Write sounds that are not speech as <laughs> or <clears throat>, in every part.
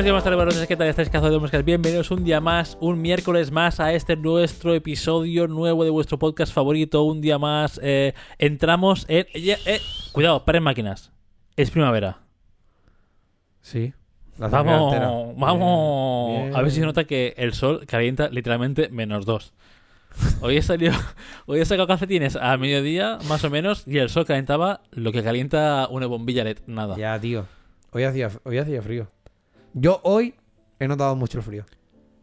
Buenos días, más tarde, buenas noches, ¿qué tal estáis, cazadores de moscas? Bienvenidos un día más, un miércoles más a este nuestro episodio nuevo de vuestro podcast favorito. Un día más, eh, entramos en... eh, eh, cuidado, paren máquinas. Es primavera. Sí. la cerveza entera. Vamos, vamos. Bien, bien. A ver si se nota que el sol calienta literalmente menos dos. Hoy he salido, <laughs> hoy he sacado calcetines a mediodía, más o menos, y el sol calentaba lo que calienta una bombilla LED, nada. Ya, tío. Hoy hacía, hoy hacía frío. Yo hoy he notado mucho el frío.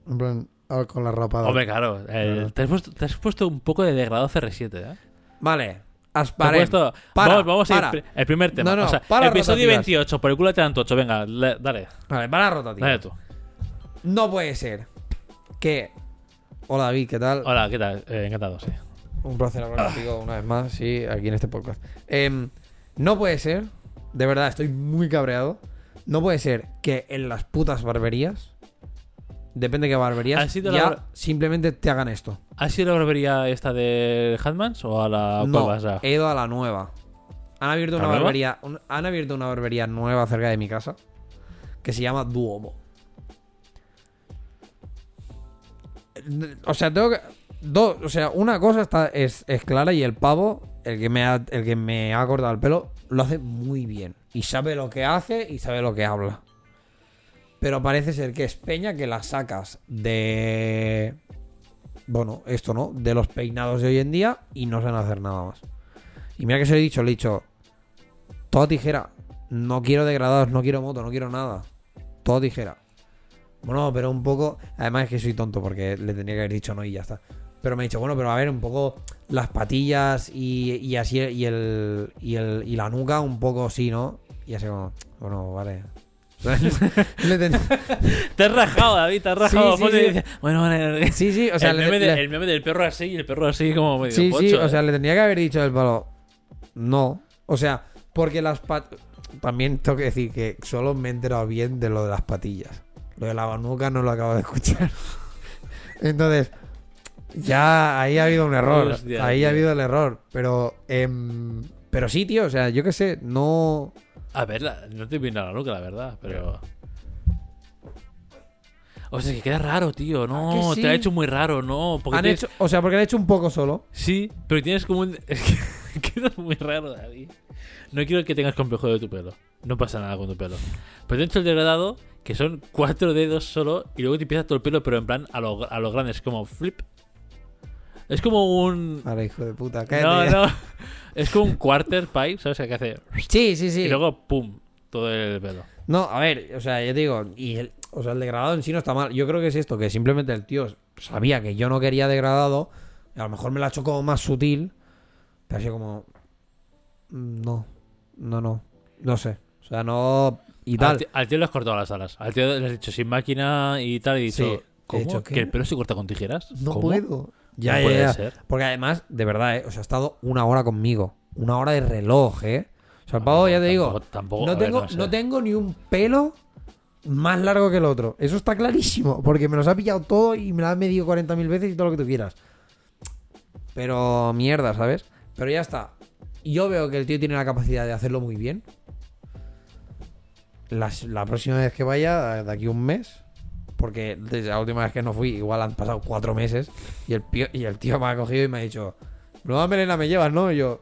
En plan, ah, con la rapada. Hombre, claro, Claro. Te, has puesto, te has puesto un poco de degradado CR7, ¿eh? Vale. Te Asparem. has puesto- Para, vamos, vamos a ir. El primer tema. No, no, o sea, para episodio rotativas. 28, por el culo te dan tocho. Venga, le- dale, Vale, para rotativa. dale tú. No puede ser que. Hola David, ¿qué tal? Hola, ¿qué tal? Eh, encantado, sí. Un placer hablar contigo una vez más, sí, aquí en este podcast. Em, no puede ser, de verdad, estoy muy cabreado. No puede ser que en las putas barberías, depende de qué barberías, ¿Ha sido la bar- simplemente te hagan esto. ¿Has sido la barbería esta de Hatmans o a la no, cuál vas a? he ido a la nueva. Han abierto ¿La una nueva? barbería, un- han abierto una barbería nueva cerca de mi casa que se llama Duomo. O sea, tengo que o sea, una cosa está es, es clara y el pavo, el que me ha el que me ha cortado el pelo, lo hace muy bien y sabe lo que hace y sabe lo que habla. Pero parece ser que es peña que la sacas de bueno, esto, ¿no? De los peinados de hoy en día y no saben hacer nada más. Y mira que se lo he dicho, le he dicho, toda tijera. No quiero degradados, no quiero moto, no quiero nada. Todo tijera. Bueno, pero un poco. Además es que soy tonto porque le tendría que haber dicho no y ya está. Pero me ha dicho, bueno, pero a ver, un poco las patillas y, y así, y el, y el. y la nuca, un poco sí, ¿no? Y así como, bueno, vale. <laughs> Te has rajado, David, te has rajado. Sí, sí, Bueno, vale. sí, sí, o sea, el, le- meme de- le- el meme del perro así y el perro así como medio Sí, sí, o ¿eh? sea, le tendría que haber dicho el palo. No. O sea, porque las pat... También tengo que decir que solo me he enterado bien de lo de las patillas. Lo de la banuca no lo acabo de escuchar. <laughs> Entonces, ya ahí ha habido un error. Hostia, ahí tío. ha habido el error. Pero, em, pero sí, tío, o sea, yo qué sé, no. A ver, no te viene a la nuca, la verdad, pero. O sea, que queda raro, tío. No, ¿A que te lo ha hecho muy raro, no. Porque Han tienes- hecho, o sea, porque lo he hecho un poco solo. Sí, pero tienes como un. <laughs> Es que queda muy raro, David. No quiero que tengas complejo de tu pelo. No pasa nada con tu pelo. Pero te he hecho el degradado, que son cuatro dedos solo, y luego te empieza todo el pelo, pero en plan a lo, a lo grande. Es como flip. Es como un. Ahora, hijo de puta, cállate No, no. Es como un quarter pipe, ¿sabes? Que hace. Sí, sí, sí. Y luego, pum, todo el pelo. No, a ver, o sea, yo te digo, y el, o sea, el degradado en sí no está mal. Yo creo que es esto, que simplemente el tío sabía que yo no quería degradado, y a lo mejor me lo ha hecho como más sutil, pero así como... mm, No, no, no, no sé. O sea, no... Y Al, tal. tío- al tío le has cortado las alas. Al tío le has dicho sin máquina y tal, y dicho. Sí, he ¿Cómo? dicho, ¿qué? ¿Que el pelo se corta con tijeras? No ¿Cómo? puedo. Ya, No ya, puede ya. ser. Porque además, de verdad, ¿eh? O sea, ha estado una hora conmigo. Una hora de reloj, ¿eh? O sea, el pavo, ya te digo, Tampoco- no, ver, tengo, no sé. no tengo ni un pelo más largo que el otro. Eso está clarísimo. Porque me los ha pillado todo y me lo ha medido 40.000 veces y todo lo que tú quieras. Pero mierda, ¿sabes? Pero ya está. Yo veo que el tío tiene la capacidad de hacerlo muy bien. Las- la próxima vez que vaya, de aquí a un mes. Porque desde la última vez que no fui, igual han pasado cuatro meses. Y el, pío- y el tío me ha cogido y me ha dicho: Nueva melena me llevas, ¿no? Y yo,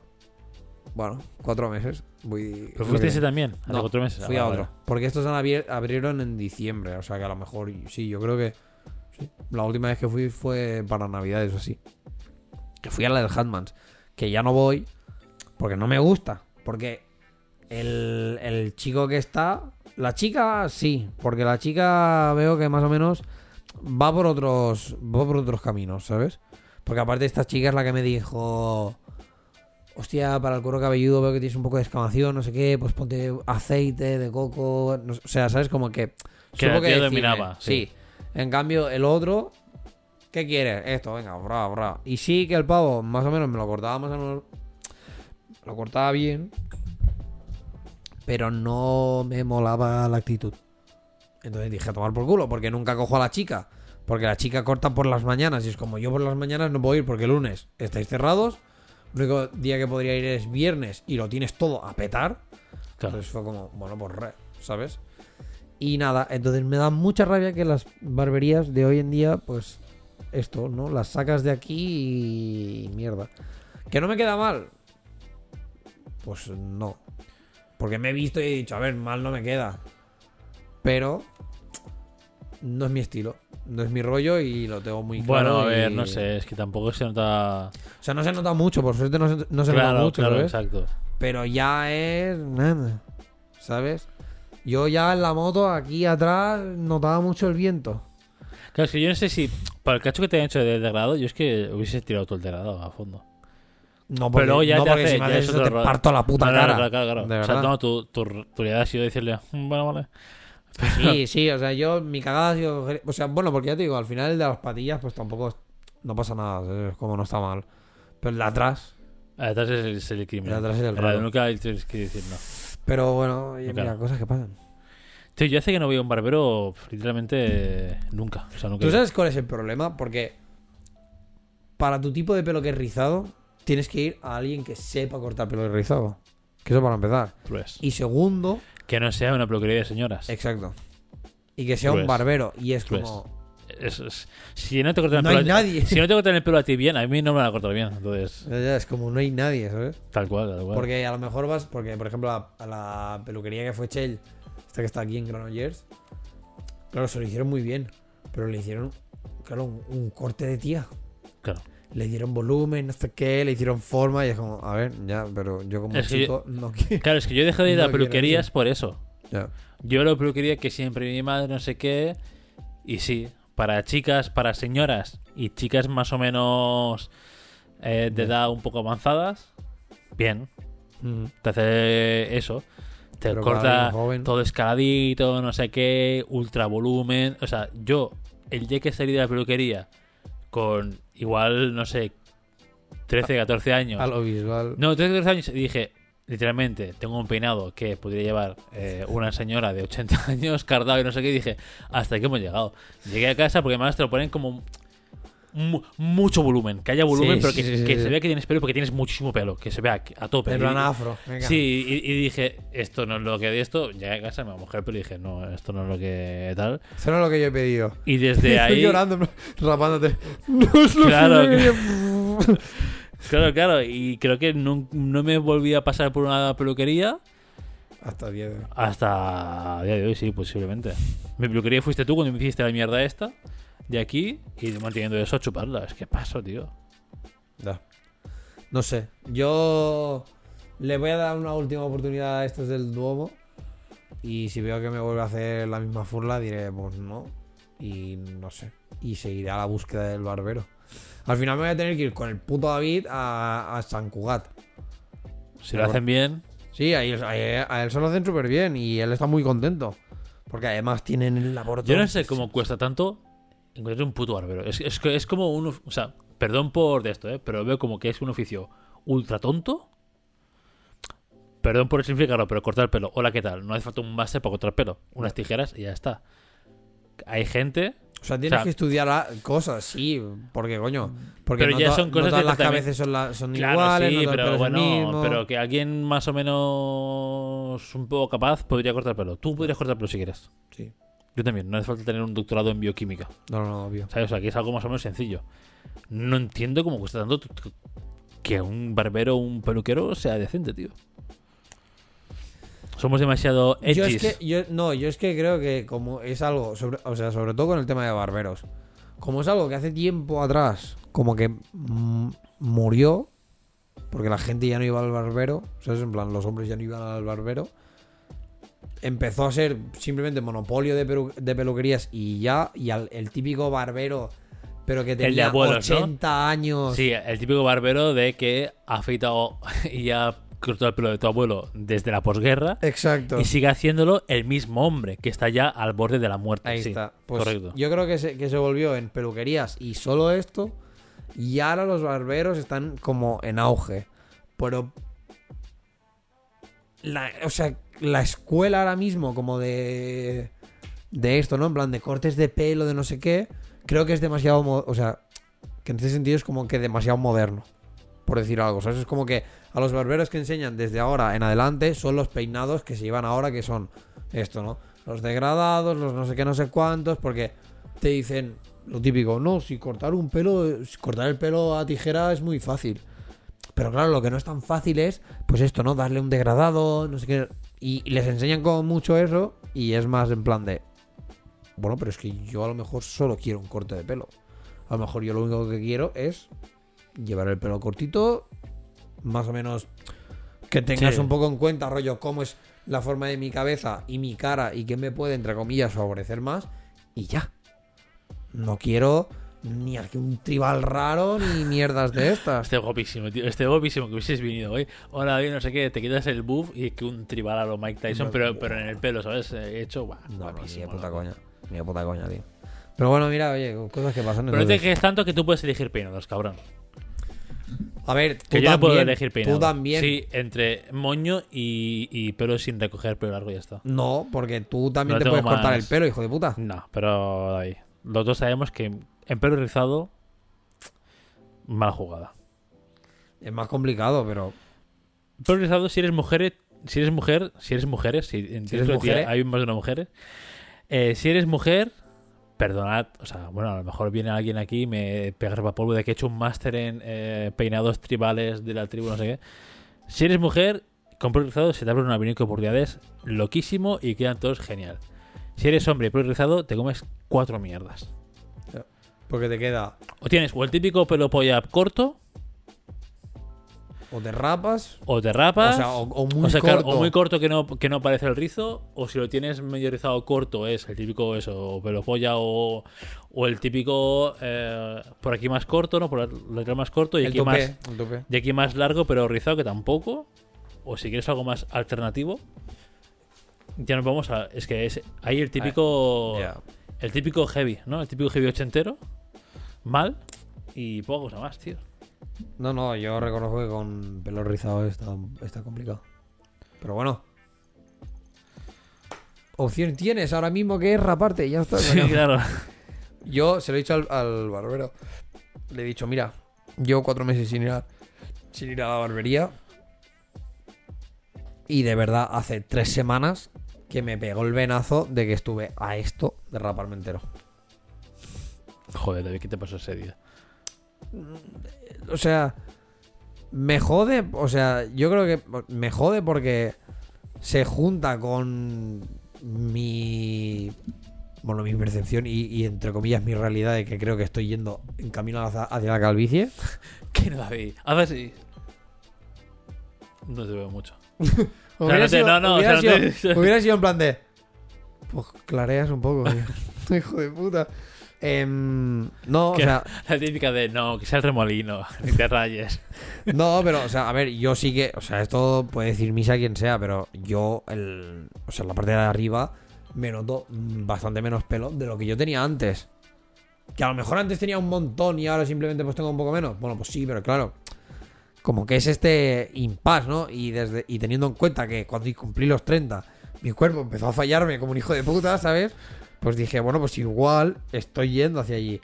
bueno, cuatro meses. Voy. ¿Pero fuiste ese también? ¿Hace No, cuatro meses? Fui Ah, a vale. otro. Porque estos han abier- abrieron en diciembre. O sea que a lo mejor, sí, yo creo que. sí. La última vez que fui fue para Navidades o así. Que fui a la del Hatmans. Que ya no voy. Porque no me gusta. Porque el, el chico que está. La chica, sí. Porque la chica veo que más o menos va por otros. Va por otros caminos, ¿sabes? Porque aparte esta chica es la que me dijo. Hostia, para el cuero cabelludo veo que tienes un poco de escamación, no sé qué, pues ponte aceite de coco. no sé, o sea, ¿sabes? Como que. Que el tío dominaba, sí. Sí. En cambio, el otro. ¿Qué quieres? Esto, venga, bra, bra. Y sí que el pavo, más o menos, me lo cortaba más o menos. Lo cortaba bien. Pero no me molaba la actitud. Entonces dije a tomar por culo, porque nunca cojo a la chica. Porque la chica corta por las mañanas y es como yo por las mañanas no puedo ir porque el lunes estáis cerrados. El único día que podría ir es viernes y lo tienes todo a petar. Claro. Entonces fue como, bueno, pues re, ¿sabes? Y nada, entonces me da mucha rabia que las barberías de hoy en día, pues esto, ¿no? Las sacas de aquí y mierda. ¿Que no me queda mal? Pues no. Porque me he visto y he dicho, a ver, mal no me queda. Pero no es mi estilo. No es mi rollo y lo tengo muy claro. Bueno, a ver, y- no sé, es que tampoco se nota. O sea, no se nota mucho, por suerte no se, no se nota mucho, claro, ¿sabes? exacto. Pero ya es nada, ¿sabes? Yo ya en la moto aquí atrás notaba mucho el viento. Claro, es que yo no sé si. Para el cacho que te han hecho de degradado, yo es que hubiese tirado todo el degradado a fondo. No, Pero luego ya no te porque hace- si me haces es eso te rollo. parto la puta no, cara. claro, claro, claro. De o sea, no, tu, tu, tu idea ha sido decirle, "Mm, bueno, vale. Sí, sí, o sea, yo mi cagada ha sido. O sea, bueno, porque ya te digo, al final el de las patillas, pues tampoco es- no pasa nada, es como no está mal. Pero el de atrás. Atrás es el, es el crimen. El atrás es el Pero raro. Nunca tienes que decir no. Pero bueno, oye, Claro. mira, cosas que pasan. Tío, yo hace que no voy a un barbero, literalmente nunca. O sea, nunca. ¿Tú sabes cuál es el problema? Porque para tu tipo de pelo que es rizado, tienes que ir a alguien que sepa cortar pelo rizado. Que eso para empezar. Pues, Y segundo, Que no sea una peluquería de señoras. exacto. Y que sea un Pues, barbero. Y es pues. como. Es- es- si no te cortan el No pelo hay a- nadie. Si no te cortan el pelo a ti bien, a mí no me van a cortar bien. Entonces, Ya, ya, Es como no hay nadie, ¿sabes? tal cual, tal cual. Porque a lo mejor vas. Porque, por ejemplo, a, a la peluquería que fue Chell, esta que está aquí en Granollers, claro, se lo hicieron muy bien. Pero le hicieron, claro, un, un corte de tía. Claro. Le dieron volumen, no sé qué, le hicieron forma y es como, a ver, ya, pero yo como Es chico no quiero. Claro, es que yo dejé de ir No a peluquerías eso. por eso. Ya. Yo la peluquería que siempre mi madre, no sé qué. Y sí, para chicas, para señoras y chicas más o menos eh, de edad un poco avanzadas, bien. Mm. Te hace eso. Te Pero corta todo escaladito, no sé qué, ultra volumen. O sea, yo, el día que salí de la peluquería con igual, no sé, 13, 14 años. A lo visual. No, 13, 14 años y dije, literalmente, tengo un peinado que podría llevar eh, una señora de 80 <laughs> años, cardado y no sé qué, y dije, hasta aquí hemos llegado. Llegué a casa porque además te lo ponen como mu- mucho volumen, que haya volumen, Sí, pero que, sí, que sí. se vea que tienes pelo porque tienes muchísimo pelo, que se vea a tope. En plan afro. venga. Sí, y, y dije, esto no es lo que de esto. Llegué a casa, me mojé el pelo y dije, no, esto no es lo que tal. Eso no es lo que yo he pedido. Y desde <laughs> Estoy ahí. llorando, en plan, rapándote. <laughs> No es lo Claro, que. <laughs> Claro, claro. Y creo que no, no me volví a pasar por una peluquería Hasta 10. hasta a día de hoy, sí, posiblemente. Mi peluquería fuiste tú cuando me hiciste la mierda esta de aquí y manteniendo eso, chuparla. Es que paso, tío. Ya. No sé. Yo le voy a dar una última oportunidad a estos del Duomo. Y si veo que me vuelve a hacer la misma furla, diré, pues no. Y no sé. Y seguiré a la búsqueda del barbero. Al final me voy a tener que ir con el puto David a, a San Cugat. Si lo hacen bien, Sí, a él, a él se lo hacen súper bien y él está muy contento. Porque además tienen el laboratorio. Yo no sé cómo cuesta tanto encontrar un puto barbero. Es, es, es como un. O sea, perdón por de esto, ¿eh? Pero veo como que es un oficio ultra tonto. Perdón por simplificarlo, pero cortar el pelo. Hola, ¿qué tal? No hace falta un base para cortar pelo. Unas tijeras y ya está. Hay gente. O sea, tienes O sea- que estudiar cosas, sí. Porque, coño. Porque Pero no ya son no cosas todas de las cabezas son, la- son Claro, iguales. sí, no pero bueno. Pero que alguien más o menos un poco capaz podría cortar pelo. Tú podrías cortar pelo si quieres. Sí. Yo también. No hace falta tener un doctorado en bioquímica. No, no, no, obvio. ¿Sabes? O sea, que es algo más o menos sencillo. No entiendo cómo cuesta tanto que un barbero o un peluquero sea decente, tío. Somos demasiado Yo es que, yo, no, yo es que creo que como es algo, sobre, o sea, sobre todo con el tema de barberos, como es algo que hace tiempo atrás, como que murió, porque la gente ya no iba al barbero, ¿sabes? En plan, los hombres ya no iban al barbero. Empezó a ser simplemente monopolio de, pelu- de peluquerías y ya, y al- el típico barbero, pero que de tenía ¿no? 80 años. Sí, el típico barbero de que ha afeitado <laughs> y ha cortado el pelo de tu abuelo desde la posguerra Exacto. y sigue haciéndolo el mismo hombre que está ya al borde de la muerte. Ahí Sí, está. Pues correcto. Yo creo que se, que se volvió en peluquerías y solo esto. Y ahora los barberos están como en auge. Pero. La, o sea, la escuela ahora mismo, como de. De esto, ¿no? En plan de cortes de pelo, de no sé qué. Creo que es demasiado. O sea, que en este sentido es como que demasiado moderno. Por decir algo. ¿sabes? Es como que a los barberos que enseñan desde ahora en adelante son los peinados que se llevan ahora, que son esto, ¿no? los degradados, los no sé qué, no sé cuántos, porque te dicen lo típico, no, si cortar un pelo, si cortar el pelo a tijera es muy fácil. Pero claro, lo que no es tan fácil es, pues esto, ¿no? Darle un degradado, no sé qué. Y les enseñan como mucho eso y es más en plan de, bueno, pero es que yo a lo mejor solo quiero un corte de pelo. A lo mejor yo lo único que quiero es llevar el pelo cortito, más o menos que tengas Sí. un poco en cuenta, rollo, cómo es la forma de mi cabeza y mi cara y qué me puede, entre comillas, favorecer más. Y ya. No quiero ni aquí un tribal raro ni mierdas de estas. Este guapísimo, tío. Este guapísimo que hubieses venido hoy. Hola, bien, no sé qué. Te quitas el buff y que un tribal a lo Mike Tyson, pero, pero en el pelo, ¿sabes? Eh, Hecho, guau, No, guapísimo. puta coña. De puta coña, tío. Pero bueno, mira, oye, cosas que pasan. Pero no te quejes tanto que tú puedes elegir peinados, cabrón. A ver, tú Que yo no puedo también, elegir peinado. Tú también. Sí, entre moño y, y pelo sin recoger pelo largo y ya está. No, porque tú también No te puedes cortar el pelo, hijo de puta. No, pero ahí. Los dos sabemos que en pelo rizado, mala jugada. Es más complicado, pero. Pelo rizado, si eres mujer, si eres mujer, si eres mujeres, si en Si eres mujer, hay más de una mujer. eh, si eres mujer, perdonad, o sea, bueno, a lo mejor viene alguien aquí y me pega para polvo de que he hecho un máster en eh, peinados tribales de la tribu, no sé qué. Si eres mujer, con pelo rizado se te abren un abanico de oportunidades loquísimo y quedan todos genial. Si eres hombre y pelo rizado, te comes cuatro mierdas. Porque te queda. O tienes o el típico pelo polla corto, O te rapas. o te rapas. O sea, o, o muy o sea, claro, corto. o muy corto que no, que no parece el rizo, o si lo tienes medio rizado corto es el típico eso, o pelo polla, o, o el típico eh, por aquí más corto, ¿no? Por más corto y el aquí tope, más, el tope. y aquí más largo, pero rizado que tampoco. O si quieres algo más alternativo, ya nos vamos a. Es que es ahí el típico. Ya. El típico heavy, ¿no? El típico heavy ochentero. Mal. Y poca cosa más, tío. No, no, yo reconozco que con pelo rizado está, está complicado. Pero bueno. Opción tienes ahora mismo que es raparte y ya está. Sí, claro. Yo se lo he dicho al, al barbero. Le he dicho, mira, llevo cuatro meses sin ir a, sin ir a la barbería. Y de verdad, hace tres semanas que me pegó el venazo de que estuve a esto de raparme entero. Joder, David, ¿qué te pasó ese día? O sea, me jode. O sea, yo creo que me jode porque se junta con mi. Bueno, mi percepción y, y, entre comillas mi realidad de que creo que estoy yendo en camino hacia, hacia la calvicie. <laughs> ¿Qué no, David? A ver si. No te veo mucho. <laughs> Hubiera, sido, no, no, o hubiera no te- <laughs> hubiera sido en plan de. Pues clareas un poco, tío. <laughs> <laughs> Hijo de puta. Em, no, o sea, La típica de no, que sea el remolino, ni te rayes. no, pero, o sea, a ver, yo sí que, o sea, esto puede decir misa quien sea, pero yo, el, o sea, la parte de arriba me noto bastante menos pelo de lo que yo tenía antes. Que a lo mejor antes tenía un montón y ahora simplemente pues tengo un poco menos. Bueno, pues sí, pero claro, como que es este impasse, ¿no? Y, desde, y teniendo en cuenta que cuando cumplí los 30, mi cuerpo empezó a fallarme como un hijo de puta, ¿sabes? Pues dije, bueno, pues igual estoy yendo hacia allí.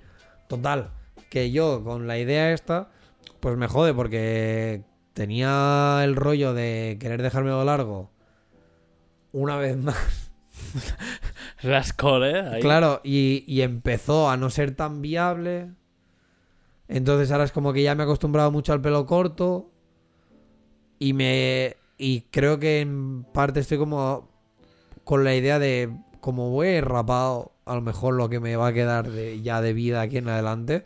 Total, que yo con la idea esta, pues me jode porque tenía el rollo de querer dejármelo largo una vez más. Rascol, ¿eh? Ahí. Claro, y, y empezó a no ser tan viable. Entonces ahora es como que ya me he acostumbrado mucho al pelo corto. Y me. Y creo que en parte estoy como. Con la idea de. Como voy rapado, a lo mejor lo que me va a quedar de, ya de vida aquí en adelante.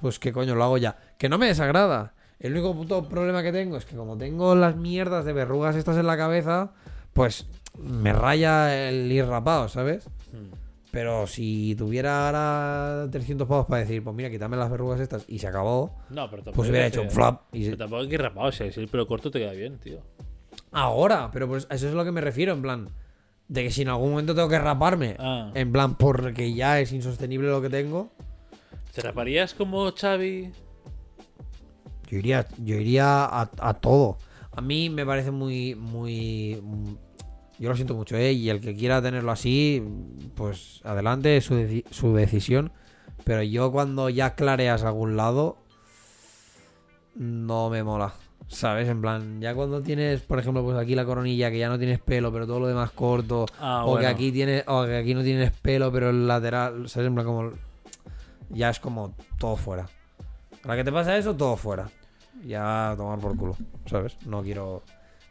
Pues qué coño lo hago ya. Que no me desagrada. El único puto problema que tengo es que como tengo las mierdas de verrugas estas en la cabeza. Pues me raya el ir rapado, ¿sabes? Pero si tuviera ahora 300 pavos para decir, pues mira, quítame las verrugas estas y se acabó, No, pero tampoco. pues hubiera hecho un flap. Y se- Pero tampoco hay que ir rapado, si si el pelo corto te queda bien, tío. Ahora, pero pues a eso es a lo que me refiero, en plan, de que si en algún momento tengo que raparme, Ah. en plan, porque ya es insostenible lo que tengo, ¿Te raparías como Xavi? yo iría, yo iría a, a todo. A mí me parece muy, muy... Yo lo siento mucho, ¿eh? Y el que quiera tenerlo así, pues adelante, es su, deci- su decisión. Pero yo cuando ya clareas algún lado, no me mola. ¿Sabes? En plan, ya cuando tienes, por ejemplo, pues aquí la coronilla, que ya no tienes pelo, pero todo lo demás corto. Ah, o que aquí tienes, o que aquí no tienes pelo, pero el lateral, ¿sabes? En plan, como. Ya es como todo fuera. Para que te pasa eso, todo fuera. Ya a tomar por culo, ¿sabes? No quiero.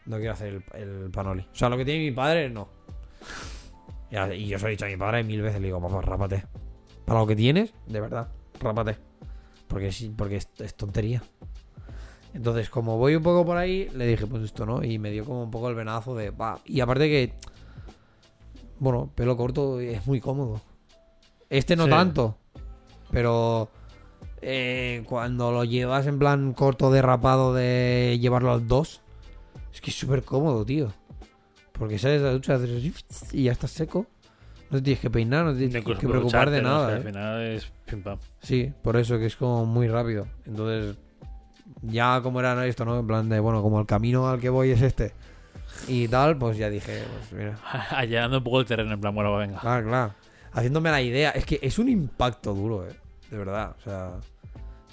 No quiero hacer el, el panoli. O sea, lo que tiene mi padre, no. Y yo se lo he dicho a mi padre mil veces, le digo, papá, rápate. Para lo que tienes, de verdad, rápate. Porque, sí, porque es, es tontería. Entonces, como voy un poco por ahí, le dije, pues esto no. Y me dio como un poco el venazo de. Y aparte que, bueno, pelo corto es muy cómodo. Este no Sí. tanto. Pero eh, cuando lo llevas en plan corto derrapado de llevarlo al 2, es que es súper cómodo, tío. Porque sales de la ducha y ya estás seco. No te tienes que peinar, no te tienes que preocupar de ducharte, ¿no? O nada. sea, ¿eh? Al final es pim pam. Sí, por eso que es como muy rápido. Entonces, ya como era esto, ¿no? En plan de, bueno, como el camino al que voy es este. Y tal, pues ya dije, pues mira. <laughs> Allanando un poco el terreno, en plan, bueno, venga. Claro, claro. Haciéndome la idea. Es que es un impacto duro, eh. De verdad. O sea,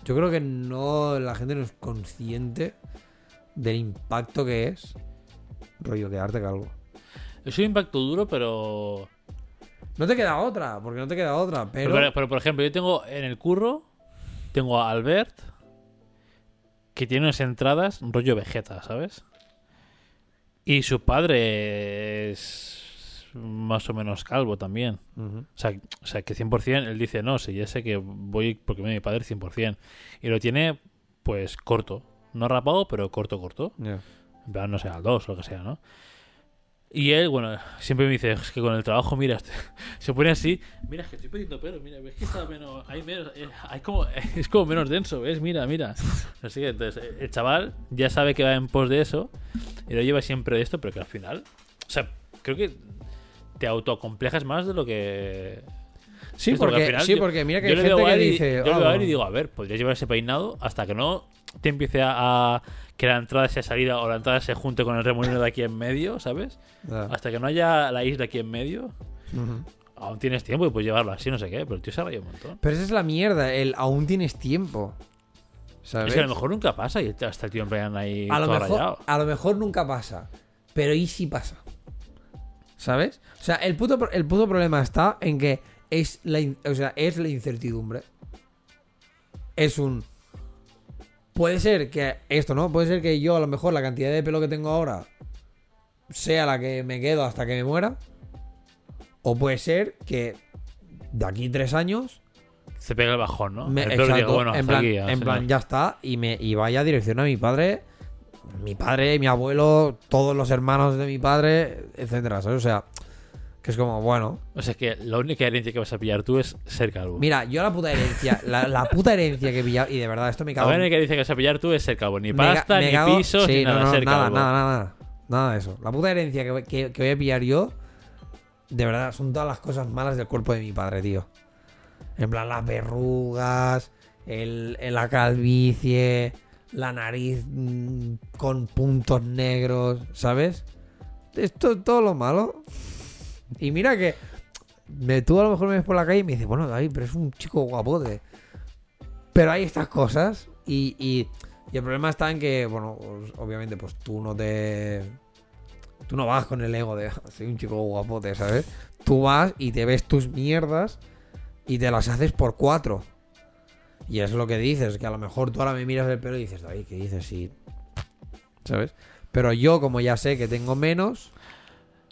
yo creo que no, la gente no es consciente del impacto que es. Rollo, quedarte calvo. Es un impacto duro, pero... No te queda otra, porque no te queda otra, pero. Pero... pero, por ejemplo, yo tengo en el curro, tengo a Albert, que tiene unas entradas rollo Vegeta, ¿sabes? Y su padre es más o menos calvo también. O sea, o sea, que 100%, él dice, no, sí, ya sé que voy porque me mi padre 100%. Y lo tiene, pues, corto. No rapado, pero corto, corto. Ya. En plan, no sé, al 2 o lo que sea, ¿no? Y él, bueno, siempre me dice, es que con el trabajo, mira, este- <laughs> se pone así, mira, es que estoy perdiendo pelo, mira, ves que está menos, hay menos, eh, hay como, <laughs> es como menos denso, ¿ves? Mira, mira. <laughs> Así que, entonces, eh, el chaval ya sabe que va en pos de eso y lo lleva siempre de esto, pero que al final, o sea, creo que te autocomplejas más de lo que... Sí, porque, al final sí, yo- porque mira que yo hay gente que dice. yo le "Ah, veo a él bueno". y digo, a ver, podrías llevar ese peinado hasta que no te empiece a, a- que la entrada sea salida o la entrada se junte con el remolino de aquí en medio, ¿sabes? Hasta que no haya la isla aquí en medio, aún tienes tiempo y puedes llevarlo así, no sé qué, pero el tío se raya un montón. Pero esa es la mierda, el aún tienes tiempo. ¿Sabes? Es que a lo mejor nunca pasa y hasta el tío en plan ahí a lo todo mejor, rayado. a lo mejor nunca pasa. Pero ¿y si pasa? ¿Sabes? O sea, el puto, el puto problema está en que es la, o sea, es la incertidumbre. Es un... Puede ser que esto, ¿no? Puede ser que yo a lo mejor la cantidad de pelo que tengo ahora sea la que me quedo hasta que me muera. O puede ser que de aquí tres años Se pega el bajón, ¿no? me- el exacto, diga, bueno, en plan, aquí, en ya está. Y, me, y vaya dirección a mi padre. Mi padre, mi abuelo, todos los hermanos de mi padre, etcétera. ¿sabes? O sea, que es como, bueno. O sea que la única herencia que vas a pillar tú es ser calvo. Mira, yo la puta herencia, la, la puta herencia que he pillado, y de verdad, esto me la cago única herencia que vas a pillar tú es ser calvo. Ni pasta, me ni pisos, sí, ni nada, no, ser nada, calvo. nada, nada. Nada de eso. La puta herencia que, que- que voy a pillar yo, de verdad, son todas las cosas malas del cuerpo de mi padre, tío. En plan, las verrugas, el, el- la calvicie, la nariz mm, con puntos negros, ¿sabes? Esto es todo lo malo. Y mira que me, tú a lo mejor me ves por la calle y me dices, bueno, David, pero es un chico guapote. Pero hay estas cosas y, y- el problema está en que, bueno, pues, obviamente, pues tú no te... Tú no vas con el ego de soy un chico guapote, ¿sabes? Tú vas y te ves tus mierdas y te las haces por cuatro. Y es lo que dices, que a lo mejor tú ahora me miras el pelo y dices, David, ¿qué dices? Sí. ¿Sabes? Pero yo, como ya sé que tengo menos,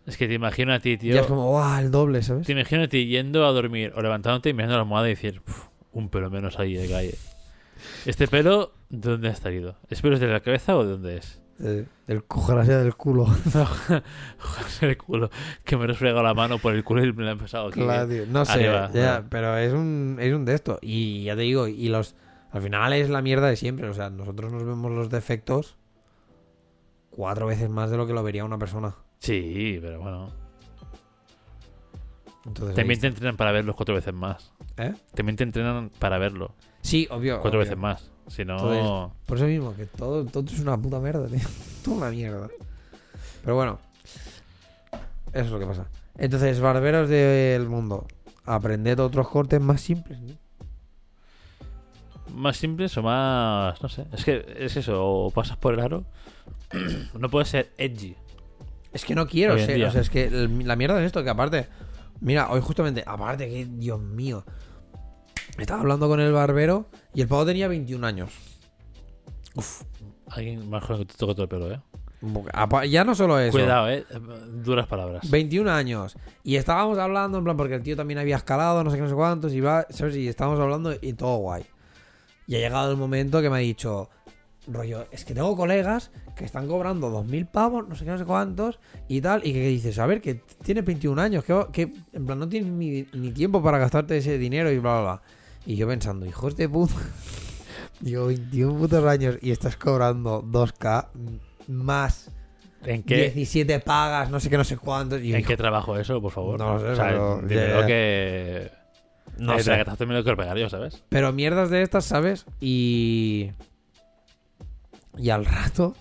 Es que te imagino a ti, tío. ya es como, ¡guau! El doble, ¿sabes? Te imagino a ti yendo a dormir o levantándote y mirando la almohada y decir, "Uf, un pelo menos ahí de calle. ¿Este pelo de dónde ha salido? ¿Es pelo de la cabeza o de dónde es? Eh, ojalá del culo. <laughs> El culo. Que me he resfregado la mano por el culo y me la he empezado aquí. Claro, tío. No sé, Arriba, ya, bueno. pero es un, es un de esto. Y ya te digo, y los. Al final es la mierda de siempre. O sea, nosotros nos vemos los defectos cuatro veces más de lo que lo vería una persona. Sí, pero bueno. Entonces, También te entrenan para verlos cuatro veces más. ¿Eh? También te entrenan para verlo Sí, obvio. cuatro obvio. veces más. Si no. Entonces- Por eso mismo, que todo, todo es una puta mierda, tío. <laughs> Todo una mierda. Pero bueno, eso es lo que pasa. Entonces, barberos del mundo, aprended otros cortes más simples. ¿no? más simples o más. No sé. Es que es eso. O pasas por el aro. <clears throat> no puedes ser edgy. Es que no quiero ser. O sea, es que la mierda es esto, que aparte. Mira, hoy justamente, aparte que, Dios mío. Estaba hablando con el barbero y el pavo tenía 21 años. Alguien más joven que te toca todo el pelo, eh. Ya no solo eso. Cuidado, eh. Duras palabras. 21 años. Y estábamos hablando, en plan, porque el tío también había escalado, no sé qué, no sé cuántos, y va, ¿sabes? Y estábamos hablando y todo guay. Y ha llegado el momento que me ha dicho, rollo, es que tengo colegas que están cobrando 2.000 pavos, no sé qué, no sé cuántos, y tal, y que, que dices, a ver, que tienes 21 años, que, que en plan no tienes ni, ni tiempo para gastarte ese dinero y bla, bla, bla. Y yo pensando, hijos de puta, <laughs> digo, 21 putos años y estás cobrando 2K más ¿En qué, 17 pagas, no sé qué, no sé cuántos. Y ¿En digo, qué trabajo eso, por favor? No lo sé, o sea, pero- que. No sé. que te me lo quiero pegar yo, ¿sabes? Pero mierdas de estas, ¿sabes? Y. Y al rato.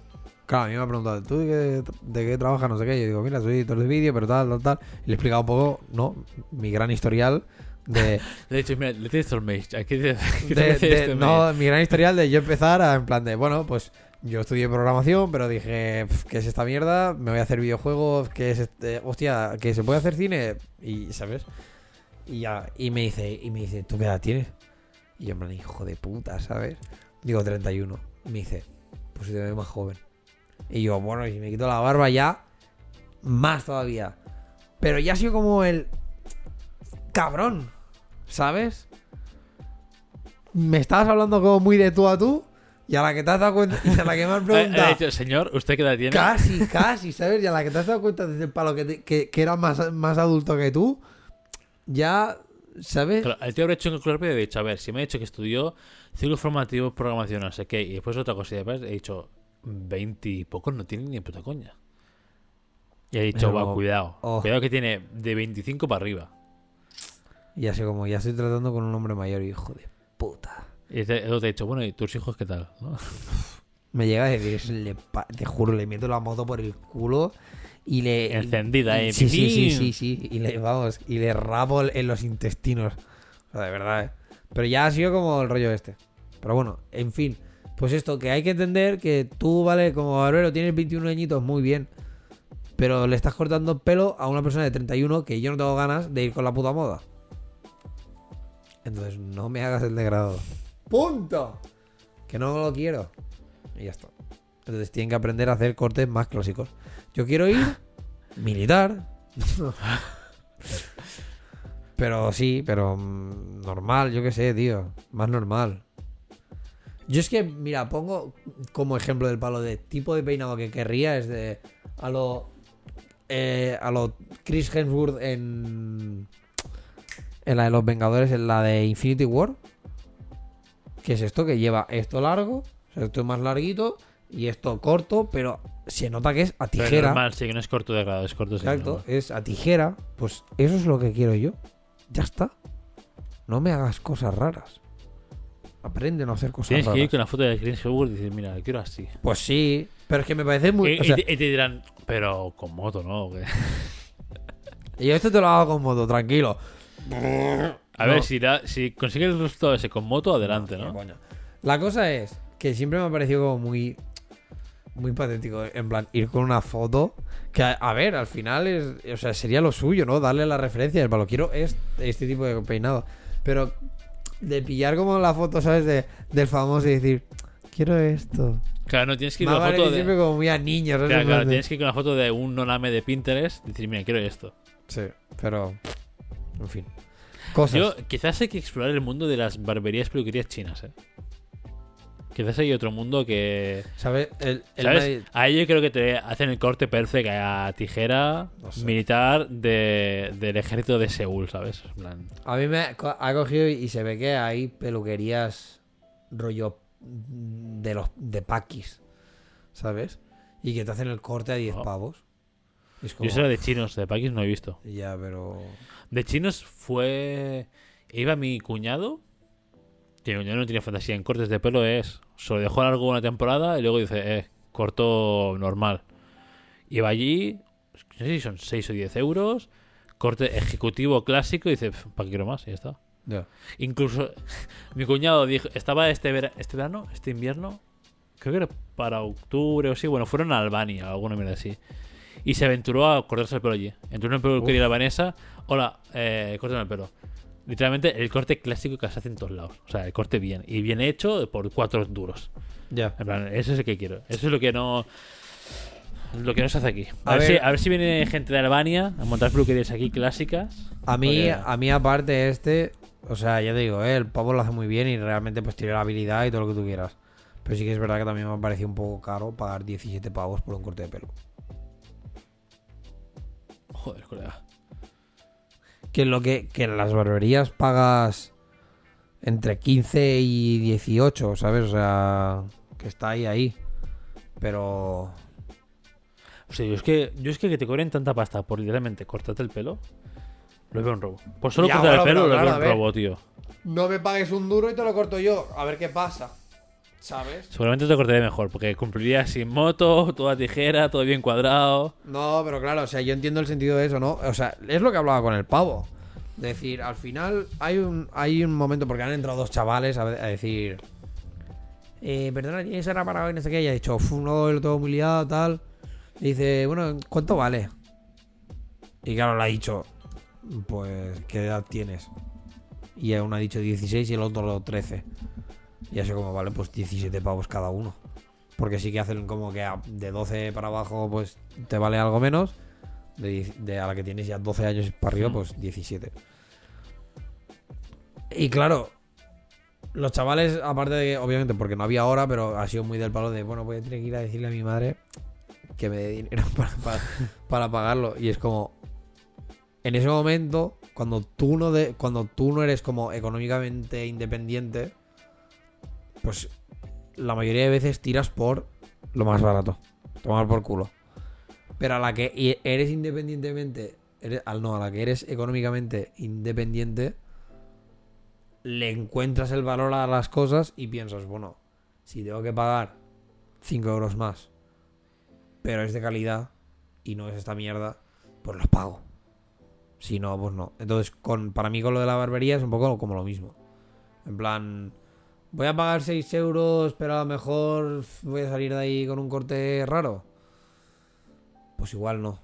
Claro, a mí me ha preguntado, ¿tú de qué, de qué trabajas? No sé qué. Yo digo, mira, soy editor de vídeo, pero tal, tal, tal. Y le he explicado un poco, ¿no? Mi gran historial de. <laughs> De hecho, mira, le tienes el <laughs> este no, mi gran historial de yo empezar a, en plan de, bueno, pues yo estudié programación, pero dije, "Pf, ¿qué es esta mierda? Me voy a hacer videojuegos, ¿qué es este? Hostia, ¿que se puede hacer cine? Y, ¿sabes? Y ya, y me dice, y me dice, ¿tú qué edad tienes? Y yo en plan, hijo de puta, ¿sabes? Digo, 31. Y me dice, pues si te ves más joven. Y yo, bueno, y si me quito la barba ya, más todavía. Pero ya ha sido como el cabrón, ¿sabes? Me estabas hablando como muy de tú a tú y a la que te has dado cuenta y a la que me has <laughs> Eh, preguntado dicho, señor, ¿usted qué edad tiene? casi, casi, ¿sabes? Y a la que te has dado cuenta desde el palo que, te- que, que era más, más adulto que tú, ya, ¿sabes? Claro, el tío habría hecho un y he dicho, a ver, si me ha dicho que estudió ciclos formativos, programación, no sé qué, y después otra cosa, y después he dicho, 20 y pocos no tienen ni puta coña. Y he dicho, va, cuidado. oh. Cuidado que tiene de 25 para arriba. Y así como, ya estoy tratando con un hombre mayor, hijo de puta. Y te, te he dicho, bueno, ¿y tus hijos qué tal? ¿No? Me llega a decir, le te juro, le meto la moto por el culo y le... Encendida, y- ¿eh? Sí, sí, sí, sí, sí. Y le, vamos, y le rapo en los intestinos. O sea, de verdad, ¿eh? Pero ya ha sido como el rollo este. Pero bueno, en fin. Pues esto, que hay que entender que tú, vale, como barbero, tienes 21 añitos, muy bien. Pero le estás cortando el pelo a una persona de 31 que yo no tengo ganas de ir con la puta moda. Entonces no me hagas el degradado. ¡Punto! Que no lo quiero. Y ya está. Entonces tienen que aprender a hacer cortes más clásicos. Yo quiero ir <laughs> militar. <laughs> pero sí, pero mm, normal, yo qué sé, tío. Más normal. Yo es que, mira, pongo como ejemplo del palo de tipo de peinado que querría es de a lo eh, a lo Chris Hemsworth en en la de los Vengadores, en la de Infinity War. Que es esto que lleva esto largo, o sea, esto más larguito y esto corto, pero se nota que es a Pero tijera. normal, sí, que no es corto de grado, es corto sí, Exacto, es a tijera. Pues eso es lo que quiero yo. Ya está. No me hagas cosas raras. Aprende a no hacer cosas Tienes que ir con la foto de Chris Hemsworth y decir, mira, lo quiero así. Pues sí, pero es que me parece muy. y, o sea, y te, y te dirán, pero con moto, ¿no? <laughs> Y yo esto te lo hago con moto, tranquilo. A No. ver, si, consigues el resultado ese con moto, adelante, ¿no? La cosa es que siempre me ha parecido como muy. Muy patético, en plan, ir con una foto. Que, a, a ver, al final es. O sea, sería lo suyo, ¿no? Darle la referencia. El palo, quiero es- este tipo de peinado. Pero de pillar como la foto, ¿sabes? De, del famoso y decir, quiero esto. Claro, no tienes que ir con la vale foto siempre de. como muy a niños. ¿sabes? Claro, claro, de- tienes que ir con la foto de un noname de Pinterest y decir, mira, quiero esto. Sí, pero. En fin. Cosas. Yo, quizás hay que explorar el mundo de las barberías peluquerías chinas, ¿eh? Quizás hay otro mundo que. El ¿Sabes? Ahí yo creo que te hacen el corte perfecto a tijera No sé. militar de, del ejército de Seúl, ¿sabes? Plan, A mí me ha co- ha cogido y se ve que hay peluquerías rollo de los de paquis, ¿sabes? Y que te hacen el corte a 10 Oh. pavos. Es como, Yo era de chinos, de paquis no he visto. ya, pero De chinos fue. Iba mi cuñado. Que mi cuñado no tiene fantasía en cortes de pelo, es. Se lo dejó largo una temporada y luego dice, eh, corto normal. Iba allí, no sé si son 6 o 10 euros. Corte ejecutivo clásico y dice, ¿para qué quiero más? Y ya está. Ya. Incluso <laughs> mi cuñado dijo, estaba este, vera- este verano, este invierno, creo que era para octubre o sí, bueno, fueron a Albania, alguna mierda así. Y se aventuró a cortarse el pelo allí. Entró en una peluquería la Vanessa, hola, eh, córtame el pelo. Literalmente el corte clásico que se hace en todos lados. O sea, el corte bien. Y bien hecho por cuatro duros. Ya. En plan, eso es el que quiero. Eso es lo que no. Lo que no se hace aquí. A, A ver, ver- si, a ver si viene gente de Albania a montar peluquerías aquí clásicas. A mí, Porque- a mí aparte este, o sea, ya te digo, eh, el pavo lo hace muy bien y realmente pues tiene la habilidad y todo lo que tú quieras. Pero sí que es verdad que también me ha parecido un poco caro pagar 17 pavos por un corte de pelo. Joder, colega. Que lo que, que en las barberías pagas entre 15 y 18, ¿sabes? O sea, que está ahí, ahí. Pero... O sea, yo es que, yo es que, que te cobren tanta pasta por literalmente cortarte el pelo, lo veo un robo. Por solo Ya, cortar el pelo, lo claro, veo un robo, tío. No me pagues un duro y te lo corto yo. A ver qué pasa. ¿Sabes? Seguramente te cortaré mejor, porque cumpliría sin moto, toda tijera, todo bien cuadrado. No, pero claro, o sea, yo entiendo el sentido de eso, ¿no? O sea, es lo que hablaba con el pavo. Es decir, al final hay un, hay un momento, porque han entrado dos chavales a, a decir... Eh, perdona, tienes hora para hoy, no sé qué. Y ha dicho, "Uf, no, lo tengo muy liado, tal. Y dice, bueno, ¿cuánto vale? Y claro, le ha dicho, pues, ¿qué edad tienes? Y uno ha dicho 16 y el otro 13. Y así como, vale, pues 17 pavos cada uno. Porque sí que hacen como que de 12 para abajo, pues te vale algo menos. De a la que tienes ya 12 años para arriba, Mm. pues 17. Y claro, los chavales, aparte de que, obviamente, porque no había hora, pero ha sido muy del palo de, bueno, voy a tener que ir a decirle a mi madre que me dé dinero <laughs> para, para, para pagarlo. Y es como, en ese momento, cuando tú no, de, cuando tú no eres como económicamente independiente, pues la mayoría de veces tiras por lo más barato. Tomar por culo. Pero a la que eres independientemente, al no, a la que eres económicamente independiente, le encuentras el valor a las cosas y piensas, bueno, si tengo que pagar 5 euros más, pero es de calidad y no es esta mierda, pues los pago. Si no, pues no. Entonces, con, para mí con lo de la barbería es un poco como lo mismo. En plan, voy a pagar 6 euros, pero a lo mejor voy a salir de ahí con un corte raro. Pues igual no.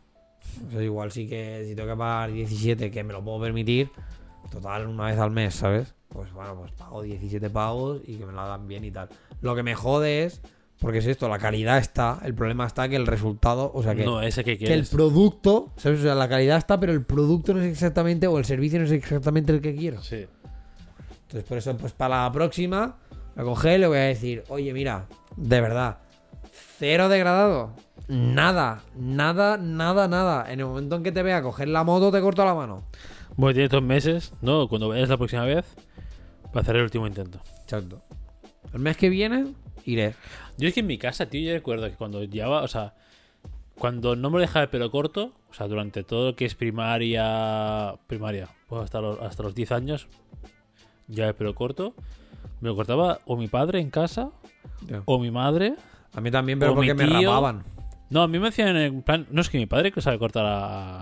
O sea, igual sí que si tengo que pagar 17, que me lo puedo permitir, total, una vez al mes, ¿sabes? Pues bueno, pues pago 17 pagos y que me lo hagan bien y tal. Lo que me jode es, porque es esto, la calidad está, el problema está que el resultado, o sea que no, ese que que el producto, ¿sabes? O sea, la calidad está, pero el producto no es exactamente, o el servicio no es exactamente el que quiero. Sí. Entonces, por eso, pues para la próxima, lo cogeré y le voy a decir, oye, mira, de verdad, cero degradado. Nada, nada, nada, nada. En el momento en que te vea coger la moto, te corto la mano. Bueno, tienes dos meses, ¿no? Cuando vayas la próxima vez, para hacer el último intento. Exacto. El mes que viene, iré. Yo es que en mi casa, tío, yo recuerdo que cuando llevaba, o sea, cuando no me dejaba el pelo corto, o sea, durante todo lo que es primaria, primaria, pues hasta los, hasta los 10 años, ya el pelo corto, me lo cortaba o mi padre en casa, o mi madre. A mí también, pero porque me rapaban. No, a mí me hacían en plan, no es que mi padre que sabe cortar a...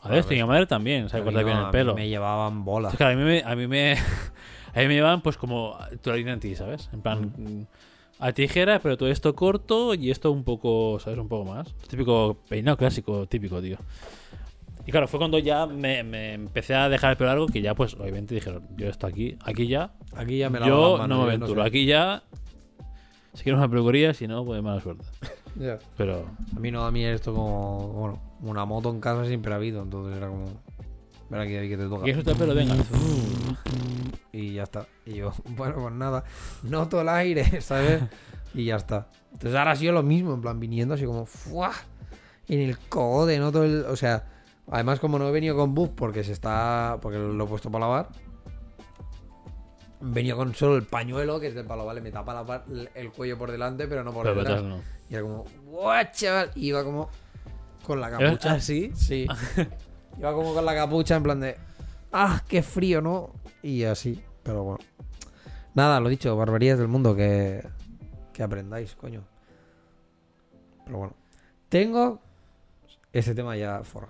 A y mi ves. madre también sabe cortar bien el a mí pelo. Me llevaban bolas. A mí me, a mí me, <laughs> a mí me llevan pues como tu harina en ti, ¿sabes? En plan, mm, a tijera, pero todo esto corto y esto un poco, ¿sabes? Un poco más. Típico peinado clásico, típico, tío. Y claro, fue cuando ya me, me empecé a dejar el pelo largo que ya, pues, obviamente dijeron, yo esto aquí, aquí ya, Aquí ya me lavo yo manos, no me aventuro. sé. Aquí ya, si quieres una peluquería, si no, pues mala suerte. Ya. Pero, A mí no, a mí esto como, bueno, una moto en casa siempre ha habido, entonces era como, ven aquí, David, que te toca. ¿quieres soltar el pelo? Venga. Y ya está. Y yo, <laughs> bueno, pues nada, noto el aire, <laughs> ¿sabes? Y ya está. Entonces ahora ha sido lo mismo, en plan, viniendo así como, ¡fua! En el cogote, noto el, o sea, además como no he venido con buff porque se está, porque lo he puesto para lavar, he venido con solo el pañuelo, que es del palo, ¿vale? Me tapa la el cuello por delante, pero no por Pero detrás. no. Y era como, ¡guau, chaval! Y iba como con la ¿Eh? capucha. ¿Ah, sí? Sí. <laughs> Iba como con la capucha en plan de. ¡Ah, qué frío, ¿no? Y así. Pero bueno. Nada, lo dicho, barbarías del mundo que. Que aprendáis, coño. Pero bueno. Tengo. Ese tema ya fuera.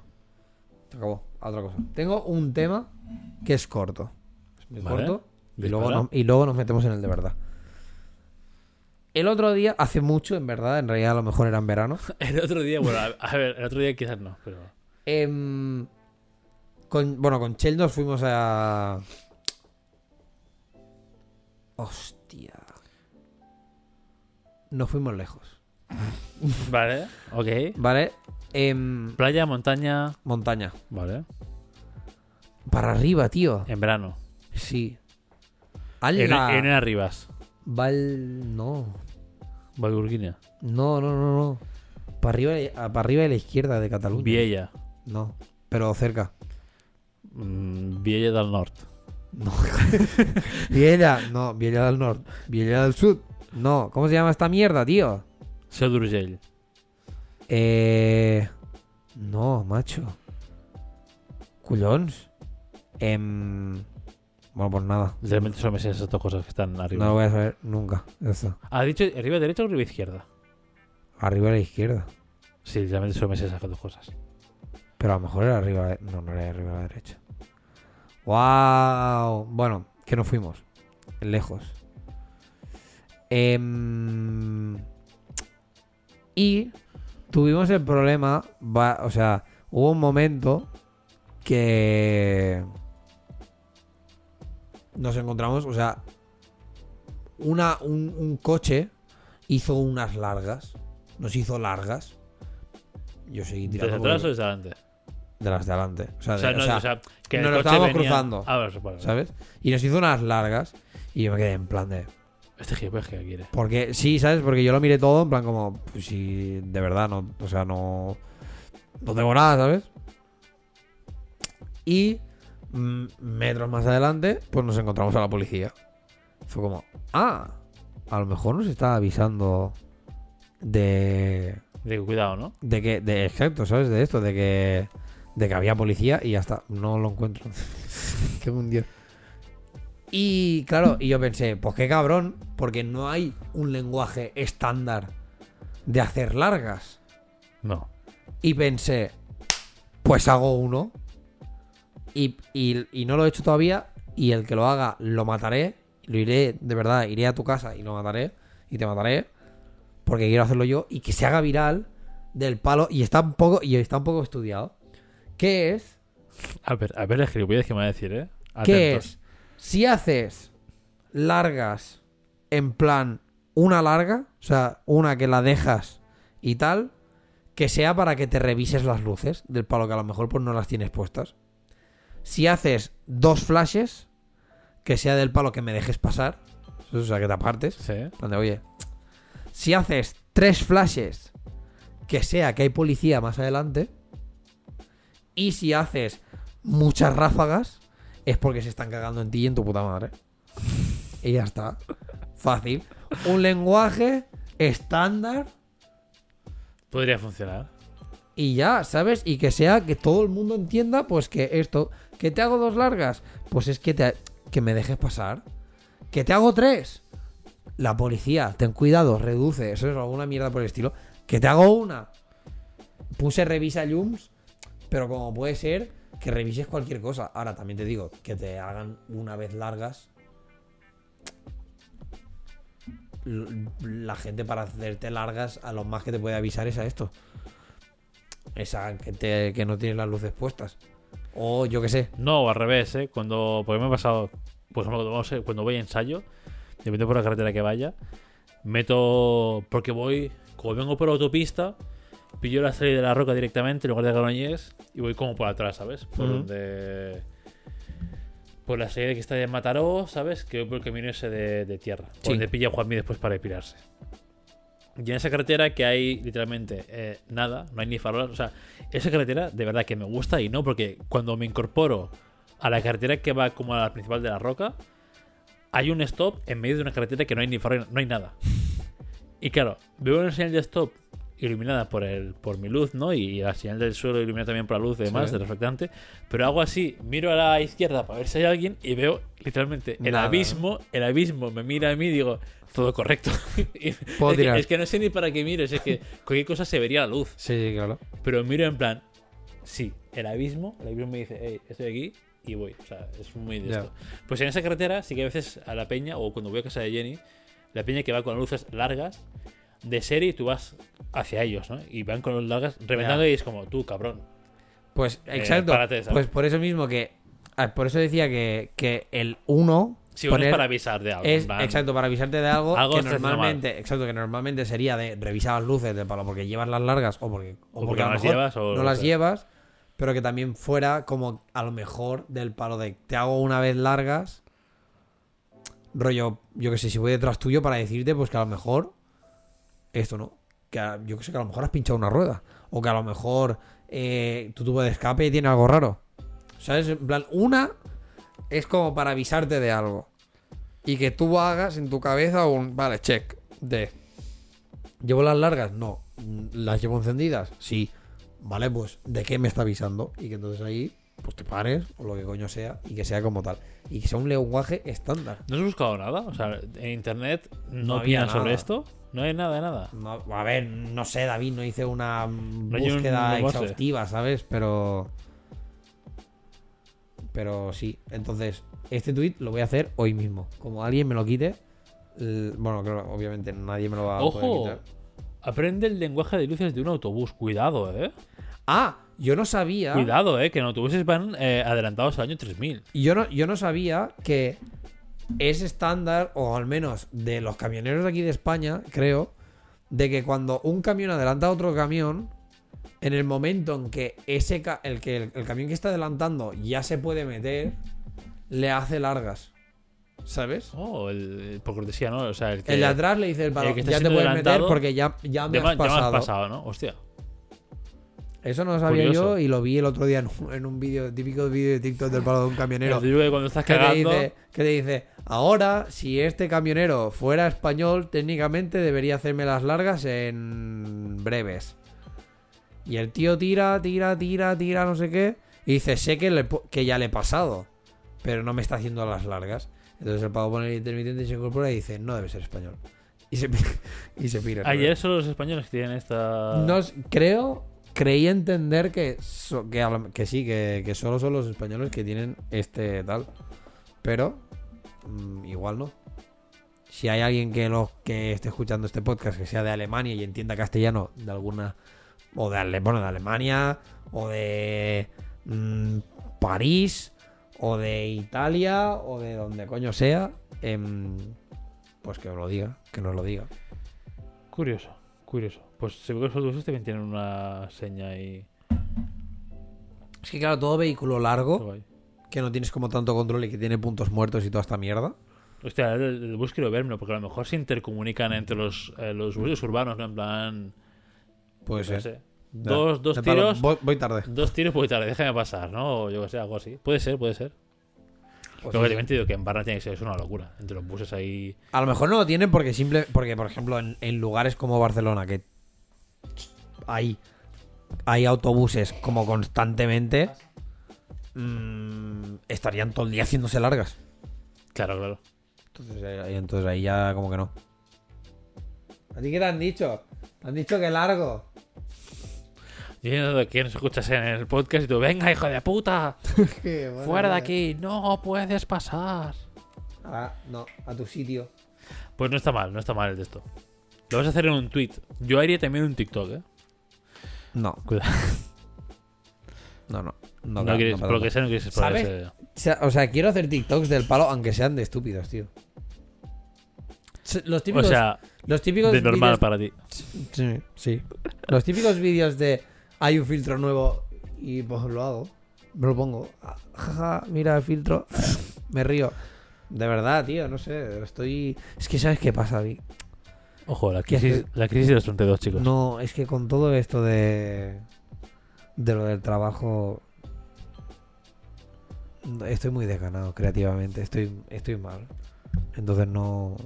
Se acabó. A otra cosa. Tengo un tema que es corto. muy Vale. corto. Y luego, nos, y luego nos metemos en el de verdad. El otro día, hace mucho, en verdad, en realidad a lo mejor era en verano. <laughs> El otro día, bueno, a, a ver, el otro día quizás no, pero. em, con, bueno, con Chel nos fuimos a. Hostia. Nos fuimos lejos. Vale, ok. ¿Vale? Em, Playa, montaña. montaña. Vale. Para arriba, tío. En verano. Sí. En, en Arribas. Val... No. Valgurguina. No, no, no, no. Para arriba, para arriba de la izquierda de Cataluña. Viella. No. Pero cerca. Mm, Viella del Nord. No. <laughs> Viella. No, Viella del Norte. Viella del Sur. No. ¿Cómo se llama esta mierda, tío? Seu d'Urgell. Eh... No, macho. Collons. Em... Bueno, pues nada. Literalmente solo me sé esas dos cosas que están arriba. No lo voy a saber nunca. Está. ¿Has dicho arriba derecha o arriba izquierda? Arriba a la izquierda. Sí, literalmente solo me sé esas dos cosas. Pero a lo mejor era arriba. No, no era arriba a la derecha. ¡Wow! Bueno, que nos fuimos. Lejos. Em, y tuvimos el problema. va- o sea, hubo un momento que. Nos encontramos. O sea, una, un, un coche hizo unas largas. Nos hizo largas. Yo seguí ¿Desde tirando. atrás por- o desde adelante? de las de adelante. O sea, O sea, de- no, o sea, o sea, que nos lo estábamos venía- cruzando. Ah, vale. ¿sabes? Y nos hizo unas largas y yo me quedé en plan de... Este gilipollas que quiere. Porque, sí, ¿sabes? Porque yo lo miré todo en plan como, pues si de verdad no, o sea, no... No tengo nada, ¿sabes? Y mm, metros más adelante, pues nos encontramos a la policía. Fue como, ah, a lo mejor nos está avisando de... De cuidado, ¿no? De que, de exacto, ¿sabes? De esto, de que, de que había policía y ya está. No lo encuentro. <laughs> qué mundial. Y claro, y yo pensé, pues qué cabrón, porque no hay un lenguaje estándar de hacer largas. No. Y pensé, pues hago uno. Y, y- y no lo he hecho todavía. Y el que lo haga, lo mataré. Lo iré, de verdad, iré a tu casa y lo mataré. Y te mataré. Porque quiero hacerlo yo. Y que se haga viral del palo. Y está un poco, y está un poco estudiado. ¿Qué es? A ver, a ver el gilipollas que me va a decir, ¿eh? ¿Qué es? Si haces largas en plan una larga, o sea, una que la dejas y tal, que sea para que te revises las luces del palo que a lo mejor pues no las tienes puestas. Si haces dos flashes, que sea del palo que me dejes pasar, o sea, que te apartes. Sí. En plan de, oye, si haces tres flashes, que sea que hay policía más adelante. Y si haces muchas ráfagas, es porque se están cagando en ti y en tu puta madre. Y ya está. Fácil. Un lenguaje estándar Podría funcionar. y ya, ¿sabes? Y que sea que todo el mundo entienda, pues que esto, que te hago dos largas, pues es que, te, que me dejes pasar. Que te hago tres. La policía, ten cuidado, reduce, eso es alguna mierda por el estilo. Que te hago una. Puse revisa Lums, pero como puede ser que revises cualquier cosa. Ahora también te digo, que te hagan una vez largas. La gente para hacerte largas, a lo más que te puede avisar es a esto. Esa que, te- que no tienes las luces puestas. O yo qué sé. No, al revés, ¿eh? Cuando. Porque me ha pasado. Por ejemplo, cuando voy a ensayo, depende por la carretera que vaya, meto. Porque voy. Como vengo por autopista, pillo la salida de la roca directamente en lugar de Granollers y voy como por atrás, ¿sabes? Por donde. Por la salida que está de Mataró, ¿sabes? Que voy por el camino ese de, de tierra. Por Sí. donde pilla Juanmi después para pirarse. Y en esa carretera que hay literalmente eh, nada, no hay ni farolas. O sea, esa carretera de verdad que me gusta y no, porque cuando me incorporo a la carretera que va como a la principal de la roca, hay un stop en medio de una carretera que no hay ni farol, no hay nada. Y claro, veo una señal de stop iluminada por el por mi luz, ¿no? Y la señal del suelo iluminada también por la luz y demás, Sí. del reflectante. Pero hago así, miro a la izquierda para ver si hay alguien y veo literalmente el Nada. abismo, el abismo me mira a mí y digo, todo correcto. <laughs> Es, que, es que no sé ni para qué miro, es que cualquier cosa se vería la luz. Sí, claro. Pero miro en plan, sí, el abismo, el abismo me dice, hey, estoy aquí y voy. O sea, es muy de Ya. esto. Pues en esa carretera sí que a veces a la peña, o cuando voy a casa de Jenny, la peña que va con luces largas, de serie tú vas hacia ellos, ¿no? Y van con luces largas reventando y es como, tú, cabrón. Pues Eh, exacto. pues por eso mismo que. ah, Por eso decía que, que el 1. Si uno es para avisar de algo. en Es plan, exacto, para avisarte de algo, Algo que normalmente, exacto, que normalmente sería de revisar las luces del palo porque llevas las largas o porque, o O porque no las llevas o no las llevas, pero que también fuera como a lo mejor del palo de te hago una vez largas, rollo, yo que sé, si voy detrás tuyo para decirte pues que a lo mejor esto no, que a- yo que sé, que a lo mejor has pinchado una rueda o que a lo mejor eh, tu tubo de escape tiene algo raro. ¿Sabes? En plan, una es como para avisarte de algo. Y que tú hagas en tu cabeza un, vale, check, de... ¿Llevo las largas? No. Mm, ¿Las llevo encendidas? Sí. Vale, pues, ¿de qué me está avisando? Y que entonces ahí, pues te pares, o lo que coño sea, y que sea como tal. Y que sea un lenguaje estándar. ¿No has buscado nada? O sea, en internet no, No había sobre esto. No hay nada nada. No, a ver, no sé, David, no hice una un búsqueda exhaustiva, ¿sabes? Pero... Pero sí, entonces, este tweet lo voy a hacer hoy mismo. Como alguien me lo quite, bueno, claro, obviamente nadie me lo va a poder Ojo, quitar. aprende el lenguaje de luces de un autobús. Cuidado, eh. Ah, yo no sabía. Cuidado, eh, que en autobuses van eh, adelantados al año 3000. Yo no, yo no sabía que es estándar, o al menos de los camioneros de aquí de España, creo, de que cuando un camión adelanta a otro camión, en el momento en que ese ca- el, que el, el camión que está adelantando ya se puede meter, le hace largas. ¿Sabes? Oh, el, por cortesía, ¿no? O sea, el que. El de atrás le dice el está ya te puedes meter porque ya, ya me ya, has ya me has pasado. pasado, ¿no? Hostia. Eso no lo sabía Curioso. yo y lo vi el otro día en un, en un vídeo, típico vídeo de TikTok del palo de un camionero. Que cuando estás que te, dice, que te dice, ahora, si este camionero fuera español, técnicamente debería hacerme las largas en breves. Y el tío tira, tira, tira, tira, no sé qué. Y dice, sé que, le que ya le he pasado, pero no me está haciendo las largas. Entonces el pavo pone el intermitente y se incorpora y dice, no debe ser español. Y se, <laughs> y se pira. Ayer son los españoles que tienen esta. No, creo, creí entender que, que, sí, que, solo son los españoles que tienen este tal. Pero mm, igual no. Si hay alguien que lo que esté escuchando este podcast que sea de Alemania y entienda castellano de alguna o de bueno, de Alemania o de mm, París o de Italia o de donde coño sea, em, pues que os lo diga, que nos lo diga. Curioso, curioso. Pues se ve que los autobuses también tienen una seña y. Es que claro, todo vehículo largo Guay. que no tienes como tanto control y que tiene puntos muertos y toda esta mierda. Hostia, el, el bus quiero verlo, porque a lo mejor se intercomunican entre los, eh, los buses urbanos, ¿no? En plan. Puede ser. sé. Dos, dos tiros. Voy, voy tarde. Dos tiros voy tarde, déjame pasar, ¿no? O yo que sé, algo así. Puede ser, puede ser. Pues Luego sí, te he mentido que en Barna tiene que ser es una locura. Entre los buses ahí. A lo mejor no lo tienen porque simple. Porque, por ejemplo, en, en lugares como Barcelona, que hay, hay autobuses como constantemente. mm, estarían todo el día haciéndose largas. Claro, claro. Entonces, eh, ahí- entonces ahí ya como que no. ¿A ti qué te han dicho? Te han dicho que largo. Diciendo de que nos escuchas en el podcast y tú, venga, hijo de puta, <laughs> fuera de aquí, no puedes pasar. Ah, no, a tu sitio. Pues no está mal, no está mal el de esto. Lo vas a hacer en un tweet. Yo haría también un TikTok, ¿eh? No, Cuidado. <laughs> no, no. No, No, quieres, no, por lo que sea, no quieres explorar ¿Sabes? ese- O sea, o sea, quiero hacer TikToks del palo, aunque sean de estúpidos, tío. Se- Los O típicos, sea, los típicos de normal vídeos- para ti. Sí, sí. Los típicos vídeos de hay un filtro nuevo y pues lo hago. Me lo pongo. Ah, Jaja, mira el filtro. <laughs> Me río. De verdad, tío, no sé. Estoy. Es que sabes qué pasa, Vi. Ojo, la ¿Qué crisis, la crisis de los 32, chicos. No, es que con todo esto de. de lo del trabajo. Estoy muy desganado creativamente. Estoy, estoy mal. Entonces no.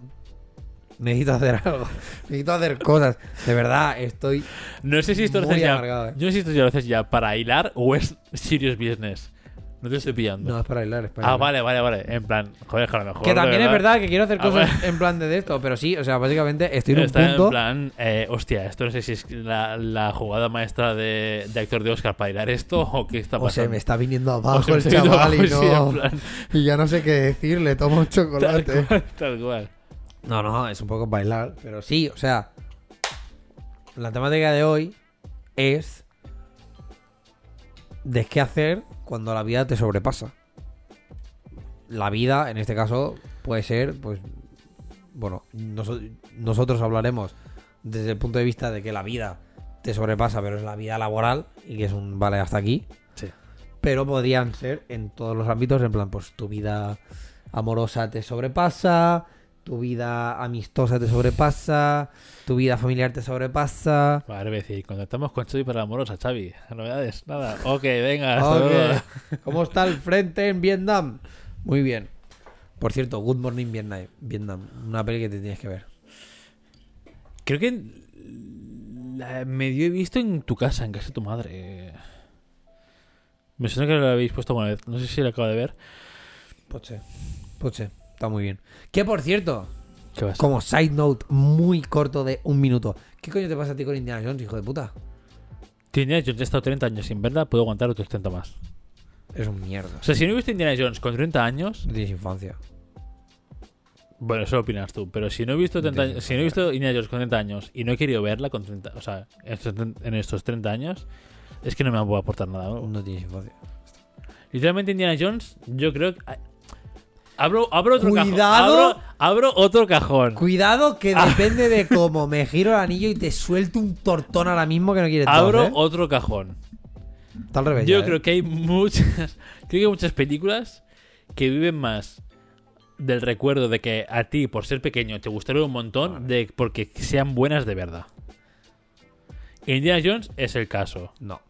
Necesito hacer algo. Necesito hacer cosas. De verdad, estoy. No sé si esto lo haces ya. amargado, eh. Yo no sé si esto ya lo haces ya para hilar o es serious business. No te estoy pillando. No, es para bailar, es para ah, vale, vale, vale. En plan, joder, que a lo mejor. Que también es verdad que quiero hacer Ah, cosas en plan de, esto, pero sí, o sea, básicamente estoy en un Está punto. en plan, eh, hostia, esto no sé si es la, la jugada maestra de, de actor de Oscar para bailar esto o qué está O sea, pasando. me está viniendo O abajo se el chaval y abajo, sí, no. en plan, Y ya no sé qué decirle, toma un tal chocolate. cual, tal cual. No, no, es un poco bailar, pero sí, o sea, la temática de hoy es de qué hacer cuando la vida te sobrepasa. La vida, en este caso, puede ser, pues, bueno, noso- nosotros hablaremos desde el punto de vista de que la vida te sobrepasa, pero es la vida laboral y que es un vale hasta aquí. Sí. Pero podrían ser en todos los ámbitos, en plan, pues tu vida amorosa te sobrepasa, tu vida amistosa te sobrepasa, tu vida familiar te sobrepasa. Vale, decir, contactamos con Xavi para la amorosa, Xavi. Novedades, nada. Ok, venga, hasta luego. <laughs> ¿Cómo está el frente en Vietnam? Muy bien. Por cierto, Good Morning Vietnam, Vietnam, una peli que te tienes que ver. Creo que la medio he visto en tu casa, en casa de tu madre. Me suena que lo habéis puesto alguna vez. No sé si la acabo de ver. Poche. Poche. Está muy bien. Que por cierto, como side note muy corto de un minuto. ¿Qué coño te pasa a ti con Indiana Jones, hijo de puta? Tiene, yo he estado 30 años sin verla, puedo aguantar otros 30 más. Es un mierda. O sea, si no he visto Indiana Jones con 30 años, No tienes infancia. bueno, eso lo opinas tú, pero si no he visto, No 30 tienes años- si no he visto Indiana Jones con 30 años y no he querido verla con 30, o sea, en estos, en estos 30 años, es que no me va a aportar nada nuevo. No tienes infancia. Literalmente Indiana Jones, yo creo que... Abro, abro otro Cuidado. cajón. Abro, abro otro cajón. Cuidado que Ah. depende de <laughs> cómo me giro el anillo y te suelto un tortón ahora mismo que no quieres Abro ¿eh? otro cajón. Está al revés Yo ya, ¿eh? creo que hay muchas. <laughs> Creo que hay muchas películas que viven más del recuerdo de que a ti, por ser pequeño, te gustaron un montón, de porque sean buenas de verdad. Indiana Jones es el caso. No.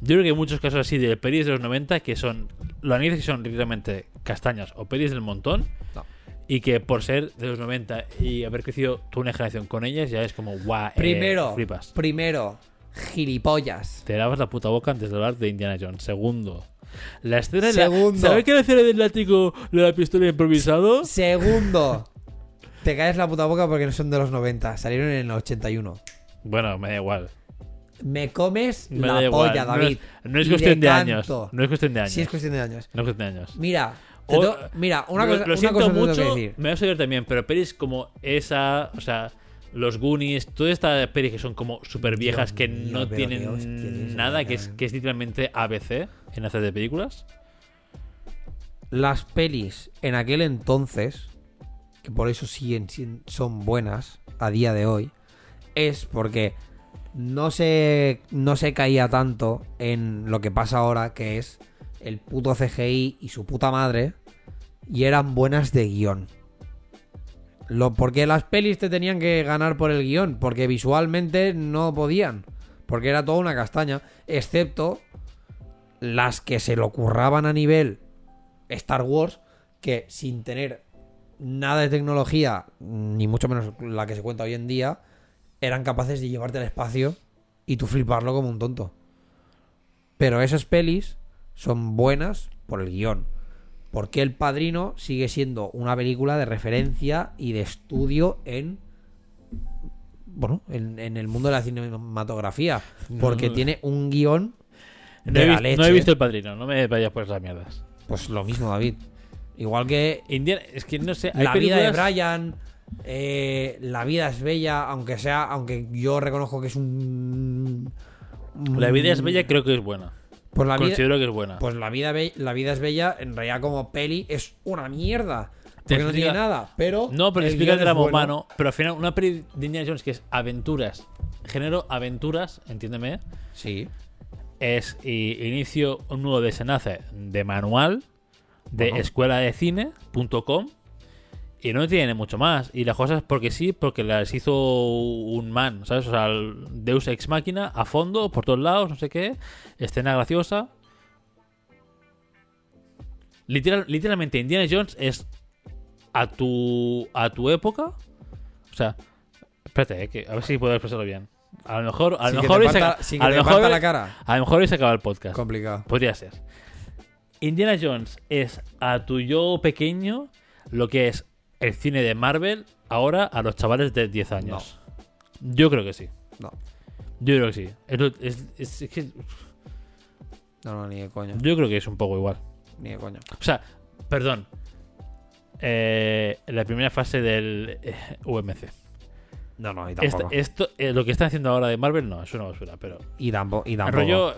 Yo creo que hay muchos casos así de pelis de los 90 que son. Los anillos que son literalmente castañas o pelis del montón. No. Y que por ser de los 90 y haber crecido toda una generación con ellas, ya es como guau. eh, Primero, flipas. primero, gilipollas. Te lavas la puta boca antes de hablar de Indiana Jones. Segundo. La escena de Segundo. la. ¿Sabes que la escena del látigo de la pistola improvisado? Segundo, te caes la puta boca porque no son de los 90, salieron en el 81. Bueno, me da igual. Me comes Me la igual. polla, No David. es- No es, cuestión de, años. No es cuestión de años. Sí, es cuestión de años. No es cuestión de años. Mira, te O- to- mira, una lo, cosa, lo una siento cosa mucho, que decir. me vas a ver también, pero pelis como esa, o sea, los Goonies, todas estas pelis que son como súper viejas que mío, no tienen nada, que es, que es literalmente ABC en hacer de películas. Las pelis en aquel entonces, que por eso siguen son buenas a día de hoy, es porque no se, no se caía tanto en lo que pasa ahora, que es el puto CGI y su puta madre, y eran buenas de guion. Lo, porque las pelis te tenían que ganar por el guion, porque visualmente no podían, porque era toda una castaña, excepto las que se lo curraban a nivel Star Wars, que sin tener nada de tecnología, ni mucho menos la que se cuenta hoy en día, eran capaces de llevarte al espacio y tú fliparlo como un tonto. Pero esas pelis son buenas por el guion. Porque El Padrino sigue siendo una película de referencia y de estudio en. Bueno, en, en el mundo de la cinematografía. Porque No. tiene un guion No de he, la leche. no he visto El Padrino, no me vayas por esas mierdas. Pues lo mismo, David. Igual que Indiana, es que no sé, hay la vida de Brian, eh, la vida es bella, aunque sea, aunque yo reconozco que es un. un- La vida es bella, creo que es buena. Pues la vida, Considero que es buena. pues la vida, la vida es bella, en realidad como peli es una mierda. Porque no tiene nada, pero. No, pero explica el drama bueno. humano. Pero al final, una peli de Indiana Jones que es aventuras, género aventuras, entiéndeme, Sí. es y, inicio un nuevo desenlace de manual de Bueno. escuela de cine.com y no tiene mucho más. Y las cosas porque sí, porque las hizo un man, ¿sabes? O sea, el Deus Ex Máquina a fondo, por todos lados, no sé qué, escena graciosa. Literal, literalmente, Indiana Jones es a tu, a tu época. O sea, espérate, eh, que a ver si puedo expresarlo bien. A lo mejor, a lo mejor a lo mejor la cara. a lo mejor se acaba el podcast. Complicado. Podría ser. Indiana Jones es a tu yo pequeño lo que es el cine de Marvel ahora a los chavales de 10 años. Yo creo que sí. No. Yo creo que sí. Es que No, no, ni de coña. yo creo que es un poco igual. Ni de coña. O sea, perdón. Eh, la primera fase del eh, UMC. No, no, y tampoco. esto, eh, lo que están haciendo ahora de Marvel no, es una basura, pero Y tampoco. Y tampoco. rollo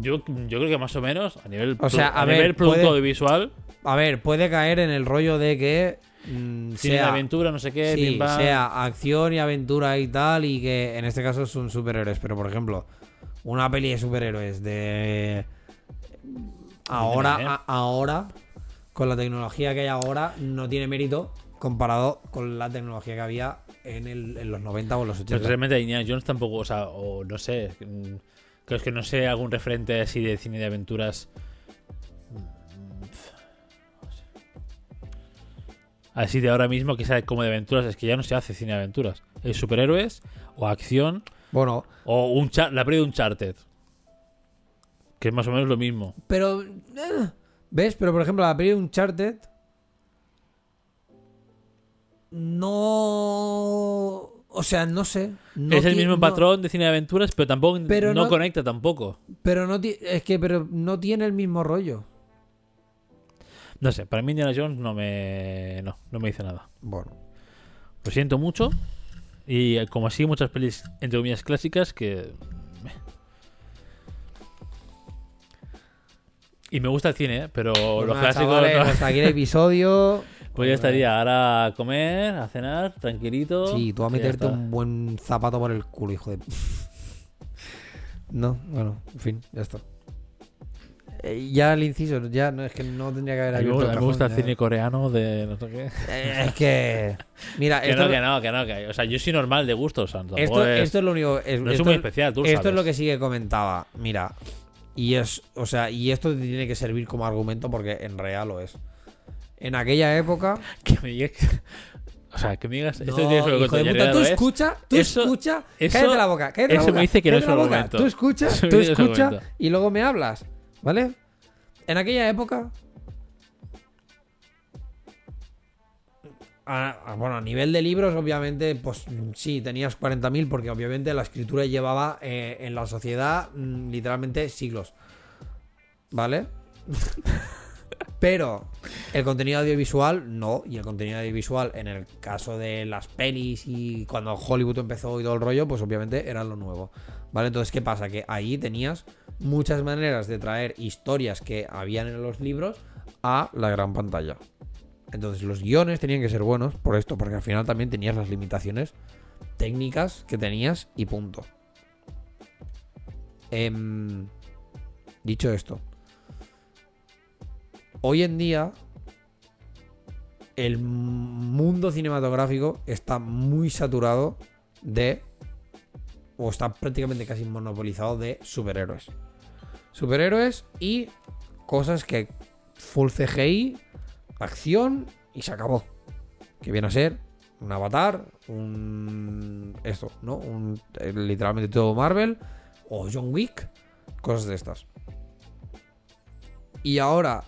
yo, yo creo que más o menos a nivel O sea, a a, ver, nivel producto puede- audiovisual, A ver, puede caer en el rollo de que. Mm, cine de sea, aventura, no sé qué, sí, sea acción y aventura y tal, y que en este caso son superhéroes. Pero por ejemplo, una peli de superhéroes de. Ahora, ¿eh? a- ahora, con la tecnología que hay ahora, no tiene mérito comparado con la tecnología que había en, el- en los 90 o los Pues 80. realmente Indiana Jones tampoco, o sea, o no sé, mm, creo que no sé algún referente así de cine de aventuras. Así de ahora mismo que sea como de aventuras, es que ya no se hace cine de aventuras. Es superhéroes o acción Bueno, o un char- la peli de Uncharted. Que es más o menos lo mismo. pero. eh, ¿Ves? Pero por ejemplo, la peli de Uncharted. No. O sea, no sé. no es el mismo no- patrón de cine de aventuras, pero tampoco Pero no, no- conecta tampoco. Pero no es que pero no tiene el mismo rollo. No sé, para mí Indiana Jones no me no, no me dice nada. Bueno. Lo siento mucho. Y eh, como así muchas pelis, entre comillas, clásicas que... Y me gusta el cine, ¿eh? pero Pues los clásicos... chavales, no. hasta aquí el episodio. <laughs> Pues ya estaría ahora a comer, a cenar, tranquilito. Sí, tú a meterte un buen zapato por el culo, hijo de. <laughs> No, bueno, en fin, ya está. Eh, ya el inciso, ya no es que no tendría que haber abierto gusta, el me gusta el cine coreano de no sé qué. Eh, es que. Mira, Que esto, no, que no, que no, que O sea, yo soy normal de gusto, o sea, tampoco esto, es, esto es lo único. es- no es esto, muy especial, tú esto es sabes. lo que sí que comentaba. Mira, y es. O sea, y esto te tiene que servir como argumento porque en real lo es. En aquella época. <laughs> Que me digas... O sea, que me digas... Esto No, tienes que hijo de puta, tú es. escucha, tú Eso- escucha, eso- cállate la boca, cállate la eso boca, me dice que no es boca. momento. Tú escucha, Eso tú es escucha y luego me hablas, ¿vale? En aquella época, a- bueno, a nivel de libros, obviamente, pues sí, tenías 40.000 porque obviamente la escritura llevaba eh, en la sociedad mm, literalmente siglos, ¿vale? <laughs> Pero el contenido audiovisual no, y el contenido audiovisual en el caso de las pelis y cuando Hollywood empezó y todo el rollo, pues obviamente era lo nuevo. ¿Vale? Entonces, ¿qué pasa? Que ahí tenías muchas maneras de traer historias que habían en los libros a la gran pantalla. Entonces, los guiones tenían que ser buenos por esto, porque al final también tenías las limitaciones técnicas que tenías y punto. Em, dicho esto, hoy en día el mundo cinematográfico está muy saturado de o está prácticamente casi monopolizado de superhéroes. Superhéroes y cosas que full CGI, acción y se acabó. Que viene a ser un Avatar, un esto, ¿no? Un eh, literalmente todo Marvel o John Wick, cosas de estas. Y ahora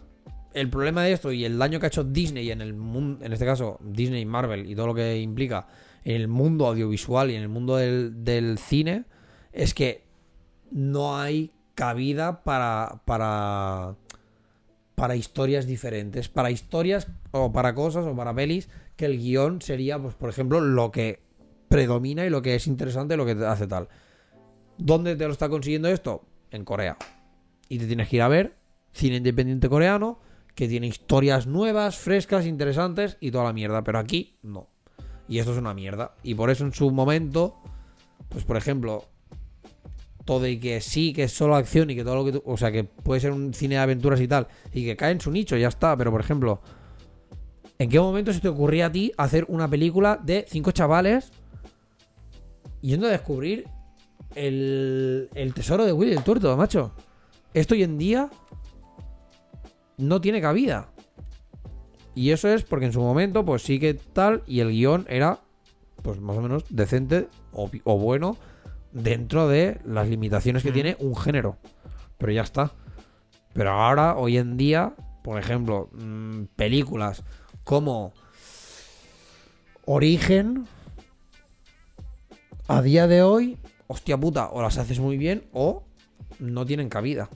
el problema de esto y el daño que ha hecho Disney en el mundo, en este caso Disney, Marvel y todo lo que implica en el mundo audiovisual y en el mundo del, cine, es que no hay cabida para, para, para historias diferentes, para historias o para cosas o para pelis que el guion sería, pues por ejemplo, lo que predomina y lo que es interesante, lo que te hace tal. ¿Dónde te lo está consiguiendo esto? En Corea. Y te tienes que ir a ver cine independiente coreano que tiene historias nuevas, frescas, interesantes y toda la mierda. Pero aquí no. Y esto es una mierda. Y por eso en su momento, pues por ejemplo, todo y que sí, que es solo acción y que todo lo que tú, O sea, que puede ser un cine de aventuras y tal. Y que cae en su nicho, ya está. Pero por ejemplo, ¿en qué momento se te ocurría a ti hacer una película de cinco chavales yendo a descubrir el, el tesoro de Willy el Tuerto, macho? Esto hoy en día no tiene cabida. Y eso es porque en su momento, pues sí que tal, y el guion era, pues más o menos decente o, o bueno dentro de las limitaciones que Mm. tiene un género. Pero ya está. Pero ahora, hoy en día, por ejemplo, mm, películas como Origen, a día de hoy, hostia puta, o las haces muy bien o no tienen cabida.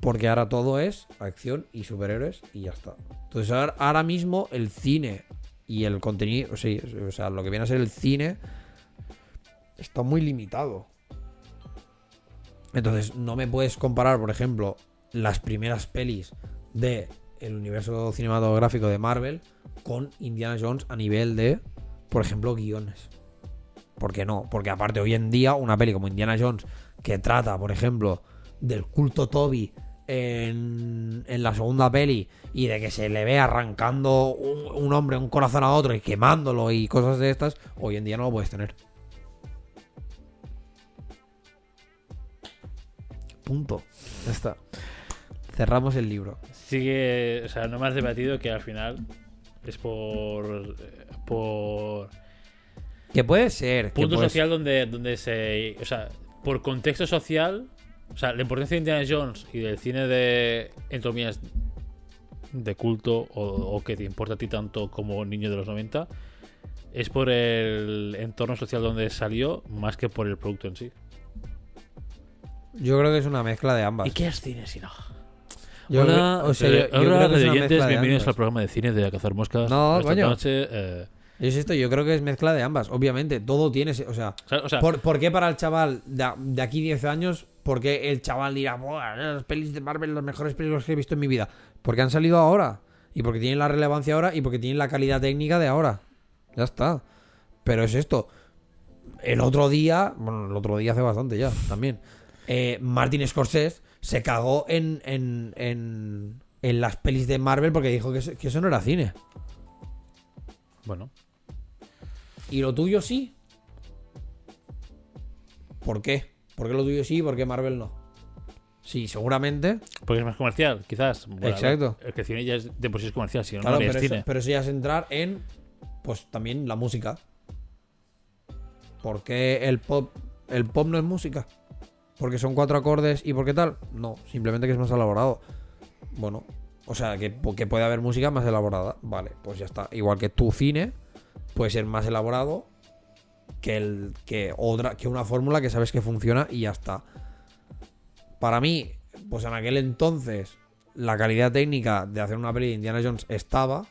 Porque ahora todo es acción y superhéroes y ya está. Entonces ahora, ahora mismo el cine y el contenido, sí, o sea, lo que viene a ser el cine está muy limitado. Entonces no me puedes comparar, por ejemplo, las primeras pelis de el universo cinematográfico de Marvel con Indiana Jones a nivel de, por ejemplo, guiones. ¿Por qué no? Porque aparte hoy en día una peli como Indiana Jones que trata, por ejemplo, del culto Toby en, en la segunda peli y de que se le ve arrancando un, un hombre un corazón a otro y quemándolo y cosas de estas, hoy en día no lo puedes tener. Punto. Ya está. Cerramos el libro. Sigue, o sea, no me has debatido que al final es por. eh, por Que puede ser. que punto puede social donde, donde se. O sea, por contexto social. O sea, la importancia de Indiana Jones y del cine de. Entre comillas, de culto o, o que te importa a ti tanto como niño de los 90 es por el entorno social donde salió más que por el producto en sí. Yo creo que es una mezcla de ambas. ¿Y qué es cine si no? Yo Hola, creo- o sea, eh, yo- yo hola, creo que es mezcla de bienvenidos ambas. al programa de cine de Cazar Moscas. No, Esta coño. noche, eh, Yo insisto, yo creo que es mezcla de ambas. Obviamente, todo tiene. O sea, o sea, o sea, ¿por, por qué para el chaval de, de aquí 10 años? ¿Por qué el chaval dirá, "Buah, las pelis de Marvel, las mejores películas que he visto en mi vida? Porque han salido ahora. Y porque tienen la relevancia ahora y porque tienen la calidad técnica de ahora. Ya está. Pero es esto. El otro día, bueno, el otro día hace bastante ya, también. eh, Martin Scorsese se cagó en, en, en, en las pelis de Marvel porque dijo que eso, que eso no era cine. bueno, ¿Y lo tuyo sí? ¿Por qué? ¿Por qué lo tuyo sí y por qué Marvel no? Sí, seguramente. porque es más comercial, quizás. Bueno, Exacto. El que el cine ya es, de por sí es comercial, si no, Claro, no pero eso, cine. pero eso ya es entrar en, pues también la música. ¿Por qué el pop, el pop no es música? ¿Porque son cuatro acordes y por qué tal? No, simplemente que es más elaborado. Bueno, o sea, que, que puede haber música más elaborada. Vale, pues ya está. Igual que tu cine puede ser más elaborado que, el, que, otra, que una fórmula que sabes que funciona y ya está. Para mí, pues en aquel entonces, la calidad técnica de hacer una peli de Indiana Jones estaba.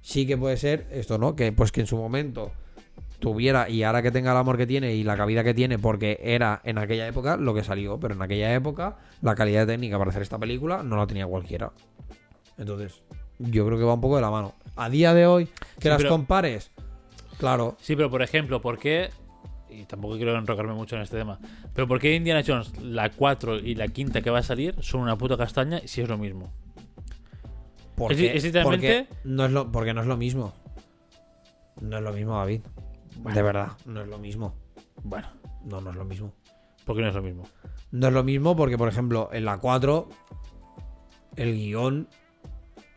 Sí que puede ser esto, ¿no? Que pues que en su momento tuviera y ahora que tenga el amor que tiene y la cabida que tiene porque era en aquella época lo que salió, pero en aquella época la calidad técnica para hacer esta película no la tenía cualquiera. Entonces, yo creo que va un poco de la mano. A día de hoy, que Sí, las pero- compares, claro, Sí, pero por ejemplo, ¿por qué? Y tampoco quiero enrocarme mucho en este tema. Pero ¿por qué Indiana Jones, la 4 y la quinta que va a salir, son una puta castaña y si es lo mismo? porque, es literalmente- porque no es lo, porque no es lo mismo. No es lo mismo, David. De verdad, no es lo mismo. Bueno, No, no es lo mismo. ¿por qué no es lo mismo? No es lo mismo porque, por ejemplo, en la 4, el guion.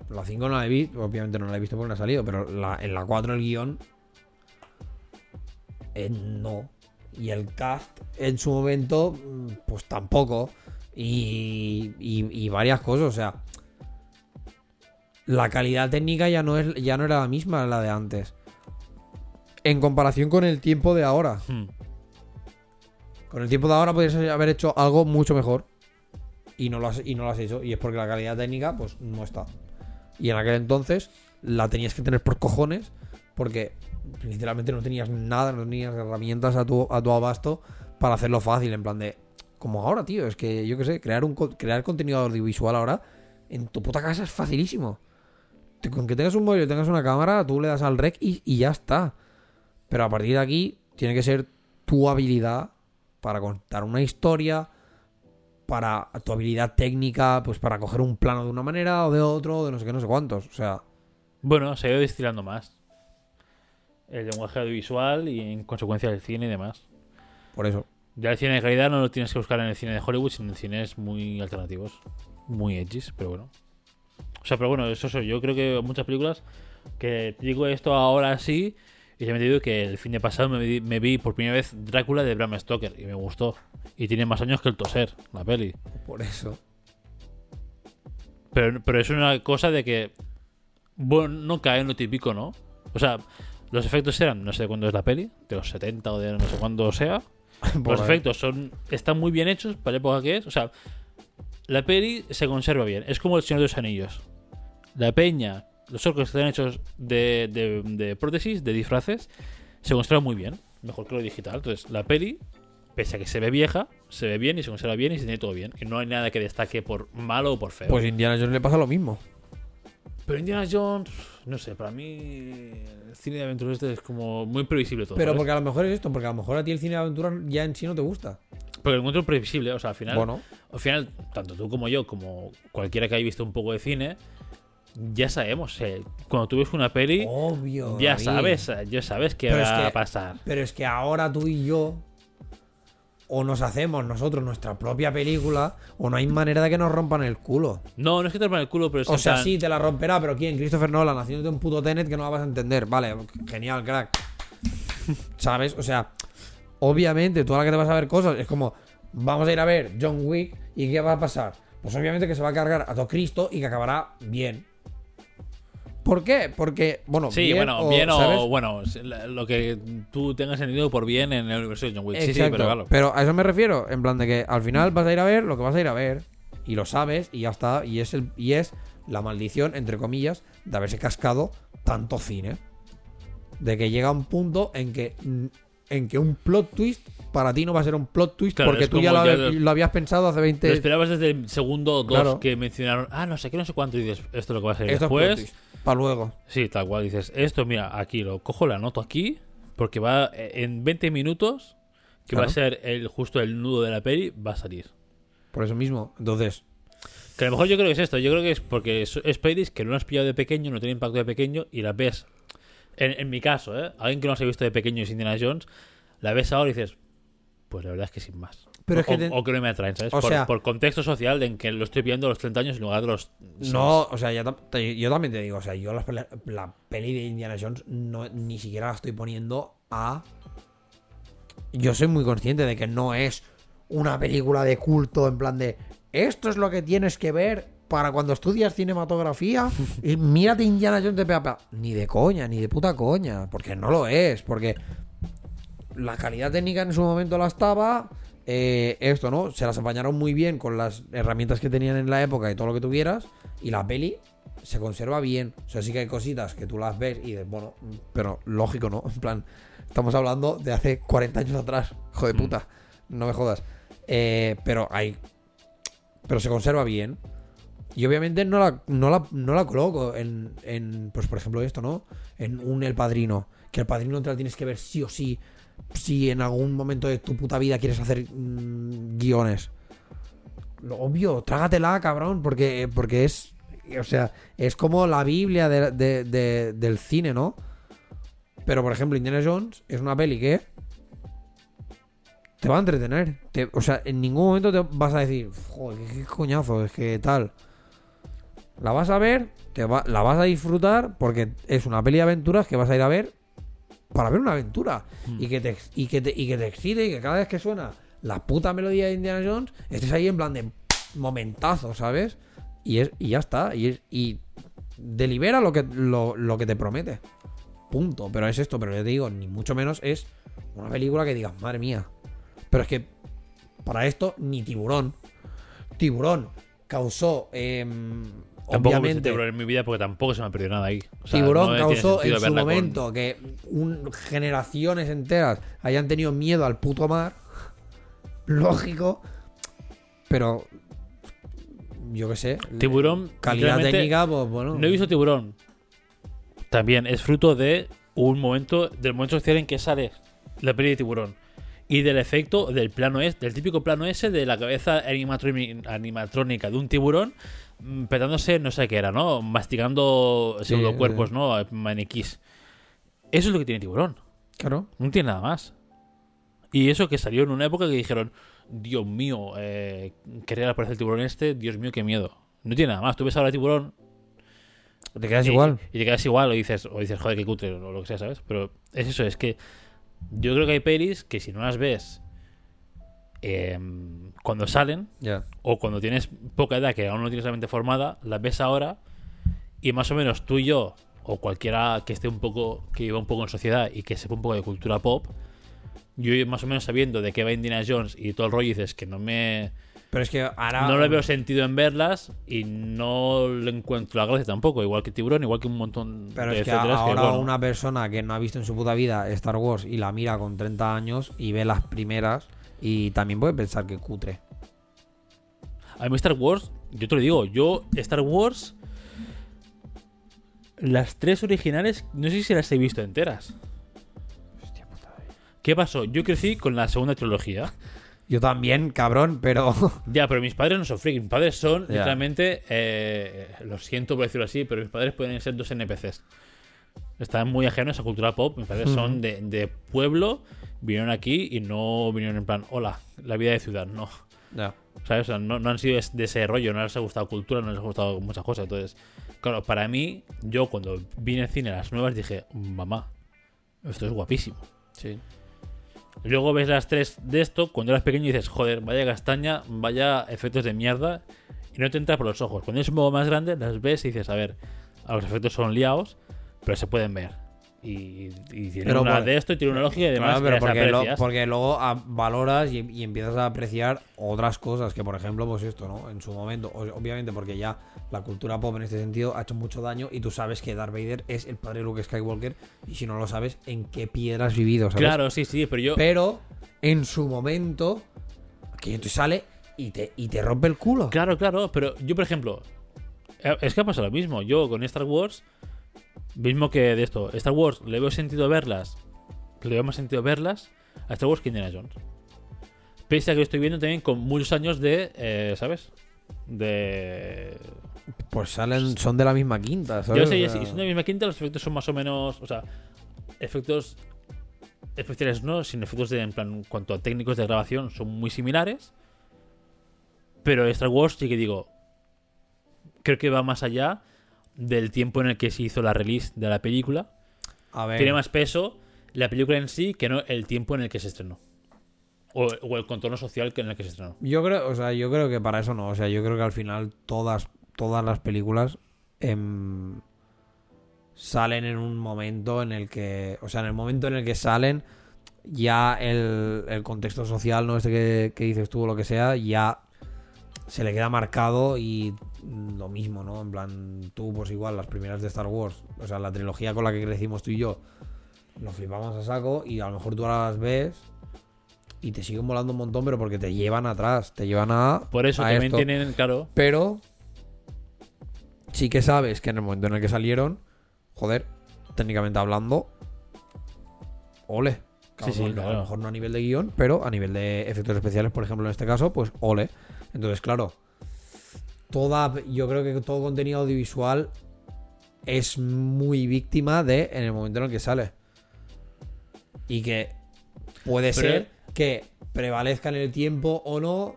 La 5 no la he visto, obviamente no la he visto porque no ha salido, pero la- en la 4 el guion. Eh, no. Y el cast en su momento, pues tampoco. Y, y- y varias cosas, o sea. La calidad técnica ya no, es, ya no era la misma la de antes. En comparación con el tiempo de ahora. Hmm. Con el tiempo de ahora podrías haber hecho algo mucho mejor. Y no, lo has, y no lo has hecho. Y es porque la calidad técnica, pues, no está. Y en aquel entonces la tenías que tener por cojones. Porque literalmente no tenías nada, no tenías herramientas a tu, a tu abasto para hacerlo fácil. En plan de. Como ahora, tío. Es que yo qué sé, crear un crear contenido audiovisual ahora en tu puta casa es facilísimo. Con que tengas un móvil y tengas una cámara, tú le das al rec y, y ya está. Pero a partir de aquí, tiene que ser tu habilidad para contar una historia, para tu habilidad técnica, pues para coger un plano de una manera o de otro, de no sé qué, no sé cuántos. O sea, Bueno, se ha ido destilando más. El lenguaje audiovisual y en consecuencia el cine y demás. por eso. Ya el cine de calidad no lo tienes que buscar en el cine de Hollywood, sino en cines muy alternativos. Muy edgys, pero bueno. O sea, pero bueno, eso soy. Yo creo que muchas películas que digo esto ahora sí. Y ya me digo que el fin de pasado me vi, me vi por primera vez Drácula de Bram Stoker y me gustó. Y tiene más años que el toser, la peli. Por eso. Pero, pero es una cosa de que. Bueno, no cae en lo típico, ¿no? O sea, los efectos eran, no sé cuándo es la peli, de los 70 o de no sé cuándo sea. <laughs> Los efectos son están muy bien hechos para la época que es. O sea, la peli se conserva bien. Es como el Señor de los Anillos. La peña, los orcos están hechos de, de, de prótesis, de disfraces, se conserva muy bien. Mejor que lo digital. Entonces, la peli, pese a que se ve vieja, se ve bien y se conserva bien y se tiene todo bien. Y no hay nada que destaque por malo o por feo. Pues Indiana Jones le pasa lo mismo. Pero Indiana Jones, no sé, para mí el cine de aventuras este es como muy previsible todo. Pero ¿sabes? porque a lo mejor es esto, porque a lo mejor a ti el cine de aventura ya en sí no te gusta. Porque lo encuentro previsible, o sea, al final, Bueno, al final, tanto tú como yo, como cualquiera que haya visto un poco de cine, ya sabemos, eh, cuando tú ves una peli, obvio. ya David. sabes, eh, ya sabes qué Pero va es que- a pasar. Pero es que ahora tú y yo o nos hacemos nosotros nuestra propia película o no hay manera de que nos rompan el culo. No, no es que te rompan el culo, pero es O sea, plan- sí, te la romperá, pero ¿quién? Christopher Nolan haciéndote un puto Tenet que no la vas a entender. Vale, genial, crack. <laughs> ¿Sabes? O sea, obviamente tú a la que te vas a ver cosas es como, vamos a ir a ver John Wick y ¿qué va a pasar? Pues obviamente que se va a cargar a todo Cristo y que acabará bien. ¿Por qué? Porque, bueno, Sí, bien bueno, o, bien o bueno, lo que tú tengas entendido por bien en el universo de John Wick. Sí, sí, Exacto. pero claro. Pero a eso me refiero, en plan de que al final vas a ir a ver lo que vas a ir a ver y lo sabes y ya está y es el y es la maldición entre comillas de haberse cascado tanto cine. De que llega un punto en que en que un plot twist para ti no va a ser un plot twist Claro, porque tú ya lo, ya hab- lo- lo habías pensado hace 20 Lo esperabas desde el segundo 2 Claro. que mencionaron, ah, no sé qué, no sé cuánto, y dices, esto es lo que va a ser después. Para luego. Sí, tal cual. Dices, esto, mira, aquí lo cojo, la anoto aquí, porque va eh, en 20 minutos, que va a ser el justo el nudo de la peli, va a salir. Por eso mismo. Entonces, Que a lo mejor yo creo que es esto. Yo creo que es porque es, es pelis que no has pillado de pequeño, no tiene impacto de pequeño, y las ves. En, en mi caso, ¿eh? Alguien que no las ha visto de pequeño es Indiana Jones, la ves ahora y dices, pues la verdad es que sin más. Pero o, es que te- o que no me atraen, ¿sabes? O por, sea- por contexto social de en que lo estoy viendo a los 30 años en lugar de los. No, o sea, yo también te digo, o sea, yo la, la peli de Indiana Jones no, ni siquiera la estoy poniendo a... Yo soy muy consciente de que no es una película de culto en plan de... Esto es lo que tienes que ver para cuando estudias cinematografía y mírate Indiana Jones de pe a pa". Ni de coña, ni de puta coña, porque no lo es, porque la calidad técnica en su momento la estaba. eh, esto, ¿no? Se las apañaron muy bien con las herramientas que tenían en la época y todo lo que tuvieras. Y la peli se conserva bien. O sea, sí que hay cositas que tú las ves y dices, bueno, pero lógico, ¿no? En plan, estamos hablando de hace 40 años atrás. Hijo de puta. No me jodas. Eh, pero hay. Pero se conserva bien. Y obviamente no la, no la, no la coloco en, en, pues por ejemplo esto, ¿no? En un El Padrino. Que El Padrino te la tienes que ver sí o sí. Si en algún momento de tu puta vida quieres hacer mm, guiones. Lo obvio, trágatela, cabrón, porque, porque es... O sea, es como la Biblia de- de- de- del cine, ¿no? Pero, por ejemplo, Indiana Jones es una peli que te va a entretener. Te- o sea, en ningún momento te vas a decir, joder, qué, coñazo, es que tal. La vas a ver, te la vas a disfrutar porque es una peli de aventuras que vas a ir a ver para ver una aventura. Hmm. Y, que te, y, que te, y que te excite y que cada vez que suena la puta melodía de Indiana Jones, estés ahí en plan de momentazo, ¿sabes? Y, es, y ya está. Y, es- y delibera lo que, lo, lo que te promete. Punto. Pero es esto, pero yo te digo, ni mucho menos es una película que digas, madre mía. Pero es que para esto, ni tiburón. Tiburón causó. em, Tampoco obviamente. tiburón en mi vida porque tampoco se me ha perdido nada ahí. O sea, Tiburón no causó en su con- momento que un- generaciones enteras hayan tenido miedo al puto mar. <laughs> Lógico. Pero. Yo qué sé. Tiburón, Calidad técnica, pues bueno. No he visto tiburón. También es fruto de un momento, del momento social en que sale la peli de tiburón. Y del efecto del plano es, del típico plano ese de la cabeza animatrónica de un tiburón petándose, no sé qué era, ¿no? Masticando Sí. ¿no? Maniquís. Eso es lo que tiene tiburón. Claro. No tiene nada más. Y eso que salió en una época que dijeron, Dios mío, eh, quería aparecer el tiburón este, Dios mío, qué miedo. No tiene nada más. Tú ves ahora tiburón Te quedas y, igual. Y te quedas igual o dices, o dices, joder, qué cutre, o lo que sea, ¿sabes? Pero es eso, es que yo creo que hay pelis que si no las ves em, cuando salen, o cuando tienes poca edad, que aún no tienes la mente formada, las ves ahora, y más o menos tú y yo, o cualquiera que esté un poco, que viva un poco en sociedad y que sepa un poco de cultura pop, yo más o menos sabiendo de qué va Indiana Jones y todo el rollo, dices que no me. Pero es que ahora. No le veo sentido en verlas y no le encuentro la gracia tampoco. Igual que Tiburón, igual que un montón Pero de es que ahora bueno, una persona que no ha visto en su puta vida Star Wars y la mira con 30 años y ve las primeras y también puede pensar que cutre. A mí Star Wars, yo te lo digo, yo Star Wars, las tres originales, no sé si las he visto enteras. ¿Qué pasó? Yo crecí con la segunda trilogía. Yo también, cabrón, pero. <laughs> Ya, pero mis padres no son freaks. Mis padres son, Ya. literalmente, eh, lo siento por decirlo así, pero mis padres pueden ser dos NPCs. Están muy ajenos a cultura pop. Mis padres son de, de pueblo, vinieron aquí y no vinieron en plan, hola, la vida de ciudad, no. Ya. ¿Sabes? O sea, no, no han sido de ese rollo, no les ha gustado cultura, no les ha gustado muchas cosas. Entonces, claro, para mí, yo cuando vine al cine a las nuevas dije, mamá, esto es guapísimo. Sí. Luego ves las tres de esto, cuando eras pequeño dices, joder, vaya castaña, vaya efectos de mierda, y no te entra por los ojos. Cuando eres un poco más grande, las ves y dices, a ver, a los efectos son liados, pero se pueden ver. Y, y tiene Pero una por- de esto y tiene una lógica y demás. Claro, pero que porque, lo- porque luego ah, valoras y, y empiezas a apreciar otras cosas, que por ejemplo, pues esto, ¿no? En su momento, obviamente porque ya la cultura pop en este sentido ha hecho mucho daño y tú sabes que Darth Vader es el padre de Luke Skywalker y si no lo sabes, ¿en qué piedra has vivido? ¿sabes? Claro, sí, sí, pero yo... Pero en su momento, que te sale y te, y te rompe el culo. Claro, claro, pero yo, por ejemplo, eh, es que ha pasado lo mismo. Yo con Star Wars, mismo que de esto, Star Wars le veo sentido verlas, le veo más sentido verlas a Star Wars que Indiana Jones. Pese a que lo estoy viendo también con muchos años de, eh, ¿sabes? De... Pues salen, son de la misma quinta, ¿sabes? Yo sé, O sea, y son de la misma quinta, los efectos son más o menos, o sea, efectos especiales no, sino efectos de, en plan, cuanto a técnicos de grabación son muy similares. Pero Star Wars sí que digo, creo que va más allá del tiempo en el que se hizo la release de la película. A ver. Tiene más peso la película en sí que no el tiempo en el que se estrenó. O, o el contorno social que en el que se estrenó. Yo creo, o sea, yo creo que para eso no. O sea, yo creo que al final todas, todas las películas em, salen en un momento en el que. O sea, en el momento en el que salen, ya el, el contexto social, ¿no? Este que, que dices tú o lo que sea, ya se le queda marcado y lo mismo, ¿no? En plan, tú, pues igual, las primeras de Star Wars, o sea, la trilogía con la que crecimos tú y yo, lo flipamos a saco y a lo mejor tú ahora las ves y te siguen volando un montón, pero porque te llevan atrás, te llevan a. Por eso a también esto. tienen, claro, Pero sí que sabes que en el momento en el que salieron, joder, técnicamente hablando, ole. Sí, sí, A lo claro. mejor no a nivel de guion, pero a nivel de efectos especiales, por ejemplo, en este caso, pues ole. Entonces, claro, toda, yo creo que todo contenido audiovisual es muy víctima de en el momento en el que sale. Y que puede Pero- ser que prevalezca en el tiempo o no.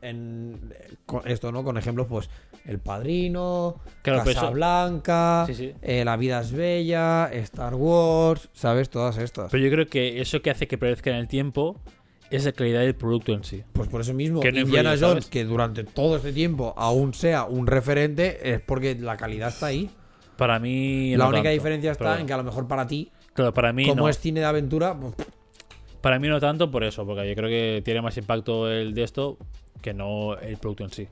En con esto, ¿no? Con ejemplos, pues El Padrino, Claro, eso- Casablanca, Sí, sí. eh, La Vida es Bella, Star Wars, ¿sabes? Todas estas. Pero yo creo que eso que hace que prevalezca en el tiempo es la calidad del producto en sí. Pues por eso mismo, Que no Indiana influye, Jones, ¿sabes? que durante todo este tiempo aún sea un referente, es porque la calidad está ahí. Para mí. la no única tanto, diferencia está pero- en que a lo mejor para ti, Claro, para mí como no. es cine de aventura, pues, Para mí no tanto por eso, porque yo creo que tiene más impacto el de esto que no el producto en sí.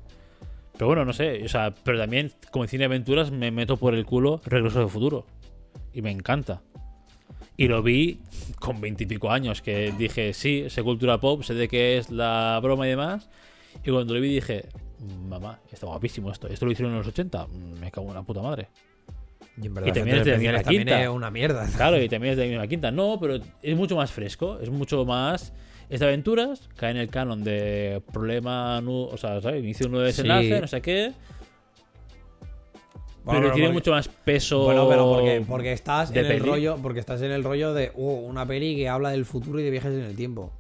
Pero bueno, no sé, o sea, pero también como cine de aventuras me meto por el culo Regreso del Futuro. Y me encanta. Y lo vi con veintipico años, que dije, sí, sé cultura pop, sé de qué es la broma y demás. Y cuando lo vi dije, mamá, está guapísimo esto. Esto lo hicieron en los 80, me cago en la puta madre. y en Y también es de la también quinta. es una mierda. Claro, y <laughs> también es de la misma quinta. No, pero es mucho más fresco, es mucho más. Es de aventuras, cae en el canon de problema, o sea, ¿sabes? Inicio un nuevo desenlace, Sí. no sé qué. Bueno, pero tiene porque- mucho más peso. Bueno, pero porque, porque estás en el peli. rollo, porque estás en el rollo de uh, una peli que habla del futuro y de viajes en el tiempo.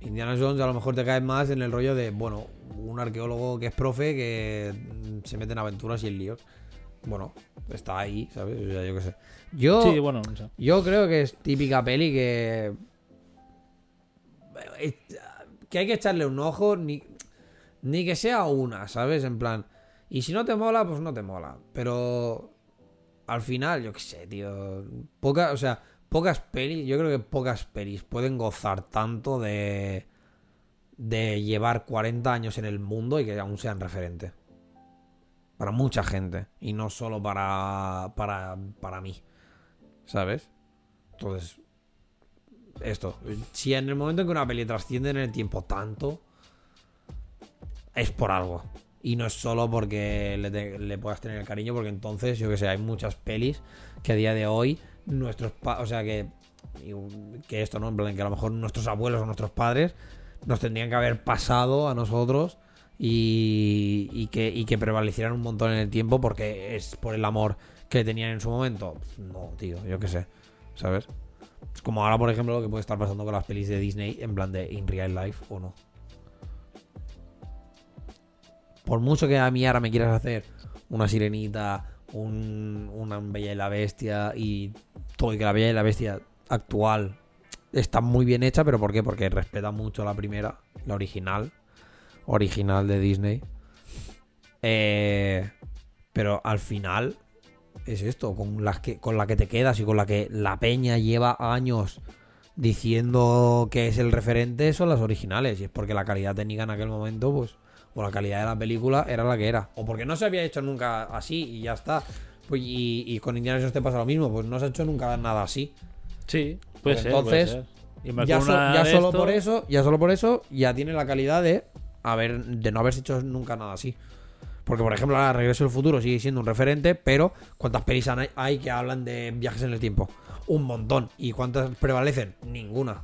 Indiana Jones a lo mejor te cae más en el rollo de, bueno, un arqueólogo que es profe que se mete en aventuras y en líos. Bueno, está ahí, ¿sabes? O sea, yo qué sé. Yo, Sí, bueno, yo creo que es típica peli que. eh, que hay que echarle un ojo, ni, ni que sea una, ¿sabes? En plan, y si no te mola, pues no te mola. Pero al final, yo qué sé, tío. Poca, o sea, pocas pelis, yo creo que pocas pelis pueden gozar tanto de de llevar 40 años en el mundo y que aún sean referentes. Para mucha gente. Y no solo para, para, para mí. ¿Sabes? Entonces, esto. Si en el momento en que una peli trasciende en el tiempo tanto, es por algo. Y no es solo porque le, te- le puedas tener el cariño, porque entonces, yo que sé, hay muchas pelis que a día de hoy, nuestros o sea que, que esto, ¿no? En plan, que a lo mejor nuestros abuelos o nuestros padres nos tendrían que haber pasado a nosotros y, que, y que prevalecieran un montón en el tiempo porque es por el amor que tenían en su momento. No, tío, yo qué sé, ¿sabes? Es como ahora, por ejemplo, lo que puede estar pasando con las pelis de Disney en plan de in real life o no. Por mucho que a mí ahora me quieras hacer una sirenita, un, una Bella y la Bestia y todo, y que la Bella y la Bestia actual está muy bien hecha, pero ¿por qué? Porque respeta mucho la primera, la original, original de Disney. Eh, pero al final es esto, con, las que, con la que te quedas y con la que la peña lleva años diciendo que es el referente son las originales. Y es porque la calidad técnica en aquel momento, pues, o la calidad de la película era la que era. O porque no se había hecho nunca así y ya está. Pues, y, y con Indiana Jones te pasa lo mismo, pues no se ha hecho nunca nada así. Sí, puede Pues ser. entonces, puede ser. Y Ya, so- solo esto- por eso, ya solo por eso, ya tiene la calidad de haber, de no haberse hecho nunca nada así. Porque, por ejemplo, ahora Regreso al Futuro sigue siendo un referente, pero ¿cuántas pelis hay que hablan de viajes en el tiempo? Un montón. ¿Y cuántas prevalecen? Ninguna.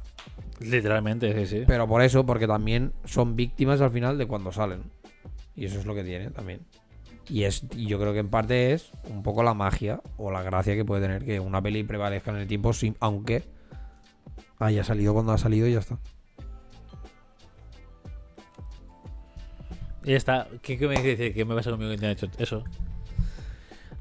Literalmente, sí, sí. Pero por eso, porque también son víctimas al final de cuando salen. Y eso es lo que tiene también. Y es y yo creo que en parte es un poco la magia o la gracia que puede tener que una peli prevalezca en el tiempo, sin, aunque haya salido cuando ha salido y ya está. Y ya está. ¿Qué, qué me quiere decir? ¿Qué me pasa conmigo que te han hecho eso?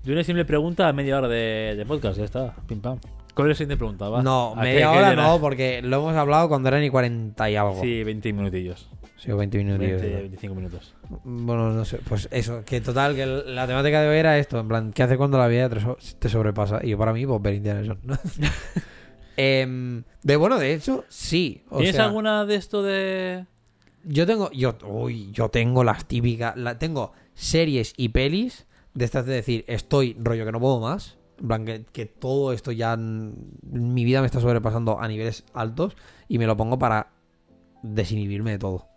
De una simple pregunta a media hora de, de podcast, ya está. Pim pam. ¿Cuál es la siguiente pregunta? Va. No, ¿A qué- media hora no, porque lo hemos hablado cuando eran y 40 y algo. Sí, 20 minutillos. Sí, o 20 minutos. 20, 25 minutos. Bueno, no sé. Pues eso, que total, que la temática de hoy era esto. En plan, ¿qué hace cuando la vida te so- te sobrepasa? Y yo para mí, pues ver Indiana Jones. ¿no? <laughs> Em, de bueno, de hecho, sí. O ¿Tienes sea, alguna de esto de.? Yo tengo, yo, uy, yo tengo las típicas, la, tengo series y pelis de estas de decir, estoy rollo que no puedo más, que, que todo esto ya, mi vida me está sobrepasando a niveles altos y me lo pongo para desinhibirme de todo.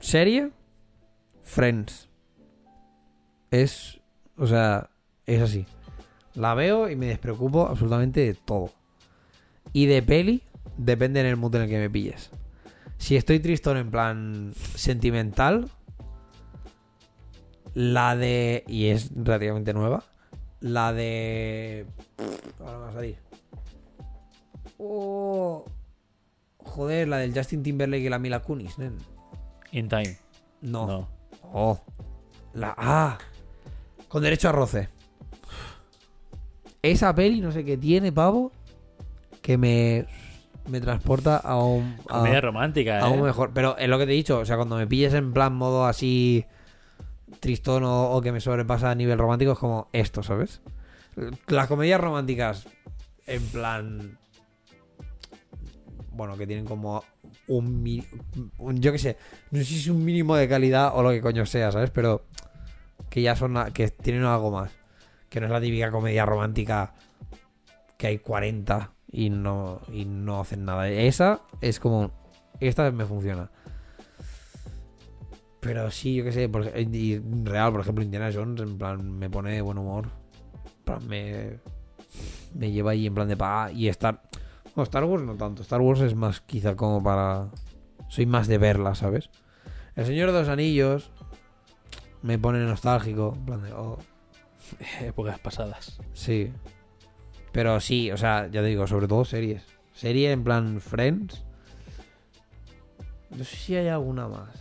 Serie, Friends. Es, o sea, es así. La veo y me despreocupo absolutamente de todo. Y de peli, depende en el mood en el que me pilles. Si estoy tristón en plan sentimental, la de. Y es relativamente nueva. La de. Ahora me va a salir. Oh. Joder, la del Justin Timberlake y la Mila Kunis, nen. In Time. No. No. Oh. La. Ah. Con derecho a roce. Esa peli, no sé qué tiene, pavo. Que me. Me transporta a un. a- Comedia romántica, ¿eh? Aún mejor. Pero es lo que te he dicho. O sea, cuando me pilles en plan modo así tristón o, que me sobrepasa a nivel romántico, es como esto, ¿sabes? Las comedias románticas, en plan. Bueno, que tienen como un, un- Yo qué sé. No sé si es un mínimo de calidad o lo que coño sea, ¿sabes? Pero que ya son. que tienen algo más. Que no es la típica comedia romántica que hay 40 y no, y no hacen nada. Esa es como. Esta me funciona. Pero sí, yo qué sé, por, y real, por ejemplo, Indiana Jones, en plan, me pone de buen humor. En plan, me, me lleva ahí en plan de pa. Y Star. No, Star Wars no tanto. Star Wars es más quizá como para. Soy más de verla, ¿sabes? El Señor de los Anillos me pone nostálgico. En plan de. Oh, <laughs> Épocas pasadas. Sí. Pero sí, o sea, ya te digo, sobre todo series. Serie en plan Friends. No sé si hay alguna más.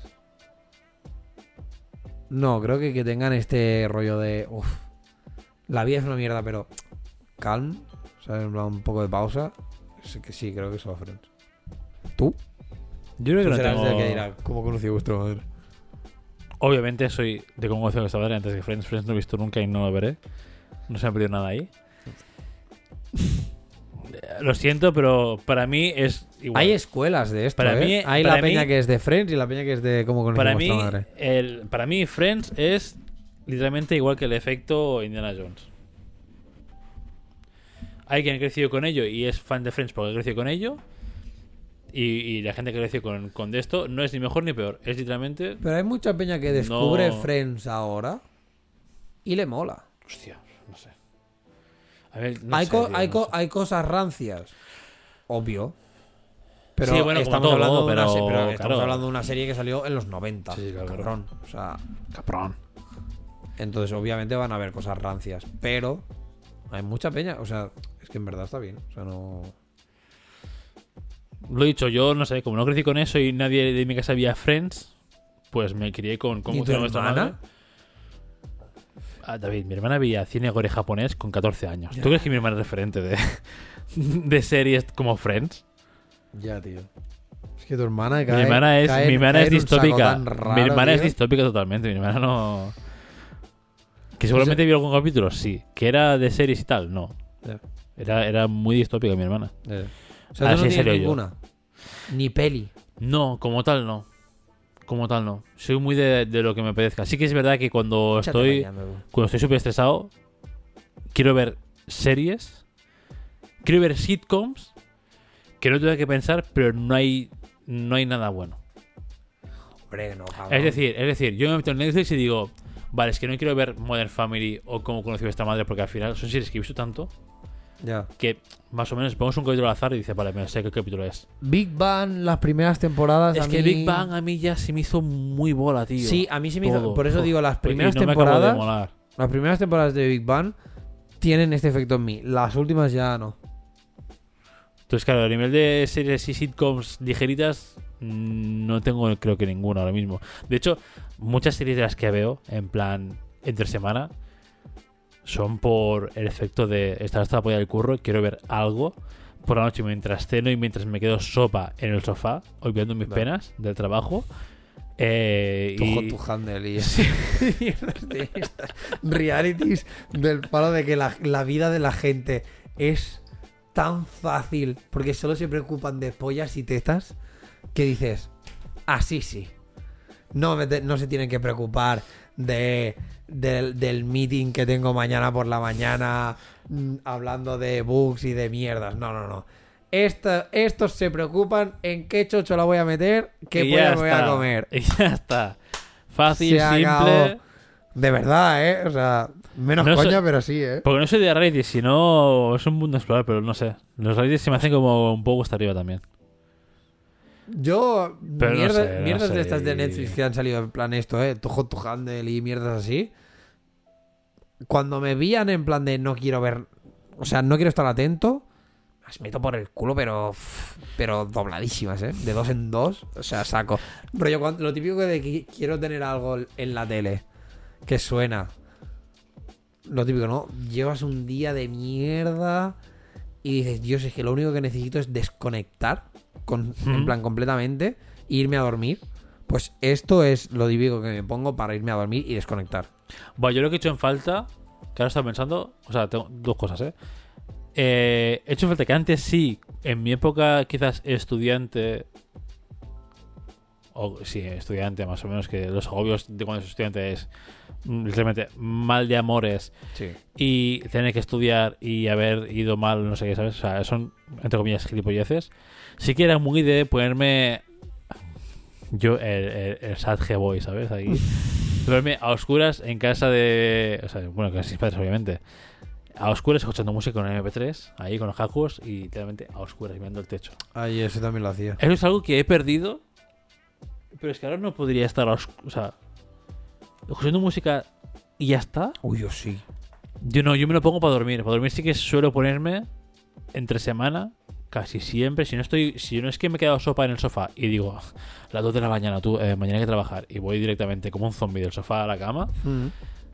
No, creo que que tengan este rollo de. Uf, la vida es una mierda, pero. Calm. Plan un poco de pausa. Sí que sí, creo que son Friends. ¿Tú? Yo creo que no tengo... el que dirá, ¿cómo conocí a vuestra madre? Obviamente soy de cómo conocí a vuestra madre antes que Friends. Friends no he visto nunca y no lo veré. No se me ha perdido nada ahí. <laughs> Lo siento, pero para mí es igual. Hay escuelas de esto, Para ¿eh? mí- Hay para la peña que es de Friends y la peña que es de cómo para mí, madre. el, para mí Friends es literalmente igual que el efecto Indiana Jones. Hay quien ha crecido con ello y es fan de Friends porque ha crecido con ello. Y, y la gente que creció con, con de esto no es ni mejor ni peor. Es literalmente. Pero hay mucha peña que descubre No. Friends ahora y le mola. Hostia. A ver, no hay, sé, co- tío, hay, no co- sé. hay cosas rancias. Obvio. Pero Sí, bueno, como estamos, todo, hablando, de una pero, se- pero estamos claro. hablando de una serie que salió en los 90. Sí, claro, cabrón. O sea, Caprón. entonces obviamente van a haber cosas rancias. Pero hay mucha peña. O sea, es que en verdad está bien. O sea, no. Lo he dicho, yo no sé, como no crecí con eso y nadie de mi casa había Friends, pues me crié con ¿Y cómo tu hermana? madre. Ah, David, mi hermana veía cine gore japonés con 14 años. Ya. ¿Tú crees que mi hermana es referente de, <laughs> de series como Friends? Ya, tío. Es que tu hermana mi hermana es, mi hermana es distópica. mi hermana es distópica totalmente. Mi hermana no. Que seguramente vio algún capítulo, sí. Que era de series y tal, no. Era, era muy distópica mi hermana. O sea, Así no en tienes serio yo. ninguna. Ni peli. No, como tal no. Como tal no. Soy muy de, de lo que me apetezca. Sí que es verdad que cuando Échate estoy cuando estoy súper estresado, quiero ver series, quiero ver sitcoms, que no tengo que pensar, pero no hay no hay nada bueno. Hombre, no, cabrón. Es decir, es decir, yo me meto en Netflix y digo, vale, es que no quiero ver Modern Family o cómo conocí a esta madre, porque al final son series que he visto tanto Ya. que más o menos ponemos un capítulo al azar y dice, vale, me sé qué capítulo es. Big Bang, las primeras temporadas. Es a que mí- Big Bang a mí ya se me hizo muy bola, tío. Sí, a mí se me hizo. Por eso digo, las Y primeras no me acabó de temporadas. molar. Las primeras temporadas de Big Bang tienen este efecto en mí. Las últimas ya no. Entonces, claro, a nivel de series y sitcoms ligeritas, mm, no tengo creo que ninguna ahora mismo. De hecho, muchas series de las que veo, en plan, entre semana, son por el efecto de estar hasta la polla del curro, quiero ver algo por la noche mientras ceno y mientras me quedo sopa en el sofá, olvidando mis Vale. penas del trabajo. Eh, Tu y- to Handle y <laughs> estas realities del palo de que la, la vida de la gente es tan fácil porque solo se preocupan de pollas y tetas que dices, así sí. No, me te- no se tienen que preocupar de, del, del meeting que tengo mañana por la mañana mm, hablando de bugs y de mierdas. No, no, no. Esta- estos se preocupan en qué chocho la voy a meter, qué polla me voy a comer. <laughs> Y ya está. Fácil, Se simple. acabó. De verdad, ¿eh? O sea, menos No coña, pero sí, ¿eh? Porque no soy de reality, sino es un mundo explorar, pero no sé. Los reality se me hacen como un poco hasta arriba también. Yo, Pero no mierda- sé, no mierdas sé, de estas de Netflix que han salido en plan esto, ¿eh? Tu Hot to Handle y mierdas así. Cuando me vían en plan de no quiero ver, o sea, no quiero estar atento, las meto por el culo, pero pero dobladísimas, ¿eh? De dos en dos, o sea, saco. Pero yo cuando, lo típico de que quiero tener algo en la tele que suena. Lo típico, ¿no? Llevas un día de mierda y dices, Dios, es que lo único que necesito es desconectar, con, en plan completamente, e irme a dormir. Pues esto es lo típico que me pongo para irme a dormir y desconectar. Bueno, yo lo que he hecho en falta, que ahora estaba pensando, o sea, tengo dos cosas, ¿eh? Eh, he hecho en falta que antes sí, en mi época quizás estudiante, o sí, estudiante más o menos, que los agobios de cuando es estudiante es mm, literalmente mal de amores Sí. y tener que estudiar y haber ido mal, no sé qué, ¿sabes? O sea, son, entre comillas, gilipolleces. Sí que era muy de ponerme yo, el, el, el sad G-Boy, ¿sabes? Ahí. <laughs> Ponerme a oscuras en casa de... O sea, bueno, que mis padres, obviamente. A oscuras escuchando música con el MP3, ahí con los jacos y literalmente a oscuras mirando el techo. Ay, eso también lo hacía. Eso es algo que he perdido, pero es que ahora no podría estar a oscuras. O sea, escuchando música y ya está. Uy, yo sí. Yo no, yo me lo pongo para dormir. Para dormir sí que suelo ponerme entre semana, casi siempre. Si no estoy, si no es que me he quedado sopa en el sofá y digo, las 2 de la mañana, tú, eh, mañana hay que trabajar, y voy directamente como un zombie del sofá a la cama.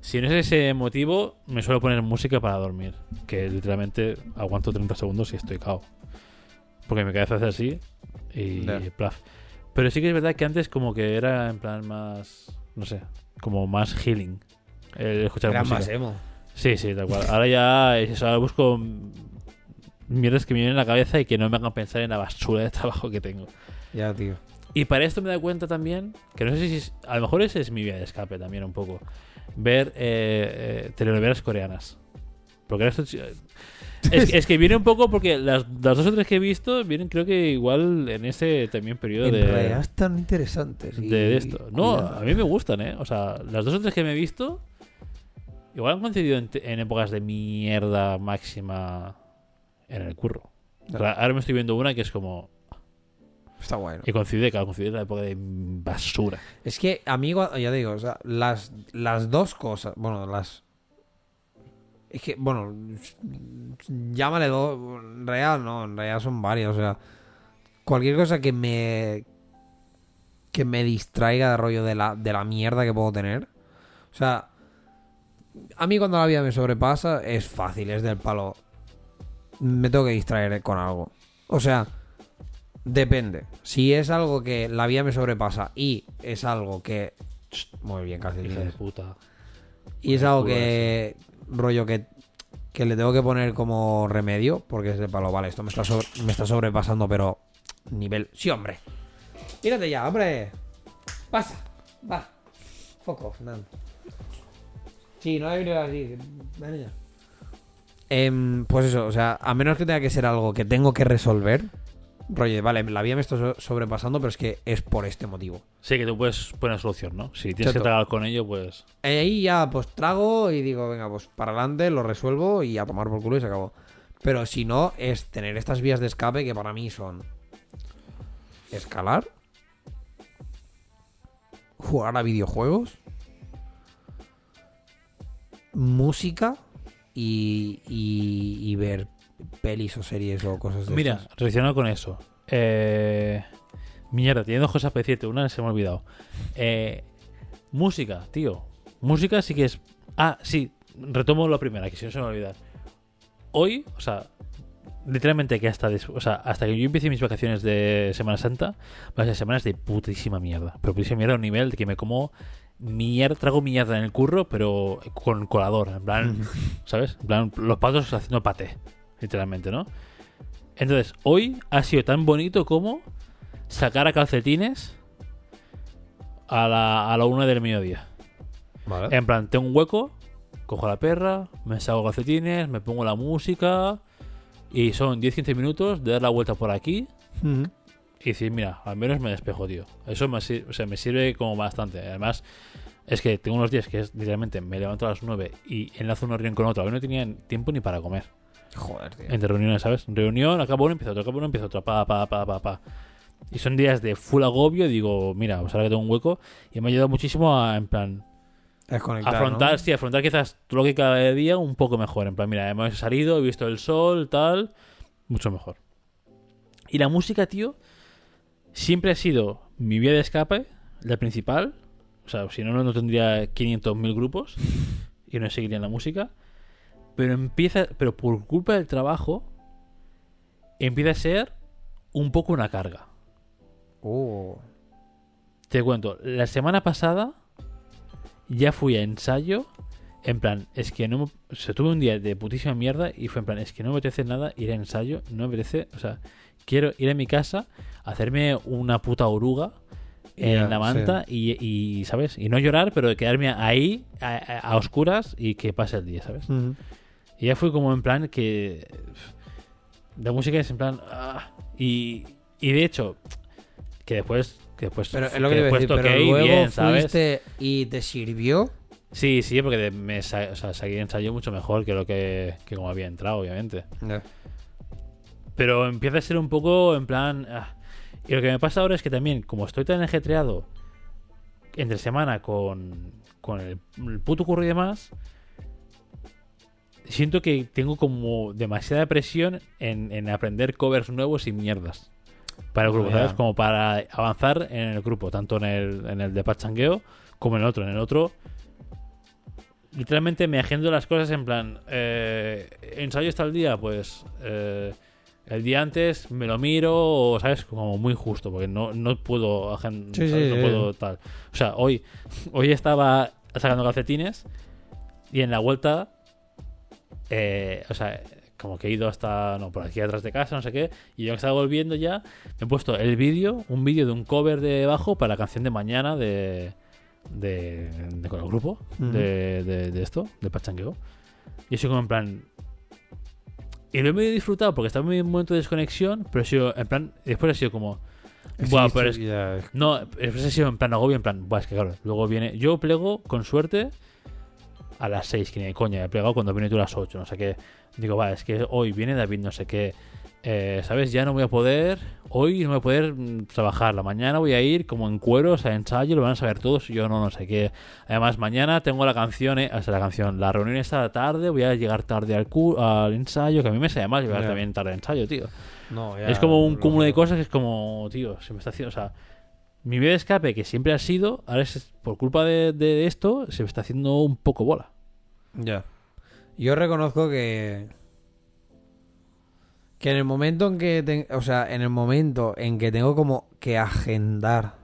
Si no es ese motivo, me suelo poner música para dormir. Que literalmente aguanto 30 segundos y estoy cao. Porque mi cabeza hace así y Ya. plaf. Pero sí que es verdad que antes como que era en plan más, no sé, como más healing. El escuchar Era música. más emo. Sí, sí, tal cual. Ahora ya es eso, ahora busco mierdas que me vienen a la cabeza y que no me hagan pensar en la basura de trabajo que tengo. Ya, tío. Y para esto me da cuenta también, que no sé si es- a lo mejor ese es mi vía de escape también un poco, ver eh, eh, telenovelas coreanas. Porque esto- es, es que viene un poco porque las, las dos o tres que he visto vienen creo que igual en ese también periodo En de, realidad están interesantes. y- de esto. No, a mí me gustan, ¿eh? O sea, las dos o tres que me he visto igual han coincidido en épocas de mierda máxima en el curro. Ahora me estoy viendo una que es como... Está bueno. Y coincide, claro, coincide la época de basura. Es que, amigo, ya digo, o sea, las, las dos cosas, bueno, las... Es que, bueno, llámale dos, en realidad no, en realidad son varias, o sea, cualquier cosa que me... que me distraiga de rollo de la, de la mierda que puedo tener. O sea, a mí cuando la vida me sobrepasa es fácil, es del palo. Me tengo que distraer con algo. O sea, depende. Si es algo que la vida me sobrepasa y es algo que... Muy bien, Hija de puta. Y es algo que... Rollo que... Que le tengo que poner como remedio. Porque es de palo, vale, esto me está, sobre- me está sobrepasando, pero... Nivel... Sí, hombre. Mírate ya, hombre. Pasa. Va. Foco, Fernando. Sí, no hay venido así. Ven ya. Em, pues eso, o sea, a menos que tenga que ser algo que tengo que resolver. Rollo, vale, la vida me está so- sobrepasando, pero es que es por este motivo. Sí, que tú puedes poner solución, ¿no? Si tienes que tragar con ello, pues... Ahí ya pues trago y digo, venga, pues para adelante, lo resuelvo y a tomar por culo y se acabó. Pero si no, es tener estas vías de escape que para mí son escalar, jugar a videojuegos, música y, y, y ver pelis o series o cosas de Mira, estas. relacionado con eso. Eh... Mierda, teniendo cosas para decirte, una se me ha olvidado. Eh... Música, tío. Música sí que es... Ah, sí, retomo la primera, que si no se me va a olvidar. Hoy, o sea, literalmente que hasta, des- o sea, hasta que yo empiece mis vacaciones de Semana Santa, van a ser semanas de putísima mierda. Pero putísima mierda a un nivel de que me como mierda, trago mierda en el curro, pero con colador. En plan, ¿sabes? En plan, los patos haciendo paté, literalmente, ¿no? Entonces, hoy ha sido tan bonito como sacar a calcetines a la, a la una del mediodía. Vale. En plan, tengo un hueco, cojo a la perra, me saco calcetines, me pongo la música y son 10-15 minutos de dar la vuelta por aquí Ujú. Y decir, mira, al menos me despejo, tío. Eso me, o sea, me sirve como bastante. Además, es que tengo unos días que es literalmente me levanto a las 9 y enlazo una reunión con otra. Hoy no tenía tiempo ni para comer. Joder, tío. Entre reuniones, ¿sabes? Reunión, acabo una, empieza otra, acabo una, empieza otra, pa, pa, pa, pa, pa. Y son días de full agobio. y Digo, mira, pues ahora que tengo un hueco. Y me ha ayudado muchísimo a, en plan, afrontar, ¿no? sí, afrontar quizás tu lógica cada día un poco mejor. En plan, mira, hemos salido, he visto el sol, tal, mucho mejor. Y la música, tío, siempre ha sido mi vía de escape, la principal. O sea, si no, no tendría 500.000 grupos <laughs> y no seguiría en la música. Pero empieza, pero por culpa del trabajo, empieza a ser un poco una carga. Uh. Te cuento, la semana pasada ya fui a ensayo. En plan, es que no me, o sea, tuve un día de putísima mierda y fue en plan, es que no me apetece nada ir a ensayo, no me apetece, o sea, quiero ir a mi casa, hacerme una puta oruga en la manta y, y, ¿sabes? Y no llorar, pero quedarme ahí a, oscuras y que pase el día, ¿sabes? Y ya fue como en plan que. La música es en plan. ah, y, y de hecho, que después. Que después, Pero es lo que a después decir, pero y luego bien, ¿sabes? fuiste y te sirvió. Sí, sí, porque me o sea, seguí ensayo mucho mejor que lo que, que como había entrado, obviamente. Pero empieza a ser un poco en plan. ah. Y lo que me pasa ahora es que también, como estoy tan ajetreado entre semana con, con el, el puto curro y demás, siento que tengo como demasiada presión en, en aprender covers nuevos y mierdas. Para el grupo. ¿sabes? Como para avanzar en el grupo, tanto en el, en el de Pachangueo como en el otro. En el otro, literalmente me agendo las cosas en plan, eh, ensayo está el día, pues eh, El día antes me lo miro, o, ¿sabes? Como muy justo, porque no, no puedo, Sí, no puedo tal. O sea, hoy, hoy estaba sacando calcetines y en la vuelta, eh, o sea, como que he ido hasta, no, por aquí atrás de casa, no sé qué, y yo que estaba volviendo ya, me he puesto el vídeo, un vídeo de un cover de bajo para la canción de mañana de, de, de con el grupo, de, de esto, de Pachangueo. Y soy como en plan, y lo he medio disfrutado porque estaba en un momento de desconexión, pero he sido, en plan, después ha sido como, Buah, pero es- no, después ha sido en plan agobio, en plan, Buah, es que claro, luego viene, yo plego con suerte a las 6, que ni de coña, he plegado cuando viene tú a las 8, no sé qué. Digo, va, es que hoy viene David, no sé qué. Eh, ¿Sabes? Ya no voy a poder, hoy no voy a poder mm, trabajar. La mañana voy a ir como en cueros a ensayo, lo van a saber todos, yo no, no sé qué. Además, mañana tengo la canción, eh, o sea, la canción, la reunión esta tarde, voy a llegar tarde al, cu- al ensayo, que a mí me sale mal llegar Ya. también tarde al ensayo, tío. no, ya Es como un lo- cúmulo de cosas que es como, tío, se me está haciendo. O sea, mi vía de escape, que siempre ha sido, ahora es por culpa de, de esto, se me está haciendo un poco bola. Ya. Yo reconozco que. Que en el momento en que. ten- o sea, en el momento en que tengo como que agendar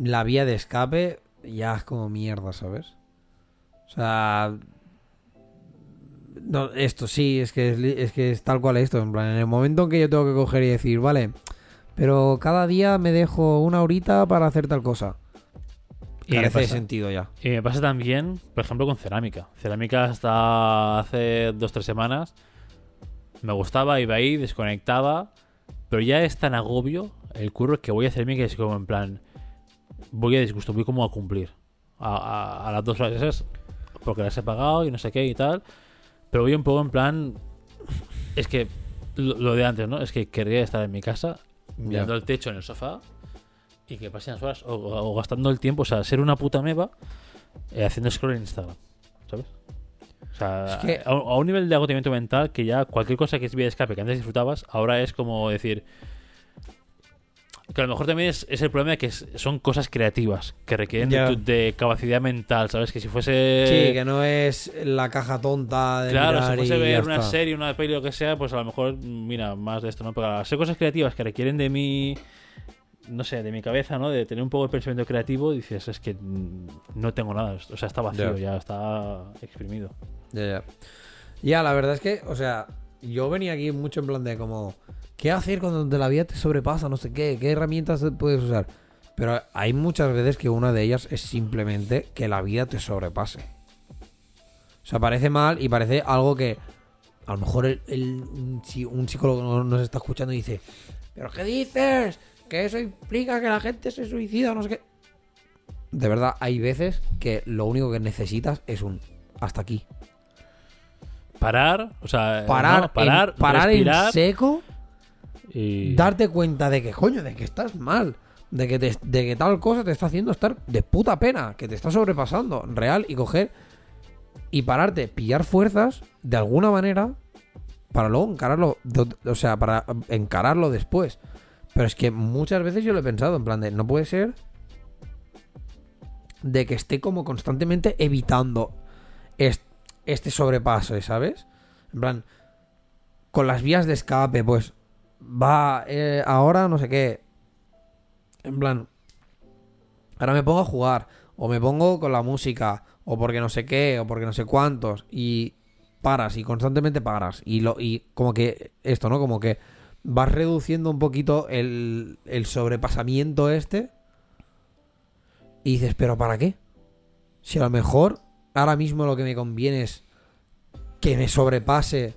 la vía de escape, ya es como mierda, ¿sabes? O sea. No, esto sí, es que es, que es tal cual esto. En plan, en el momento en que yo tengo que coger y decir, vale, pero cada día me dejo una horita para hacer tal cosa. Y pasa- sentido ya. Y me pasa también, por ejemplo, con cerámica. Cerámica hasta hace dos tres semanas me gustaba, iba ahí, desconectaba, pero ya es tan agobio el curro que voy a hacer que es como en plan, voy a disgusto, voy como a cumplir a, a- a las dos horas porque las he pagado y no sé qué y tal, pero voy un poco en plan, es que lo, lo de antes, ¿no? Es que querría estar en mi casa mirando Ya. el techo en el sofá y que pasen las horas o, o gastando el tiempo, o sea, ser una puta meba eh, haciendo scroll en Instagram, ¿sabes? O sea, Es que- a, a un nivel de agotamiento mental que ya cualquier cosa que es vía de escape que antes disfrutabas, ahora es como decir que a lo mejor también es, es el problema de que es- son cosas creativas que requieren de, Ya. tu- de capacidad mental, ¿sabes? Que si fuese Sí, que no es la caja tonta de Claro, si mirar fuese y ver una está. serie, una peli o lo que sea, pues a lo mejor, mira, más de esto, ¿no? Pero al ser cosas creativas que requieren de mi, no sé, de mi cabeza, ¿no? De tener un poco de pensamiento creativo, dices, es que mm, no tengo nada, o sea, está vacío, ya está exprimido. Ya, ya. Ya, la verdad es que, o sea, yo venía aquí mucho en plan de como, ¿qué hacer cuando la vida te sobrepasa? No sé qué, ¿qué herramientas puedes usar? Pero hay muchas veces que una de ellas es simplemente que la vida te sobrepase. O sea, parece mal y parece algo que a lo mejor el, un, un psicólogo no- nos está escuchando y dice, ¿pero qué dices? Que eso implica que la gente se suicida, no sé qué. De verdad, hay veces que lo único que necesitas es un hasta aquí. Parar, o sea, parar, no, parar, en, parar respirar en seco, y... darte cuenta de que, coño, de que estás mal, de que, te- de que tal cosa te está haciendo estar de puta pena, que te está sobrepasando, real, y coger y pararte, pillar fuerzas de alguna manera para luego encararlo, o sea, para encararlo después. Pero es que muchas veces yo lo he pensado, en plan de, no puede ser de que esté como constantemente evitando est- este sobrepaso, ¿sabes? En plan, con las vías de escape, pues va eh, ahora no sé qué. En plan, ahora me pongo a jugar, o me pongo con la música, o porque no sé qué, o porque no sé cuántos, y paras, y constantemente paras, y, lo, y como que esto, ¿no? Como que vas reduciendo un poquito el, el sobrepasamiento este, y dices, ¿pero para qué? Si a lo mejor ahora mismo lo que me conviene es que me sobrepase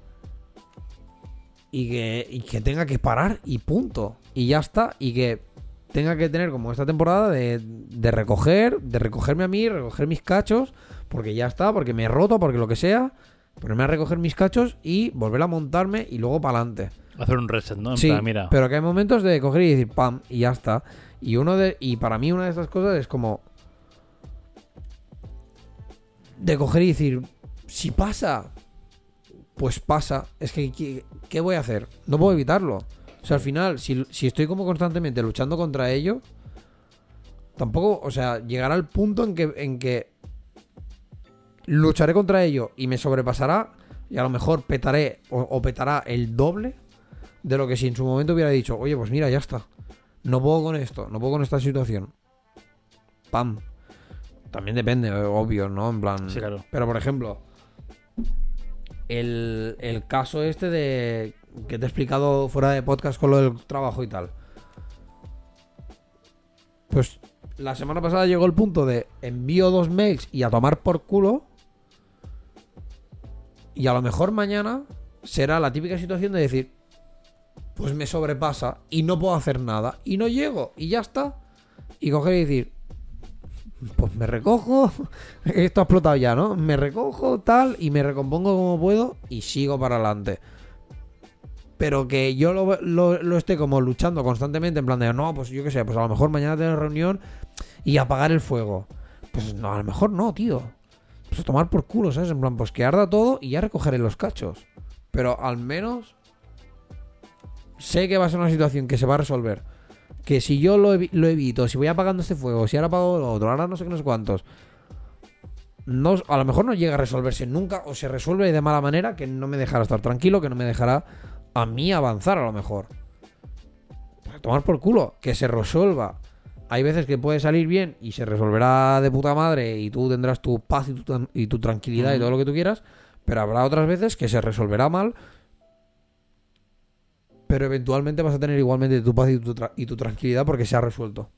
y que, y que tenga que parar y punto. Y ya está. Y que tenga que tener como esta temporada de, de recoger, de recogerme a mí, recoger mis cachos, porque ya está, porque me he roto, porque lo que sea, ponerme a recoger mis cachos y volver a montarme y luego para adelante. Hacer un reset, ¿no? En Sí, plan, mira, pero que hay momentos de coger y decir pam y ya está. Y uno de y para mí una de estas cosas es como de coger y decir si pasa, pues pasa. Es que ¿qué, voy a hacer? No puedo evitarlo. O sea, al final, si, si estoy como constantemente luchando contra ello, tampoco, o sea, llegará el punto en que, en que lucharé contra ello y me sobrepasará. Y a lo mejor petaré o, o petará el doble de lo que si en su momento hubiera dicho, oye, pues mira, ya está. No puedo con esto, no puedo con esta situación. Pam. También depende, eh, obvio, ¿no? En plan. Sí, claro. Pero por ejemplo, el, el caso este de. que te he explicado fuera de podcast con lo del trabajo y tal. Pues la semana pasada llegó el punto de envío dos mails y a tomar por culo. Y a lo mejor mañana será la típica situación de decir, pues me sobrepasa y no puedo hacer nada y no llego y ya está. Y coger y decir, pues me recojo, <laughs> esto ha explotado ya, ¿no? Me recojo tal y me recompongo como puedo y sigo para adelante. Pero que yo lo, esté como luchando constantemente en plan de, no, pues yo qué sé, pues a lo mejor mañana tener reunión y apagar el fuego. Pues no, a lo mejor no, tío. Pues tomar por culo, ¿sabes? En plan, pues que arda todo y ya recogeré los cachos. Pero al menos sé que va a ser una situación que se va a resolver. Que si yo lo, evi- lo evito, si voy apagando este fuego, si ahora apago lo otro, ahora no sé qué, no sé cuántos. No, a lo mejor no llega a resolverse nunca o se resuelve de mala manera que no me dejará estar tranquilo, que no me dejará a mí avanzar a lo mejor. Pues a tomar por culo, que se resuelva. Hay veces que puede salir bien y se resolverá de puta madre y tú tendrás tu paz y tu, y tu tranquilidad y todo lo que tú quieras, pero habrá otras veces que se resolverá mal, pero eventualmente vas a tener igualmente tu paz y tu, tra- y tu tranquilidad porque se ha resuelto.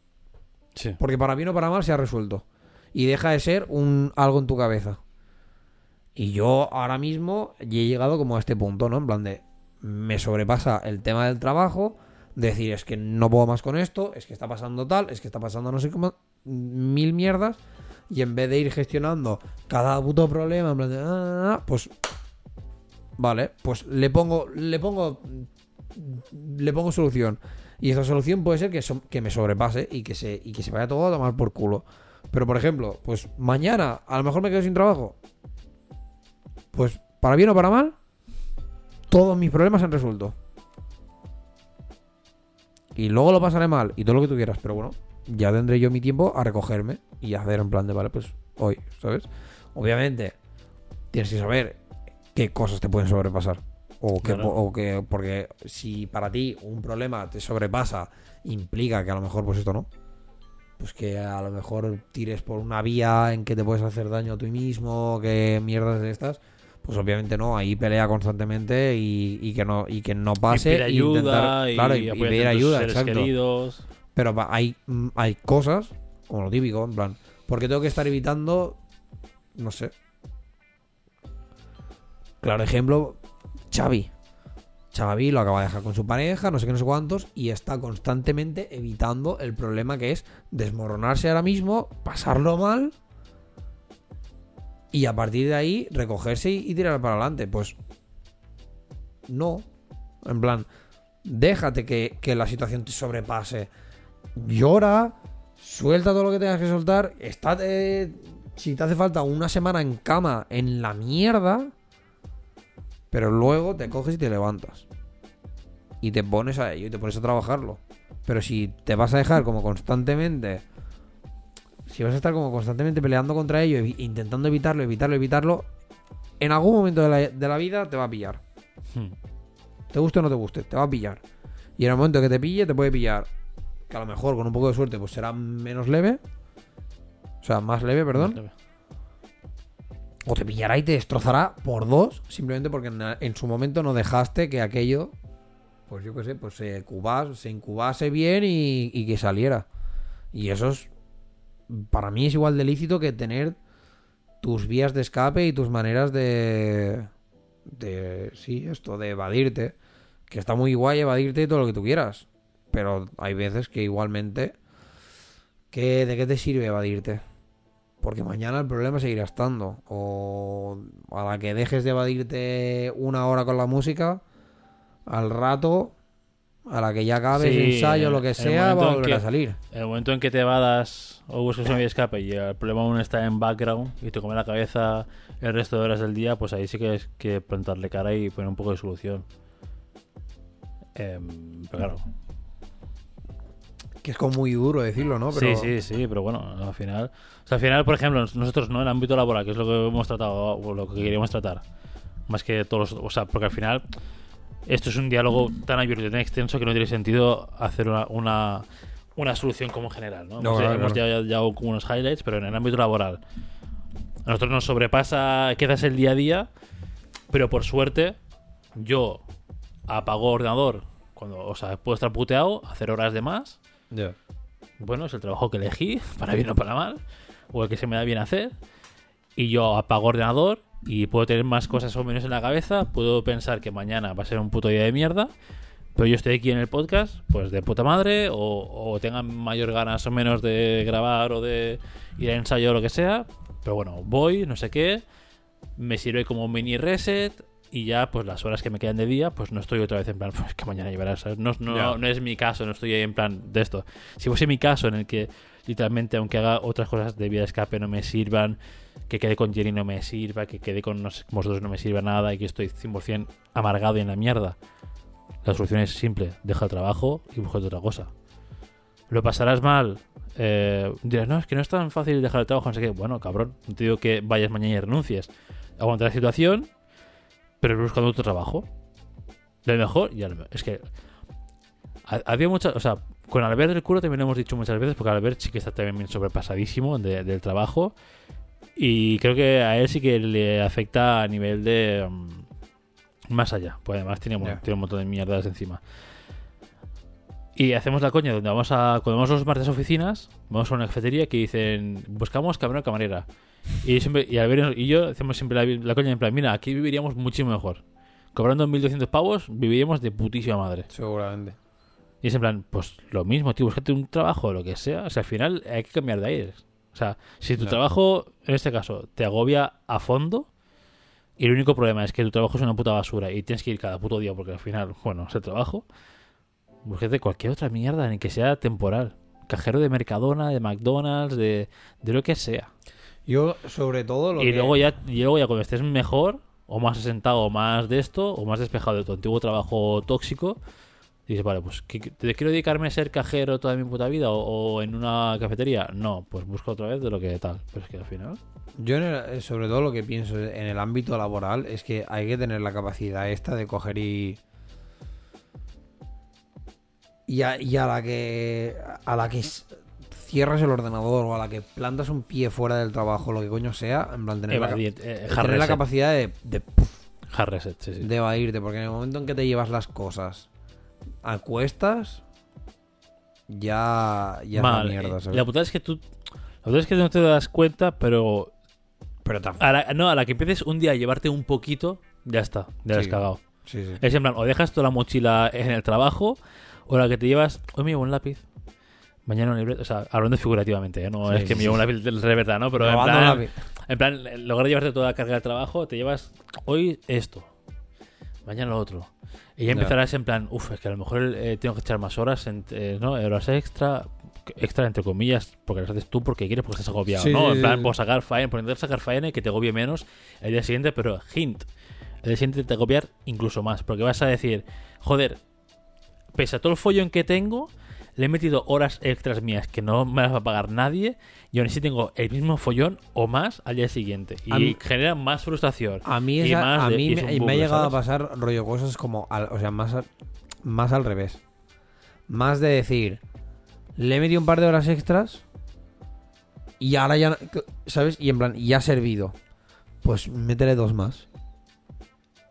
Sí. Porque para bien o para mal se ha resuelto. Y deja de ser un algo en tu cabeza. Y yo ahora mismo ya he llegado como a este punto, ¿no? En plan de me sobrepasa el tema del trabajo, decir es que no puedo más con esto, es que está pasando tal, es que está pasando no sé cómo, mil mierdas. Y en vez de ir gestionando cada puto problema, en plan de, "Ah, ah, ah", pues vale, pues le pongo, le pongo, le pongo solución. Y esa solución puede ser que, me sobrepase y que, se, vaya todo a tomar por culo. Pero por ejemplo, pues mañana a lo mejor me quedo sin trabajo. Pues para bien o para mal, todos mis problemas han resuelto. Y luego lo pasaré mal y todo lo que tú quieras, pero bueno, ya tendré yo mi tiempo a recogerme y hacer en plan de, vale, pues hoy, ¿sabes? Obviamente, tienes que saber qué cosas te pueden sobrepasar. O que, o que, porque si para ti un problema te sobrepasa, implica que a lo mejor, pues esto no. Pues que a lo mejor tires por una vía en que te puedes hacer daño a ti mismo, que mierdas de estas. Pues obviamente no, ahí pelea constantemente y, y que no y que no pase. y e ayuda intentar- y, claro, y- pedir ayuda, exacto. queridos. Pero hay, mm, hay cosas, como lo típico, en plan, porque tengo que estar evitando, no sé. Claro ejemplo, Xavi. Xavi lo acaba de dejar con su pareja, no sé qué, no sé cuántos, y está constantemente evitando el problema que es desmoronarse ahora mismo, pasarlo mal, y a partir de ahí recogerse y, tirar para adelante. Pues no. En plan, déjate que, que la situación te sobrepase. Llora, suelta todo lo que tengas que soltar. Estate, si te hace falta una semana en cama, en la mierda. Pero luego te coges y te levantas. Y te pones a ello y te pones a trabajarlo. Pero si te vas a dejar como constantemente. Si vas a estar como constantemente peleando contra ello, e intentando evitarlo, evitarlo, evitarlo. En algún momento de la, de la vida te va a pillar. Hmm. Te guste o no te guste, te va a pillar. Y en el momento que te pille, te puede pillar. Que a lo mejor con un poco de suerte, pues será menos leve. O sea, más leve, perdón. O te pillará y te destrozará por dos. Simplemente porque en, su momento no dejaste que aquello. Pues yo qué sé, pues se, cubase, se incubase bien y, que saliera. Y eso es. Para mí es igual de lícito que tener tus vías de escape y tus maneras de. De. Sí, esto, de evadirte. Que está muy guay evadirte y todo lo que tú quieras. Pero hay veces que igualmente. Que, ¿De qué te sirve evadirte? Porque mañana el problema seguirá estando. O a la que dejes de evadirte una hora con la música, al rato, a la que ya acabes Sí, el ensayo lo que sea, va a volver que- a salir. En el momento en que te vadas o buscas de escape y el problema aún está en background y te come la cabeza el resto de horas del día, pues ahí sí que es que plantarle cara y poner un poco de solución. Em, pero claro. Que es como muy duro decirlo, ¿no? Pero... Sí, sí, sí, pero bueno, al final. O sea, al final, por ejemplo, nosotros, ¿no? En el ámbito laboral, que es lo que hemos tratado, o lo que queríamos tratar. Más que todos los. O sea, porque al final. Esto es un diálogo tan abierto y tan extenso que no tiene sentido hacer una, una, una solución como general, ¿no? No, hemos claro, hemos claro. ya, ya como unos highlights, pero en el ámbito laboral. A nosotros nos sobrepasa quizás el día a día, pero por suerte, yo apago ordenador cuando, o sea, puedo estar puteado, hacer horas de más. Ya. Bueno, es el trabajo que elegí, <laughs> para bien o para mal, o el que se me da bien hacer. Y yo apago ordenador y puedo tener más cosas o menos en la cabeza. Puedo pensar que mañana va a ser un puto día de mierda. Pero yo estoy aquí en el podcast, pues de puta madre, o, o mayor ganas o menos de grabar o de ir a ensayo o lo que sea. Pero bueno, voy, no sé qué, me sirve como mini reset y ya pues las horas que me quedan de día, pues no estoy otra vez en plan, pues que mañana llevarás. ¿sabes? No, no, no es mi caso, no estoy ahí en plan de esto. Si fuese mi caso en el que literalmente aunque haga otras cosas de vía de escape no me sirvan, que quede con Jenny no me sirva, que quede con no sé, vosotros no me sirva nada y que estoy 100% amargado y en la mierda. La solución es simple, deja el trabajo y busca otra cosa. Lo pasarás mal. Eh, dirás, no, es que no es tan fácil dejar el trabajo, no sé qué. Bueno, cabrón, no te digo que vayas mañana y renuncies. Aguanta la situación, pero buscando otro trabajo. Lo mejor, ya lo Es que ha- había muchas, o sea, con Albert del Curo también lo hemos dicho muchas veces, porque Albert sí que está también sobrepasadísimo de- del trabajo. Y creo que a él sí que le afecta a nivel de. mm, más allá. Pues además tiene, un- Ya. tiene un montón de mierdas encima. Y hacemos la coña donde vamos a. Cuando vamos los martes a oficinas, vamos a una cafetería que dicen. Buscamos camarero o camarera. Y, siempre, y y yo hacemos siempre la, la coña en plan: Mira, aquí viviríamos muchísimo mejor. Cobrando 1200 pavos, viviríamos de putísima madre. Seguramente. Y es en plan, pues lo mismo, tío, búscate un trabajo o lo que sea. O sea, al final hay que cambiar de aires. O sea, si tu trabajo, en este caso, te agobia a fondo, y el único problema es que tu trabajo es una puta basura y tienes que ir cada puto día porque al final, bueno, es el trabajo, búsquete cualquier otra mierda, ni que sea temporal. Cajero de Mercadona, de McDonald's, de, de lo que sea. Yo, sobre todo, lo Y que... luego ya, y luego ya cuando estés mejor, o más asentado, o más de esto, o más despejado de tu antiguo trabajo tóxico, dices, vale, pues ¿qué- qué- ¿te quiero dedicarme a ser cajero toda mi puta vida o, o en una cafetería? No, pues busco otra vez de lo que tal. Pero es que al final... Yo, en el- sobre todo, lo que pienso en el ámbito laboral es que hay que tener la capacidad esta de coger y. Y a, y a la que. A la que cierras el ordenador o a la que plantas un pie fuera del trabajo, lo que coño sea, en plan, tener, la, Evadir, eh, tener la capacidad de, de, Hard reset, sí, sí. de evadirte, porque en el momento en que te llevas las cosas a cuestas, ya. Ya Mal. es la mierda, Eh, ¿sabes? La putada es que tú... La putada es que no te das cuenta, pero... Pero A la, no, a la que empieces un día a llevarte un poquito, ya está, ya lo has Sí. cagado. Sí, sí. Es en plan, o dejas toda la mochila en el trabajo, o la que te llevas, hoy me llevo un lápiz, mañana un libreta, o sea, hablando figurativamente, ¿eh? no Sí, es que sí, me llevo sí. un lápiz de de verdad, ¿no? Pero en plan, en plan, de llevarte toda la carga del trabajo, te llevas hoy esto, mañana lo otro. Y ya empezarás en plan, uff, es que a lo mejor eh, tengo que echar más horas, en- eh, ¿no? Horas extra, extra entre comillas, porque las haces tú porque quieres, porque estás agobiado, ¿no? En plan, por sacar faena, por intentar sacar faena y que te agobie menos el día siguiente, pero hint, el día siguiente te agobiar incluso más, porque vas a decir, joder, pese a todo el follón que tengo, le he metido horas extras mías que no me las va a pagar nadie y aún así tengo el mismo follón o más al día siguiente. Y mí- genera más frustración. A mí, Y esa- más a mí y me, y me ha llegado ¿sabes? a pasar rollo cosas como, al- o sea, más, al- más al revés. Más de decir, le he metido un par de horas extras y ahora ya, ¿sabes? Y en plan, ya ha servido. Pues métele dos más.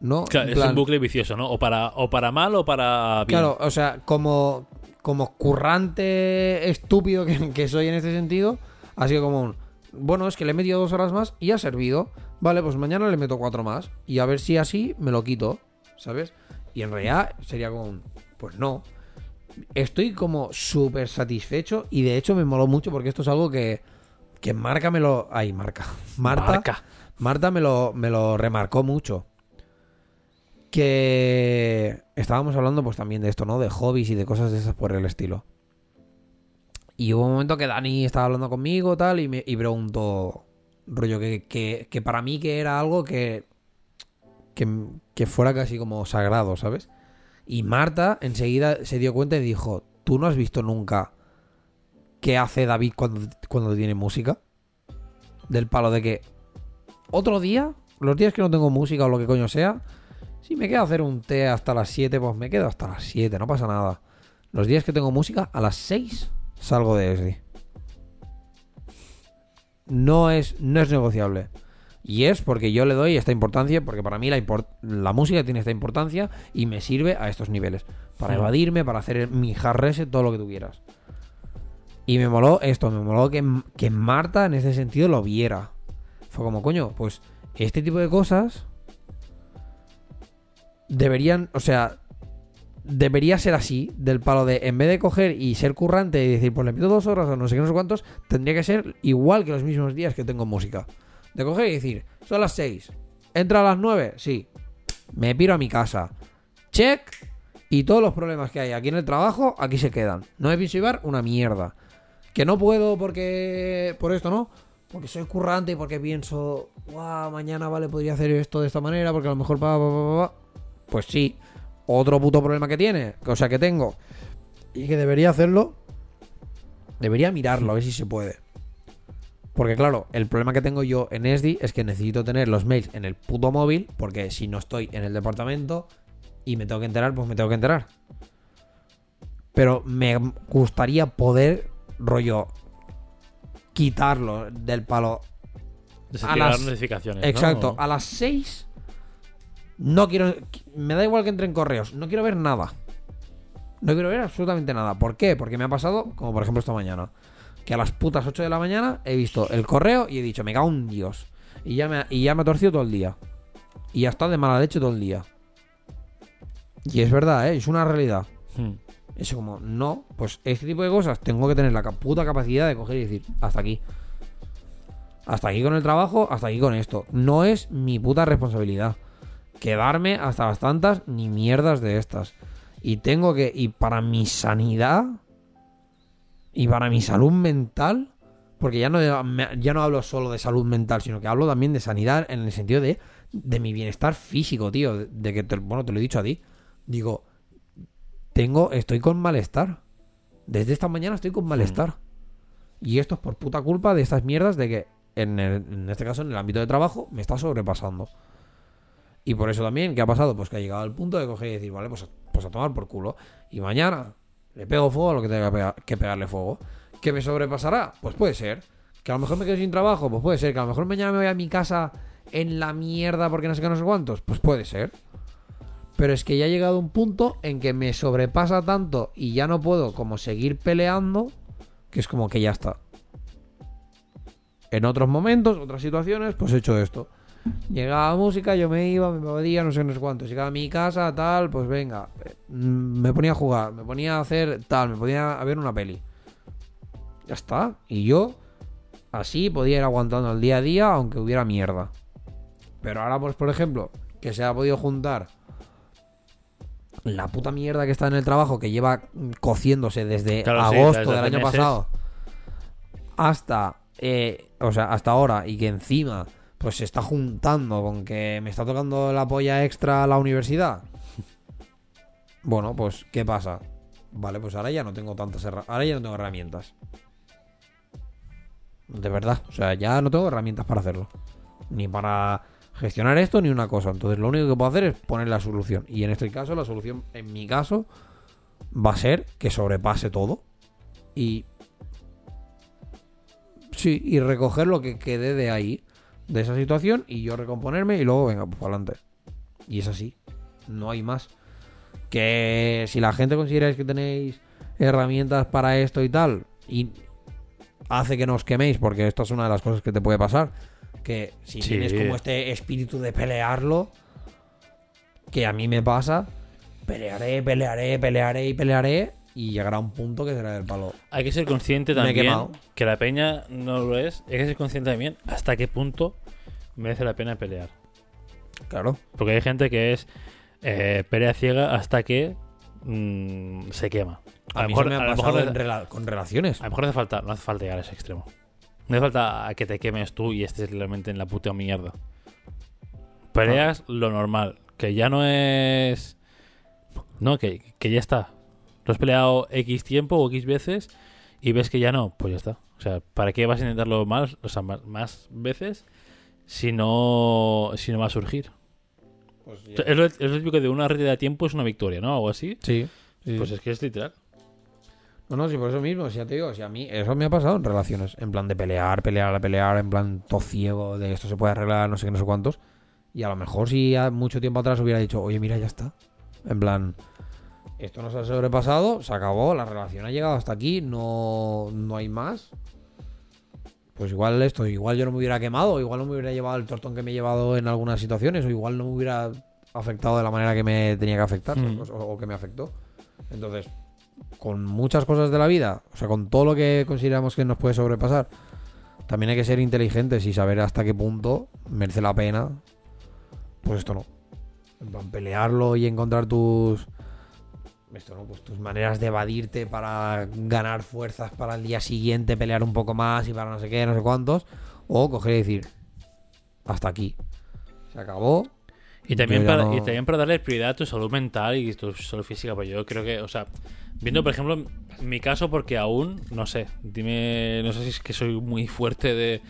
¿No? Claro, es un bucle vicioso, ¿no? O para, o para mal o para bien. Claro, o sea, como, como currante estúpido que, <laughs> que soy en este sentido, ha sido como un. Bueno, es que le he metido dos horas más y ha servido. Vale, pues mañana le meto cuatro más. Y a ver si así me lo quito. ¿Sabes? Y en realidad sería como un. Pues no. Estoy como súper satisfecho. Y de hecho me moló mucho porque esto es algo que. Que Marca me lo. Ay, Marca. <laughs> Marta. Marca. Marta me lo, me lo remarcó mucho. Que estábamos hablando pues también de esto, ¿no? De hobbies y de cosas de esas por el estilo. Y hubo un momento que Dani estaba hablando conmigo tal y me y preguntó, rollo, que, que, que para mí que era algo que, que, que fuera casi como sagrado, ¿sabes? Y Marta enseguida se dio cuenta y dijo, ¿tú no has visto nunca qué hace David cuando, cuando tiene música? Del palo de que otro día los días que no tengo música o lo que coño sea, si me quedo a hacer un té hasta las 7, pues me quedo hasta las 7, no pasa nada. Los días que tengo música, a las 6 salgo de ESDI. No es, no es negociable. Y es porque yo le doy esta importancia, porque para mí la, import- la música tiene esta importancia y me sirve a estos niveles. Para evadirme, para hacer mi hard reset, todo lo que tú quieras. Y me moló esto, me moló que, que Marta en ese sentido lo viera. Fue como, coño, pues este tipo de cosas deberían, o sea, debería ser así, del palo de, en vez de coger y ser currante y decir, pues le meto dos horas o no sé qué, no sé cuántos, tendría que ser igual que los mismos días que tengo música. De coger y decir, son las 6, entra a las 9, sí, me piro a mi casa, check, y todos los problemas que hay aquí en el trabajo, aquí se quedan. No me pienso llevar una mierda. Que no puedo porque, por esto, ¿no? Porque soy currante y porque pienso, wow, mañana, vale, podría hacer esto de esta manera, porque a lo mejor, pa, pa, pa, pa". Pues sí, otro puto problema que tiene, o sea, que tengo, y que debería hacerlo, debería mirarlo, a ver si se puede. Porque claro, el problema que tengo yo en ESDI es que necesito tener los mails en el puto móvil, porque si no estoy en el departamento y me tengo que enterar, pues me tengo que enterar. Pero me gustaría poder, rollo, quitarlo del palo. Desactivar las- notificaciones. ¿no? Exacto, a las 6 no quiero. Me da igual que entre en correos, no quiero ver nada. No quiero ver absolutamente nada. ¿Por qué? Porque me ha pasado, como por ejemplo esta mañana, que a las putas 8 de la mañana he visto el correo y he dicho, me cago en Dios. Y ya me, ha- y ya me ha torcido todo el día. Y ya está de mala leche todo el día. Y es verdad, ¿eh? es una realidad. Hmm. Es como, no, pues este tipo de cosas tengo que tener la puta capacidad de coger y decir, hasta aquí. Hasta aquí con el trabajo, hasta aquí con esto. No es mi puta responsabilidad. Quedarme hasta las tantas ni mierdas de estas. Y tengo que, y para mi sanidad y para mi salud mental, porque ya no, ya no hablo solo de salud mental, sino que hablo también de sanidad en el sentido de, de mi bienestar físico, tío. De, que, te- bueno, te lo he dicho a ti. Digo, tengo, estoy con malestar. Desde esta mañana estoy con malestar. Y esto es por puta culpa de estas mierdas de que, en, el- en este caso, en el ámbito de trabajo, me está sobrepasando. Y por eso también, ¿qué ha pasado? Pues que ha llegado al punto de coger y decir, vale, pues, pues a tomar por culo. Y mañana le pego fuego a lo que tenga que, que pegarle fuego. ¿Que me sobrepasará? Pues puede ser. ¿Que a lo mejor me quedo sin trabajo? Pues puede ser. ¿Que a lo mejor mañana me voy a mi casa en la mierda porque no sé qué, no sé cuántos? Pues puede ser. Pero es que ya ha llegado un punto en que me sobrepasa tanto y ya no puedo como seguir peleando, que es como que ya está. En otros momentos, otras situaciones, pues he hecho esto. Llegaba música, yo me iba, me podía, no sé, no sé cuánto. Llegaba a mi casa, tal, pues venga. mm, Me ponía a jugar, me ponía a hacer tal, me ponía a ver una peli. Ya está. Y yo, así, podía ir aguantando el día a día, aunque hubiera mierda. Pero ahora, pues, por ejemplo, que se ha podido juntar la puta mierda que está en el trabajo, que lleva cociéndose desde Claro, sí, agosto desde del año meses. pasado hasta, eh, o sea, hasta ahora, y que encima, pues se está juntando con que me está tocando la polla extra a la universidad. <laughs> Bueno, pues, ¿qué pasa? Vale, pues ahora ya no tengo tantas ahora ya no tengo herramientas. De verdad, o sea, ya no tengo herramientas para hacerlo. Ni para gestionar esto ni una cosa. Entonces lo único que puedo hacer es poner la solución. Y en este caso, la solución, en mi caso, va a ser que sobrepase todo. Y. Sí, y recoger lo que quede de ahí, de esa situación, y yo recomponerme y luego, venga, pues para adelante. Y es así. No hay más. Que si la gente consideráis que tenéis herramientas para esto y tal, y hace que no os queméis, porque esto es una de las cosas que te puede pasar. Que si Sí. tienes como este espíritu de pelearlo, que a mí me pasa, pelearé, pelearé, pelearé y pelearé, y llegará un punto que será del palo. Hay que ser consciente también que la peña no lo es. Hay que ser consciente también hasta qué punto merece la pena pelear. Claro. Porque hay gente que es eh, pelea ciega hasta que mm, se quema. A, lo mejor- a lo rela- con relaciones. A lo mejor hace falta, no hace falta llegar a ese extremo. No hace falta que te quemes tú y estés realmente en la puta mierda. Peleas lo normal, que ya no es... No, que, que ya está. Lo has peleado X tiempo o X veces y ves que ya no, pues ya está. O sea, ¿para qué vas a intentarlo más, o sea, más, más veces si no, si no va a surgir. Pues O sea, Es lo, es lo típico de una red de tiempo es una victoria, ¿no? Algo así. Sí. sí. Pues es que es literal. No, no, sí, por eso mismo, si ya te digo, si a mí eso me ha pasado en relaciones, en plan de pelear, pelear, pelear, en plan todo ciego, de esto se puede arreglar, no sé qué, no sé cuántos. Y a lo mejor si a mucho tiempo atrás hubiera dicho, oye, mira, ya está. En plan, esto nos ha sobrepasado, se acabó, la relación ha llegado hasta aquí, no, no hay más. Pues igual esto, igual yo no me hubiera quemado, igual no me hubiera llevado el tortón que me he llevado en algunas situaciones, o igual no me hubiera afectado de la manera que me tenía que afectar, Mm. o, o que me afectó. Entonces, con muchas cosas de la vida, o sea, con todo lo que consideramos que nos puede sobrepasar, también hay que ser inteligentes y saber hasta qué punto merece la pena. Pues esto no. En plan, pelearlo y encontrar tus. Esto no, pues tus maneras de evadirte para ganar fuerzas para el día siguiente, pelear un poco más y para no sé qué, no sé cuántos. O coger y decir, hasta aquí. Se acabó. Y también, para, no- y también para darle prioridad a tu salud mental y tu salud física. Pues yo creo que, o sea, viendo por ejemplo mi caso, porque aún, no sé, dime, no sé si es que soy muy fuerte de,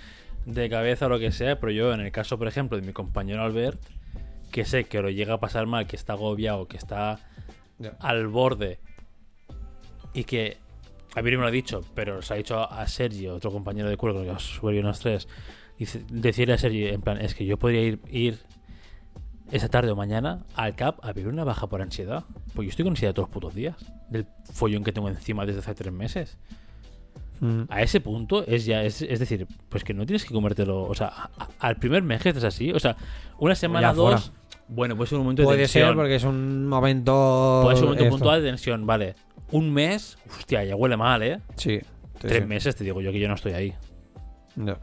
de cabeza o lo que sea, pero yo en el caso, por ejemplo, de mi compañero Albert, que sé que lo llega a pasar mal, que está agobiado, que está al borde y que a mí me lo ha dicho, pero se ha dicho a Sergio, otro compañero de curso, que os bien los tres, dice, decirle a Sergio, en plan, es que yo podría ir, ir esa tarde o mañana al CAP a vivir una baja por ansiedad. Pues yo estoy con ansiedad todos los putos días. Del follón que tengo encima desde hace tres meses. Mm. A ese punto es ya, es, es decir, pues que no tienes que comértelo. O sea, a- a- al primer mes que estás así, o sea, una semana, fuera. Bueno, puede ser un momento de Puede tensión. ser porque es un momento. Puede ser un momento esto. puntual de tensión, vale. Un mes, hostia, ya huele mal, ¿eh? Sí. Tres sí. meses te digo yo que yo no estoy ahí. Ya.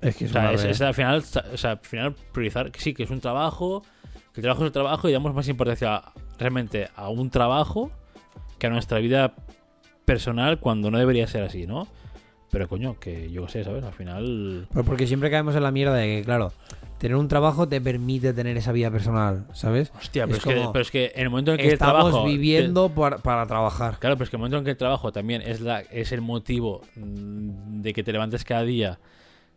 Es que O es sea, red. es al final, o sea, al final priorizar que sí, que es un trabajo, que el trabajo es el trabajo y damos más importancia realmente a un trabajo que a nuestra vida personal cuando no debería ser así, ¿no? Pero coño, que yo qué sé, ¿sabes? Al final... Pues porque siempre caemos en la mierda de que, claro, tener un trabajo te permite tener esa vida personal, ¿sabes? Hostia, pero Es es, que, pero es que en el momento en que el Estamos trabajo... viviendo para, para trabajar. Claro, pero es que el momento en que el trabajo también es, la, es el motivo mm, de que te levantes cada día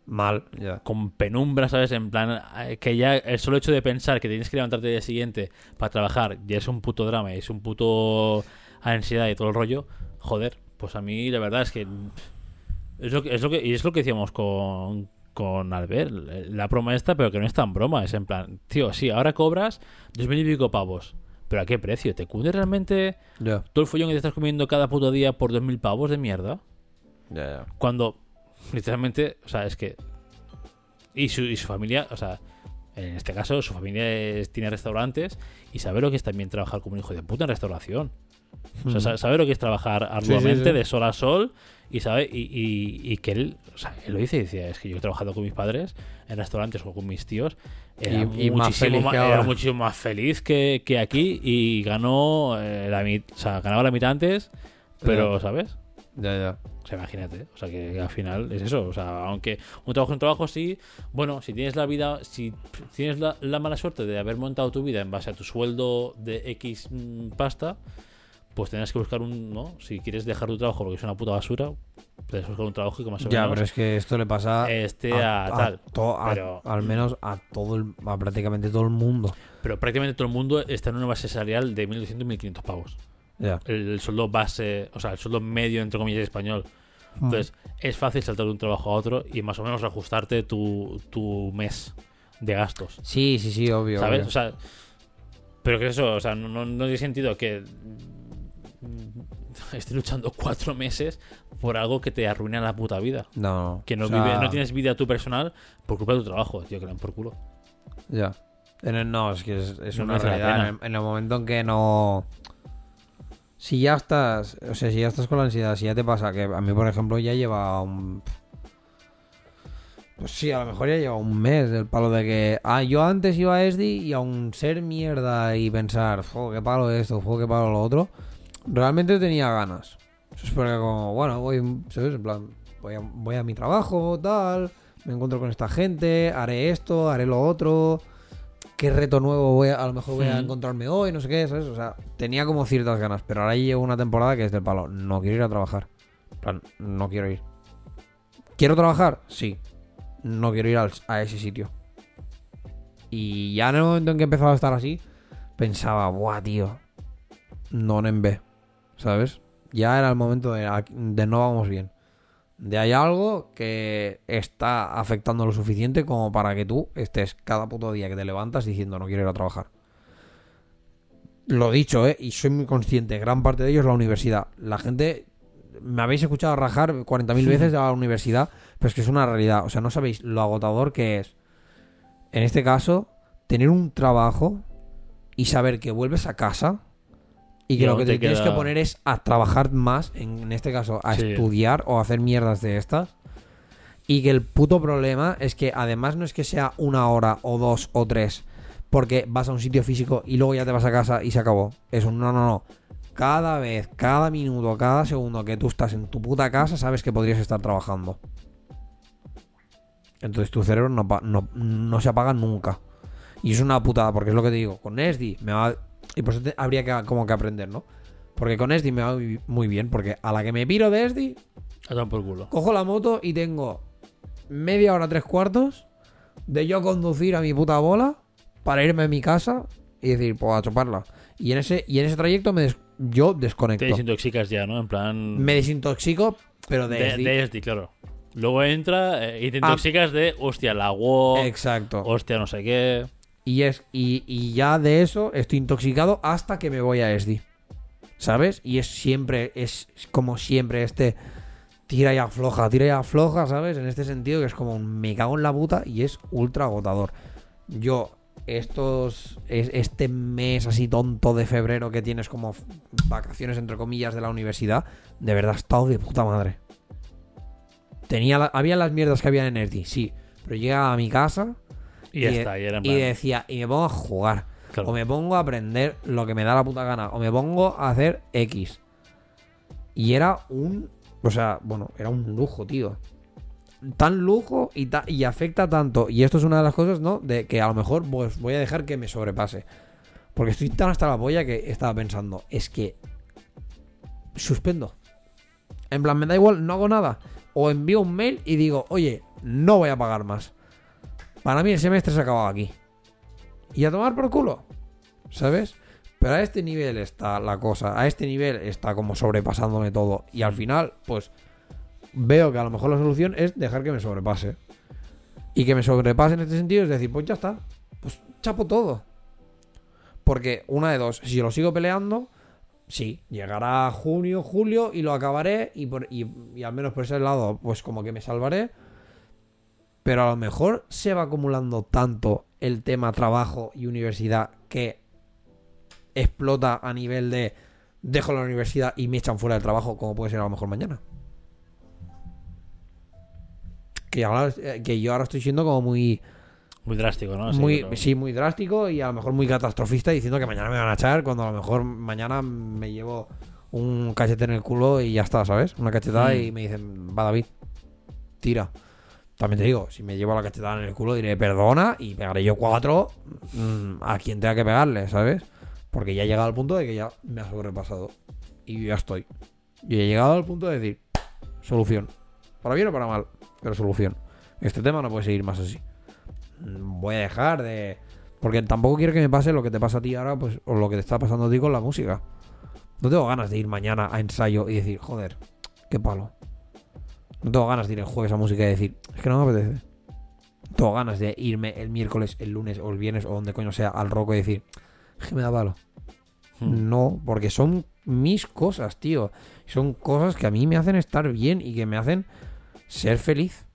Mal, ya. con penumbra, ¿sabes? En plan, eh, que ya el solo hecho de pensar que tienes que levantarte el día siguiente para trabajar ya es un puto drama, es un puto ansiedad y todo el rollo. Joder, pues a mí la verdad es que es lo que, es lo que y es lo que decíamos con con Albert, la broma esta, pero que no es tan broma, es en plan, tío, sí, ahora cobras dos mil y pico pavos, pero ¿a qué precio? ¿Te cunde realmente todo el follón que te estás comiendo cada puto día por dos mil pavos de mierda? Cuando, literalmente, o sea, es que. Y su, y su familia, o sea, en este caso, su familia es- tiene restaurantes y sabe lo que es también trabajar como un hijo de puta en restauración. O sea, sa- sabe lo que es trabajar arduamente, sí. de sol a sol, y sabe, y, y- y que él, o sea, él lo dice y decía, es que yo he trabajado con mis padres en restaurantes o con mis tíos, era, Y- y más muchísimo, feliz era más feliz que, que aquí y ganó eh, la mitad, o sea, ganaba la mitad antes, pero, ¿sabes? Ya, ya. O sea, imagínate. O sea, que al final es eso. O sea, aunque un trabajo es un trabajo, sí. Bueno, si tienes la vida, si tienes la, la mala suerte de haber montado tu vida en base a tu sueldo de X mm, pasta, pues tendrás que buscar un. ¿No? Si quieres dejar tu trabajo porque es una puta basura, que buscar un trabajo que más o Ya, menos pero es que esto le pasa esté a, tal. to- a- pero- al menos a todo el, a prácticamente todo el mundo. Pero prácticamente todo el mundo está en una base salarial de 1.200 1.500 pavos. Ya. El, el sueldo base, o sea, el sueldo medio, entre comillas, español. Entonces, es fácil saltar de un trabajo a otro y más o menos ajustarte tu, tu mes de gastos. Sí, sí, sí, obvio. ¿Sabes? obvio. O sea, pero que eso, o sea, no, no, no tiene sentido que estés luchando cuatro meses por algo que te arruina la puta vida. no, Que no, o sea, vive, no tienes vida tu personal por culpa de tu trabajo, tío, que dan por culo. Ya. El- no, es que es, es No una realidad. En el, en el momento en que no. Si ya estás. O sea, si ya estás con la ansiedad, si ya te pasa, que a mí, por ejemplo, ya lleva un. Pues sí, a lo mejor ya lleva un mes del palo de que. Ah, yo antes iba a ESDI y aún ser mierda y pensar, jo, qué palo esto, jo, qué palo lo otro. Realmente tenía ganas. Es porque, como, bueno, voy. ¿Sabes? En plan, voy a, voy a mi trabajo, tal. Me encuentro con esta gente, haré esto, haré lo otro qué reto nuevo voy a, a lo mejor voy a Mm. encontrarme hoy, no sé qué, ¿sabes? O sea, tenía como ciertas ganas, pero ahora llevo una temporada que es del palo. No quiero ir a trabajar. En plan, no quiero ir. ¿Quiero trabajar? Sí. no quiero ir al- a ese sitio. Y ya en el momento en que empezaba a estar así, pensaba, buah, tío, no en B, ¿sabes? Ya era el momento de, de no vamos bien. De hay algo que está afectando lo suficiente como para que tú estés cada puto día que te levantas diciendo no quiero ir a trabajar. Lo dicho, ¿eh? Y soy muy consciente, gran parte de ello es la universidad. La gente, me habéis escuchado rajar 40.000 veces de la universidad, pero es que es una realidad. O sea, no sabéis lo agotador que es. En este caso, tener un trabajo y saber que vuelves a casa y que lo que te te tienes que poner es a trabajar más, en, en este caso, a Sí. estudiar o a hacer mierdas de estas. Y que el puto problema es que además no es que sea una hora o dos o tres, porque vas a un sitio físico y luego ya te vas a casa y se acabó. Eso, no, no, no. Cada vez, cada minuto, cada segundo que tú estás en tu puta casa, sabes que podrías estar trabajando. Entonces tu cerebro no, no, no se apaga nunca. Y es una putada, porque es lo que te digo. Con Esdi me va. Y por eso habría que, como que aprender, ¿no? Porque con Esdi me va muy, bien, porque a la que me piro de Esdi, por culo. cojo la moto y tengo media hora, tres cuartos de yo conducir a mi puta bola para irme a mi casa y decir, pues a chuparla. Y en ese, y en ese trayecto me des- yo desconecto. Te desintoxicas ya, ¿no? En plan. Me desintoxico, pero de, de, SD. de SD, claro. Luego entra eh, y te Ah. intoxicas de hostia, la WoW, Exacto. hostia, no sé qué. Y, es, y, y ya de eso estoy intoxicado hasta que me voy a SD. ¿Sabes? Y es siempre, es como siempre este tira y afloja, tira y afloja, ¿sabes? En este sentido que es como un me cago en la puta y es ultra agotador. Yo, estos, es- este mes así tonto de febrero que tienes como vacaciones entre comillas de la universidad, de verdad he estado de puta madre. Tenía había las mierdas que había en SD, sí, pero llegaba a mi casa Y ya de- está, y era en y plan, decía, y me pongo a jugar. claro. O me pongo a aprender lo que me da la puta gana. O me pongo a hacer X. Y era un. O sea, bueno, era un lujo, tío. Tan lujo y, ta- y afecta tanto. Y esto es una de las cosas, ¿no? De que a lo mejor pues, voy a dejar que me sobrepase. Porque estoy tan hasta la polla que estaba pensando, es que. Suspendo. En plan, me da igual, no hago nada. O envío un mail y digo, oye, no voy a pagar más. Para mí el semestre se ha acabado aquí. Y a tomar por culo. ¿Sabes? Pero a este nivel está la cosa. A este nivel está como sobrepasándome todo. Y al final, pues veo que a lo mejor la solución es dejar que me sobrepase. Y que me sobrepase en este sentido es decir, pues ya está. Pues chapo todo. Porque una de dos, si lo sigo peleando, sí, llegará junio, julio y lo acabaré. Y, por, y, y al menos por ese lado, pues como que me salvaré. Pero a lo mejor se va acumulando tanto el tema trabajo y universidad que explota a nivel de dejo la universidad y me echan fuera del trabajo, como puede ser a lo mejor mañana. Que, ahora, eh, que yo ahora estoy siendo como muy, Muy drástico, ¿no? Sí, muy pero- sí, muy drástico y a lo mejor muy catastrofista diciendo que mañana me van a echar cuando a lo mejor mañana me llevo un cachete en el culo y ya está, ¿sabes? Una cachetada Mm. y me dicen, va David, tira. También te digo, si me llevo la cachetada en el culo diré perdona y pegaré yo cuatro mm, a quien tenga que pegarle, ¿sabes? Porque ya he llegado al punto de que ya me ha sobrepasado. Y ya estoy. Y he llegado al punto de decir, solución. Para bien o para mal, pero solución. Este tema no puede seguir más así. Mm, Voy a dejar de... Porque tampoco quiero que me pase lo que te pasa a ti ahora, pues, o lo que te está pasando a ti con la música. No tengo ganas de ir mañana a ensayo y decir, joder, qué palo. No tengo ganas de ir el jueves a música y decir, es que no me apetece. No tengo ganas de irme el miércoles, el lunes o el viernes o donde coño sea al roco y decir, es que me da palo. Hmm. No, porque son mis cosas, tío. Son cosas que a mí me hacen estar bien y que me hacen ser feliz.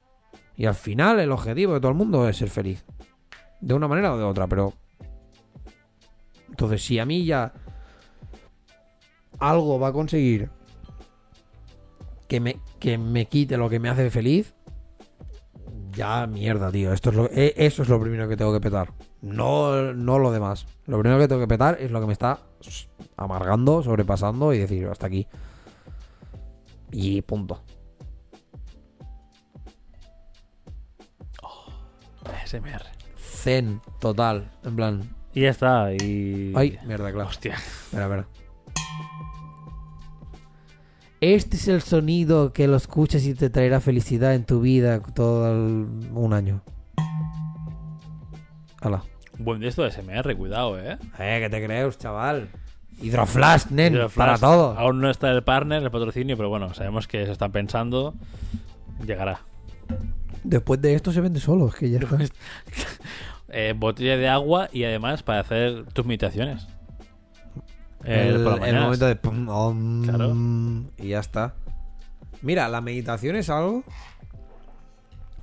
Y al final el objetivo de todo el mundo es ser feliz. De una manera o de otra, pero... Entonces, si a mí ya algo va a conseguir que me, que me quite lo que me hace feliz, ya mierda, tío. Esto es lo, e- eso es lo primero que tengo que petar. No, no lo demás. Lo primero que tengo que petar es lo que me está amargando, sobrepasando y decir hasta aquí. Y punto. ASMR. Zen total. En plan. Y ya está. Y. Ay, mierda, claro. Hostia. Espera, espera. Este es el sonido que lo escuchas y te traerá felicidad en tu vida todo el- un año. Hala. Buen de esto de SMR, cuidado, eh. Eh, ¿qué te crees, chaval? Hidroflash, nen, Hidroflash, para todo. Aún no está el partner, el patrocinio, pero bueno, sabemos que se están pensando. Llegará. Después de esto se vende solo, es que ya <laughs> está. Eh, botella de agua y además para hacer tus meditaciones. Eh, el, por momento de pum, om, Claro. y ya está. Mira, la meditación es algo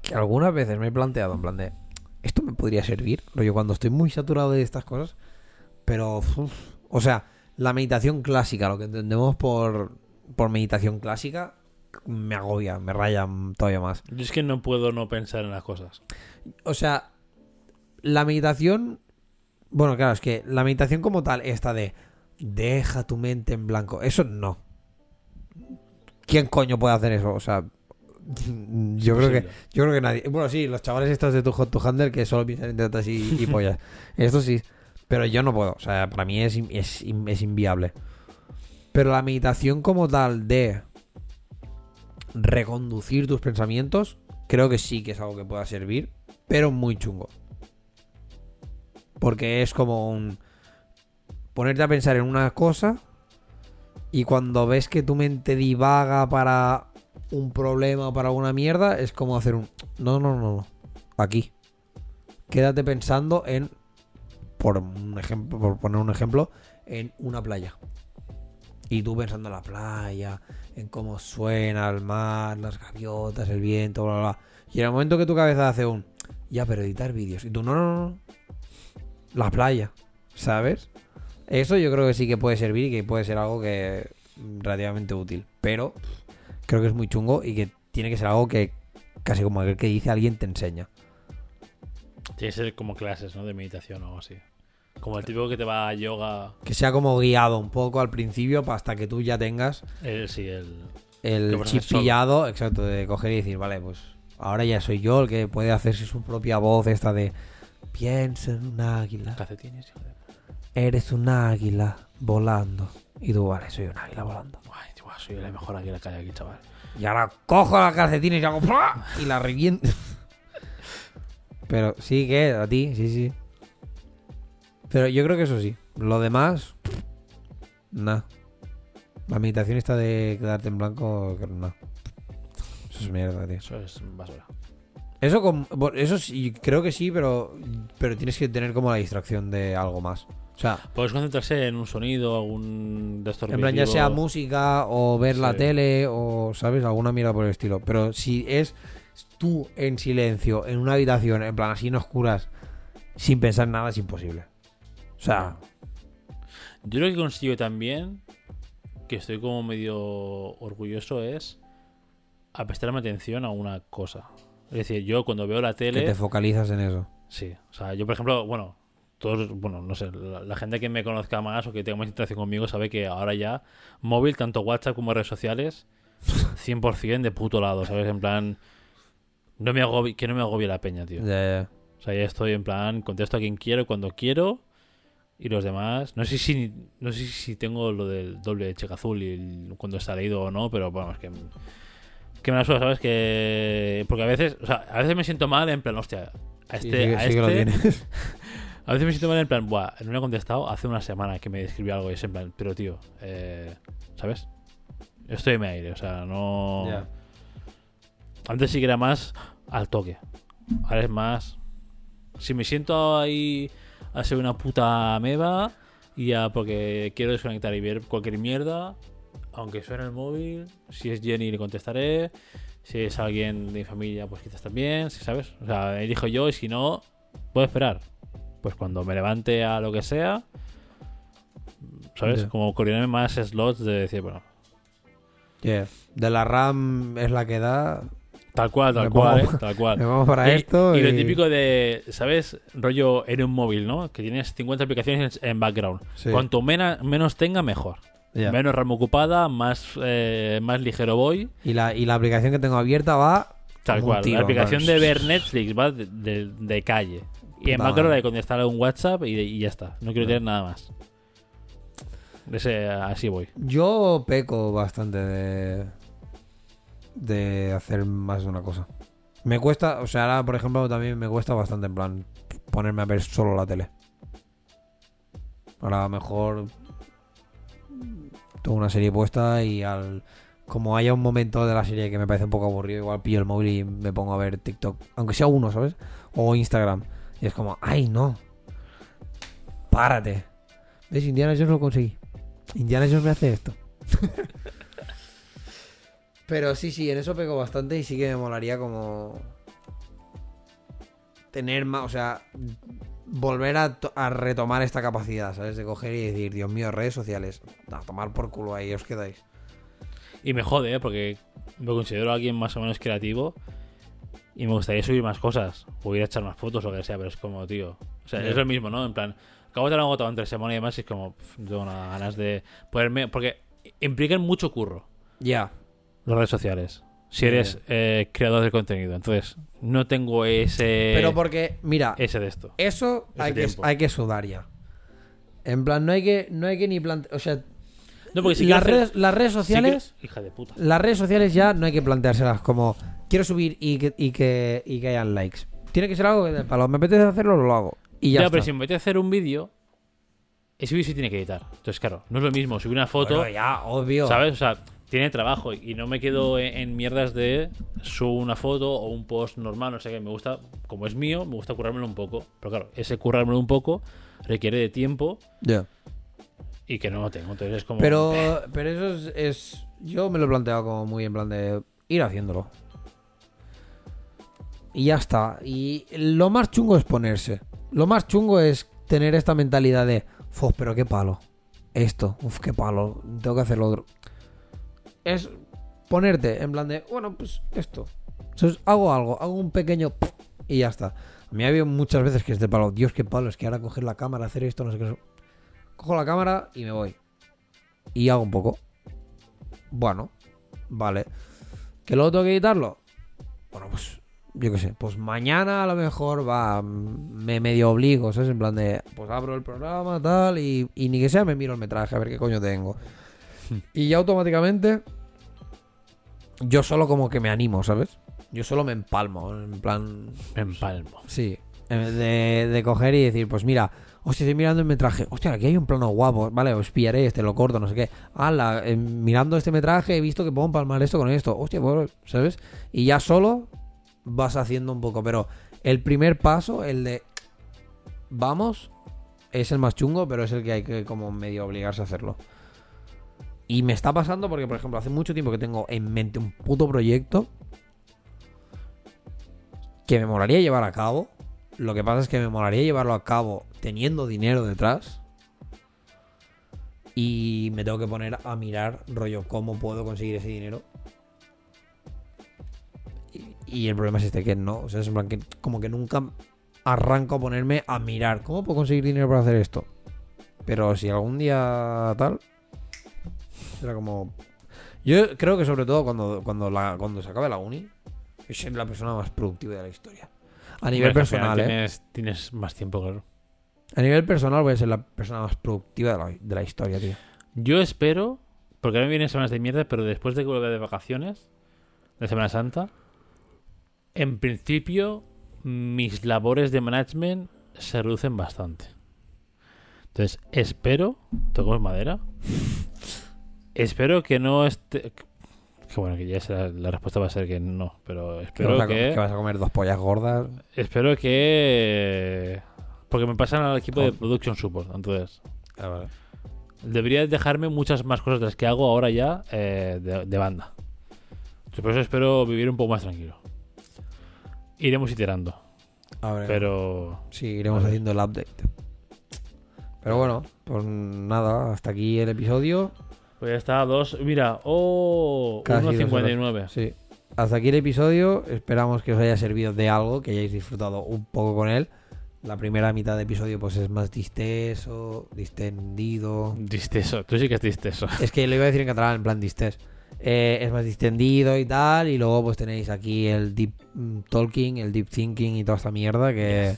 que algunas veces me he planteado en plan de esto me podría servir, yo cuando estoy muy saturado de estas cosas, pero uf, o sea, la meditación clásica, lo que entendemos por por meditación clásica me agobia, me raya todavía más. Yo es que no puedo no pensar en las cosas. O sea, la meditación. Bueno, claro, es que la meditación como tal, esta de deja tu mente en blanco, eso no. ¿Quién coño puede hacer eso? O sea, yo creo que yo creo que nadie. Bueno, sí, los chavales estos de tu Hot to Handle que solo piensan en tetas y, y pollas. <laughs> Esto sí. Pero yo no puedo. O sea, para mí es, es, es inviable. Pero la meditación como tal de reconducir tus pensamientos, creo que sí que es algo que pueda servir, pero muy chungo. Porque es como un ponerte a pensar en una cosa y cuando ves que tu mente divaga para un problema o para alguna mierda, es como hacer un no, no, no, no. Aquí. Quédate pensando en por un ejemplo, por poner un ejemplo, en una playa. Y tú pensando en la playa, en cómo suena el mar, las gaviotas, el viento, bla, bla, bla. Y en el momento que tu cabeza hace un, ya, pero editar vídeos. Y tú, no, no, no. La playa, ¿sabes? Eso yo creo que sí que puede servir y que puede ser algo que relativamente útil. Pero creo que es muy chungo y que tiene que ser algo que casi como aquel que dice alguien te enseña. Tiene que ser como clases, ¿no? De meditación o algo así. Como el típico que te va a yoga. Que sea como guiado un poco al principio hasta que tú ya tengas El, sí, el. el chip pillado, exacto, de coger y decir, vale, pues ahora ya soy yo el que puede hacerse su propia voz esta de piensa en un águila, hijo de- eres un águila volando. Y tú, vale, soy un águila volando. Ay, tío, soy la mejor águila que hay aquí, chaval. Y ahora cojo las calcetines y hago y la reviento. Pero sí que a ti, sí, sí. Pero yo creo que eso sí. Lo demás, nada. La meditación esta de quedarte en blanco, no. Eso es mierda, tío. Eso es basura. Eso, con- eso sí, creo que sí, pero, pero tienes que tener como la distracción de algo más. O sea, Puedes concentrarse en un sonido, algún de estos en plan, ya sea música o ver la tele o, ¿sabes? Alguna mierda por el estilo. Pero si es tú en silencio, en una habitación, en plan así en oscuras, sin pensar en nada, es imposible. O sea, Yo lo que consigo también, que estoy como medio orgulloso, es a prestarme atención a una cosa. Es decir, yo cuando veo la que tele. te focalizas en eso. Sí, o sea, yo por ejemplo, bueno, todos, bueno, no sé, la, la gente que me conozca más o que tenga más interacción conmigo sabe que ahora ya móvil, tanto WhatsApp como redes sociales, 100% de puto lado, ¿sabes? En plan, no me agobie, que no me agobie la peña, tío. Ya, ya. O sea, ya estoy en plan, contesto a quien quiero, cuando quiero. Y los demás, no sé si no sé si tengo lo del doble cheque azul y el- cuando está leído o no, pero vamos, que, que me la suda, ¿sabes? Que. Porque a veces, o sea, a veces me siento mal en plan, hostia, a Sí, este. sí que- a sí que lo este- tienes. <laughs> a veces me siento mal en plan, buah, no le he contestado hace una semana que me escribió algo y es en plan, pero tío, eh, ¿sabes? Estoy en mi aire, o sea, no. Antes sí que era más al toque. Ahora es más. Si me siento ahí a ser una puta meba y ya porque quiero desconectar y ver cualquier mierda, aunque suene el móvil, si es Jenny le contestaré, si es alguien de mi familia, pues quizás también, si sabes. O sea, elijo yo y si no, puedo esperar. Pues cuando me levante a lo que sea, ¿sabes? Como coordinarme más slots de decir, bueno, Yeah. De la RAM es la que da. tal cual, tal Me cual, pongo- <laughs> ¿eh? tal cual. Me vamos para y, esto. y lo típico de, ¿sabes? Rollo en un móvil, ¿no? Que tienes 50 aplicaciones en, background. Sí. Cuanto mena- menos tenga, mejor. Menos RAM ocupada, más, eh, más ligero voy. Y la, y la aplicación que tengo abierta va. Tal cual. tiro, la aplicación de ver <laughs> Netflix va de, de- de calle. Y en Puta macro de contestar a un WhatsApp y, y ya está. No quiero tener nada más. Ese, así voy. Yo peco bastante de. de hacer más de una cosa. Me cuesta, o sea, ahora por ejemplo también me cuesta bastante en plan ponerme a ver solo la tele. Ahora a lo mejor tengo una serie puesta y al como haya un momento de la serie que me parece un poco aburrido, igual pillo el móvil y me pongo a ver TikTok, aunque sea uno, ¿sabes? O Instagram. Y es como, ay, no. Párate. ¿Ves? Indiana Jones lo conseguí. Indiana Jones me hace esto. <laughs> Pero sí, sí, en eso pego bastante y sí que me molaría como tener más, o sea, volver a, a retomar esta capacidad, ¿sabes? De coger y decir, Dios mío, redes sociales, a tomar por culo ahí os quedáis. Y me jode, ¿eh? porque me considero alguien más o menos creativo y me gustaría subir más cosas, o ir a echar más fotos o lo que sea, pero es como, tío. O sea, es lo mismo, ¿no? En plan, acabo de tener agotado entre semana y demás y es como, pff, no tengo nada ganas de ponerme. Porque implican mucho curro Ya. las redes sociales. Si eres eh, creador de contenido, entonces no tengo ese. Pero porque, mira, Ese de esto. eso hay que, hay que sudar ya. En plan, no hay que, no hay que ni plantear, o sea, No, porque si las, hacer- redes, las redes si sociales... quiero- Hija de puta. Las redes sociales ya no hay que planteárselas como quiero subir y que, y que, y que hayan likes. Tiene que ser algo que de palo. Me apetece hacerlo, lo hago. Y ya, Ya, está. pero si me voy a hacer un vídeo, ese vídeo sí tiene que editar. Entonces, claro, no es lo mismo subir una foto. Bueno, ya, obvio. ¿Sabes? O sea, tiene trabajo y no me quedo en, en mierdas de subo una foto o un post normal, no sé qué. Me gusta, como es mío, me gusta currármelo un poco. Pero claro, ese currármelo un poco requiere de tiempo Ya. Y que no lo tengo. Entonces es como. Pero, pero eso es, es- Yo me lo he planteado como muy en plan de ir haciéndolo. Y ya está. Y lo más chungo es ponerse. Lo más chungo es tener esta mentalidad de, uf, pero qué palo. Esto, uf, qué palo. Tengo que hacer lo otro. Es ponerte en plan de, bueno, pues esto. Entonces hago algo, hago un pequeño y ya está. A mí ha habido muchas veces que es de palo, Dios, qué palo, es que ahora coger la cámara, hacer esto, no sé qué. Cojo la cámara y me voy. Y hago un poco. Bueno, vale. ¿Que luego tengo que editarlo? Bueno, pues yo qué sé. Pues mañana a lo mejor va, mm, me medio obligo, ¿sabes? En plan de, pues abro el programa, tal, y, y ni que sea me miro el metraje a ver qué coño tengo. Y ya automáticamente, yo solo como que me animo, ¿sabes? Yo solo me empalmo, en plan, Me empalmo. Sí, de, de coger y decir, pues mira, hostia, estoy mirando el metraje, hostia, aquí hay un plano guapo, vale, os pillaré este, lo corto, no sé qué. Ala, eh, mirando este metraje he visto que puedo empalmar esto con esto, hostia, pues, ¿sabes? Y ya solo vas haciendo un poco, pero el primer paso, el de vamos, es el más chungo, pero es el que hay que como medio obligarse a hacerlo. Y me está pasando porque, por ejemplo, hace mucho tiempo que tengo en mente un puto proyecto que me molaría llevar a cabo. Lo que pasa es que me molaría llevarlo a cabo teniendo dinero detrás. Y me tengo que poner a mirar, rollo, cómo puedo conseguir ese dinero. Y, y el problema es este, que no. O sea, es en plan que como que nunca arranco a ponerme a mirar cómo puedo conseguir dinero para hacer esto. Pero si algún día tal, será como... Yo creo que sobre todo cuando, cuando, la, cuando se acabe la uni, es la persona más productiva de la historia. A nivel personal, ¿eh? Tienes, tienes más tiempo, claro. A nivel personal voy a ser la persona más productiva de la, de la historia, tío. Yo espero, porque ahora me vienen semanas de mierda, pero después de que vuelva de vacaciones, de Semana Santa, en principio mis labores de management se reducen bastante. Entonces, espero, toco madera, espero que no esté... Que bueno, que ya será- la respuesta va a ser que no, pero Que espero vas, a, que... que vas a comer dos pollas gordas. Espero que... Porque me pasan al equipo de Production Support, entonces... Debería dejarme muchas más cosas de las que hago ahora ya eh, de, de banda. Entonces, Por eso espero vivir un poco más tranquilo. Iremos iterando, A ver, pero... sí, iremos haciendo el update. Pero bueno, pues nada, hasta aquí el episodio. Pues ya está, dos... Mira, oh... Casi dos 1.59. Sí. Hasta aquí el episodio. Esperamos que os haya servido de algo, que hayáis disfrutado un poco con él. La primera mitad de episodio pues es más disteso, distendido. Disteso, tú sí que es disteso. <laughs> Es que lo iba a decir en catalán, en plan distes. Eh, es más distendido y tal. Y luego pues tenéis aquí el deep mm, talking, el deep thinking y toda esta mierda que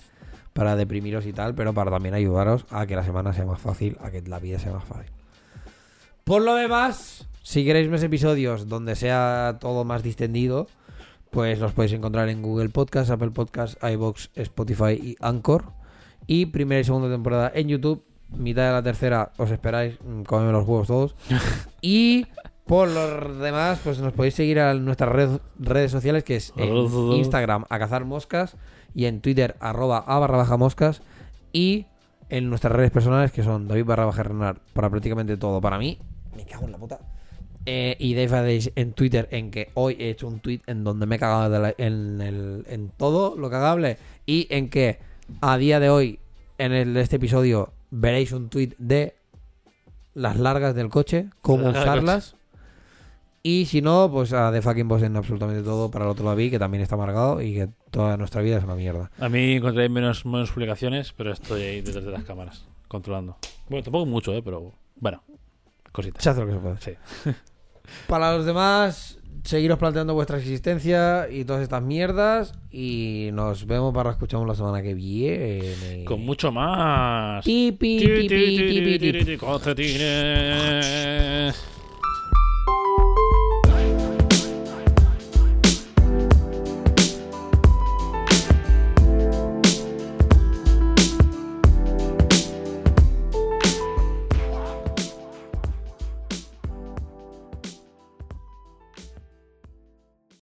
para deprimiros y tal, pero para también ayudaros a que la semana sea más fácil, a que la vida sea más fácil. Por lo demás, si queréis más episodios donde sea todo más distendido, pues los podéis encontrar en Google Podcast, Apple Podcast, iBox, Spotify y Anchor. Y primera y segunda temporada en YouTube. Mitad de la tercera os esperáis, mm, comedme los huevos todos. <laughs> y por los demás, pues nos podéis seguir a nuestras red- redes sociales, que es en Instagram a cazar moscas y en Twitter arroba a barra baja moscas y en nuestras redes personales que son David barra baja Renard para prácticamente todo. Para mí, me cago en la puta. Eh, y Dave Adage en Twitter en que hoy he hecho un tweet en donde me he cagado de la- en, el- en todo lo cagable y en que a día de hoy en el, este episodio veréis un tweet de las largas del coche, cómo Las largas del usarlas. Y si no, pues a The Fucking Boss en absolutamente todo para el otro David, que también está amargado y que toda nuestra vida es una mierda. A mí encontré menos, menos publicaciones, pero estoy ahí detrás de las cámaras, controlando. Bueno, tampoco mucho, ¿eh? Pero bueno, cositas. Se hace lo que se puede. Sí. <laughs> Para los demás, seguiros planteando vuestra existencia y todas estas mierdas. Y nos vemos para escucharnos la semana que viene. Con mucho más.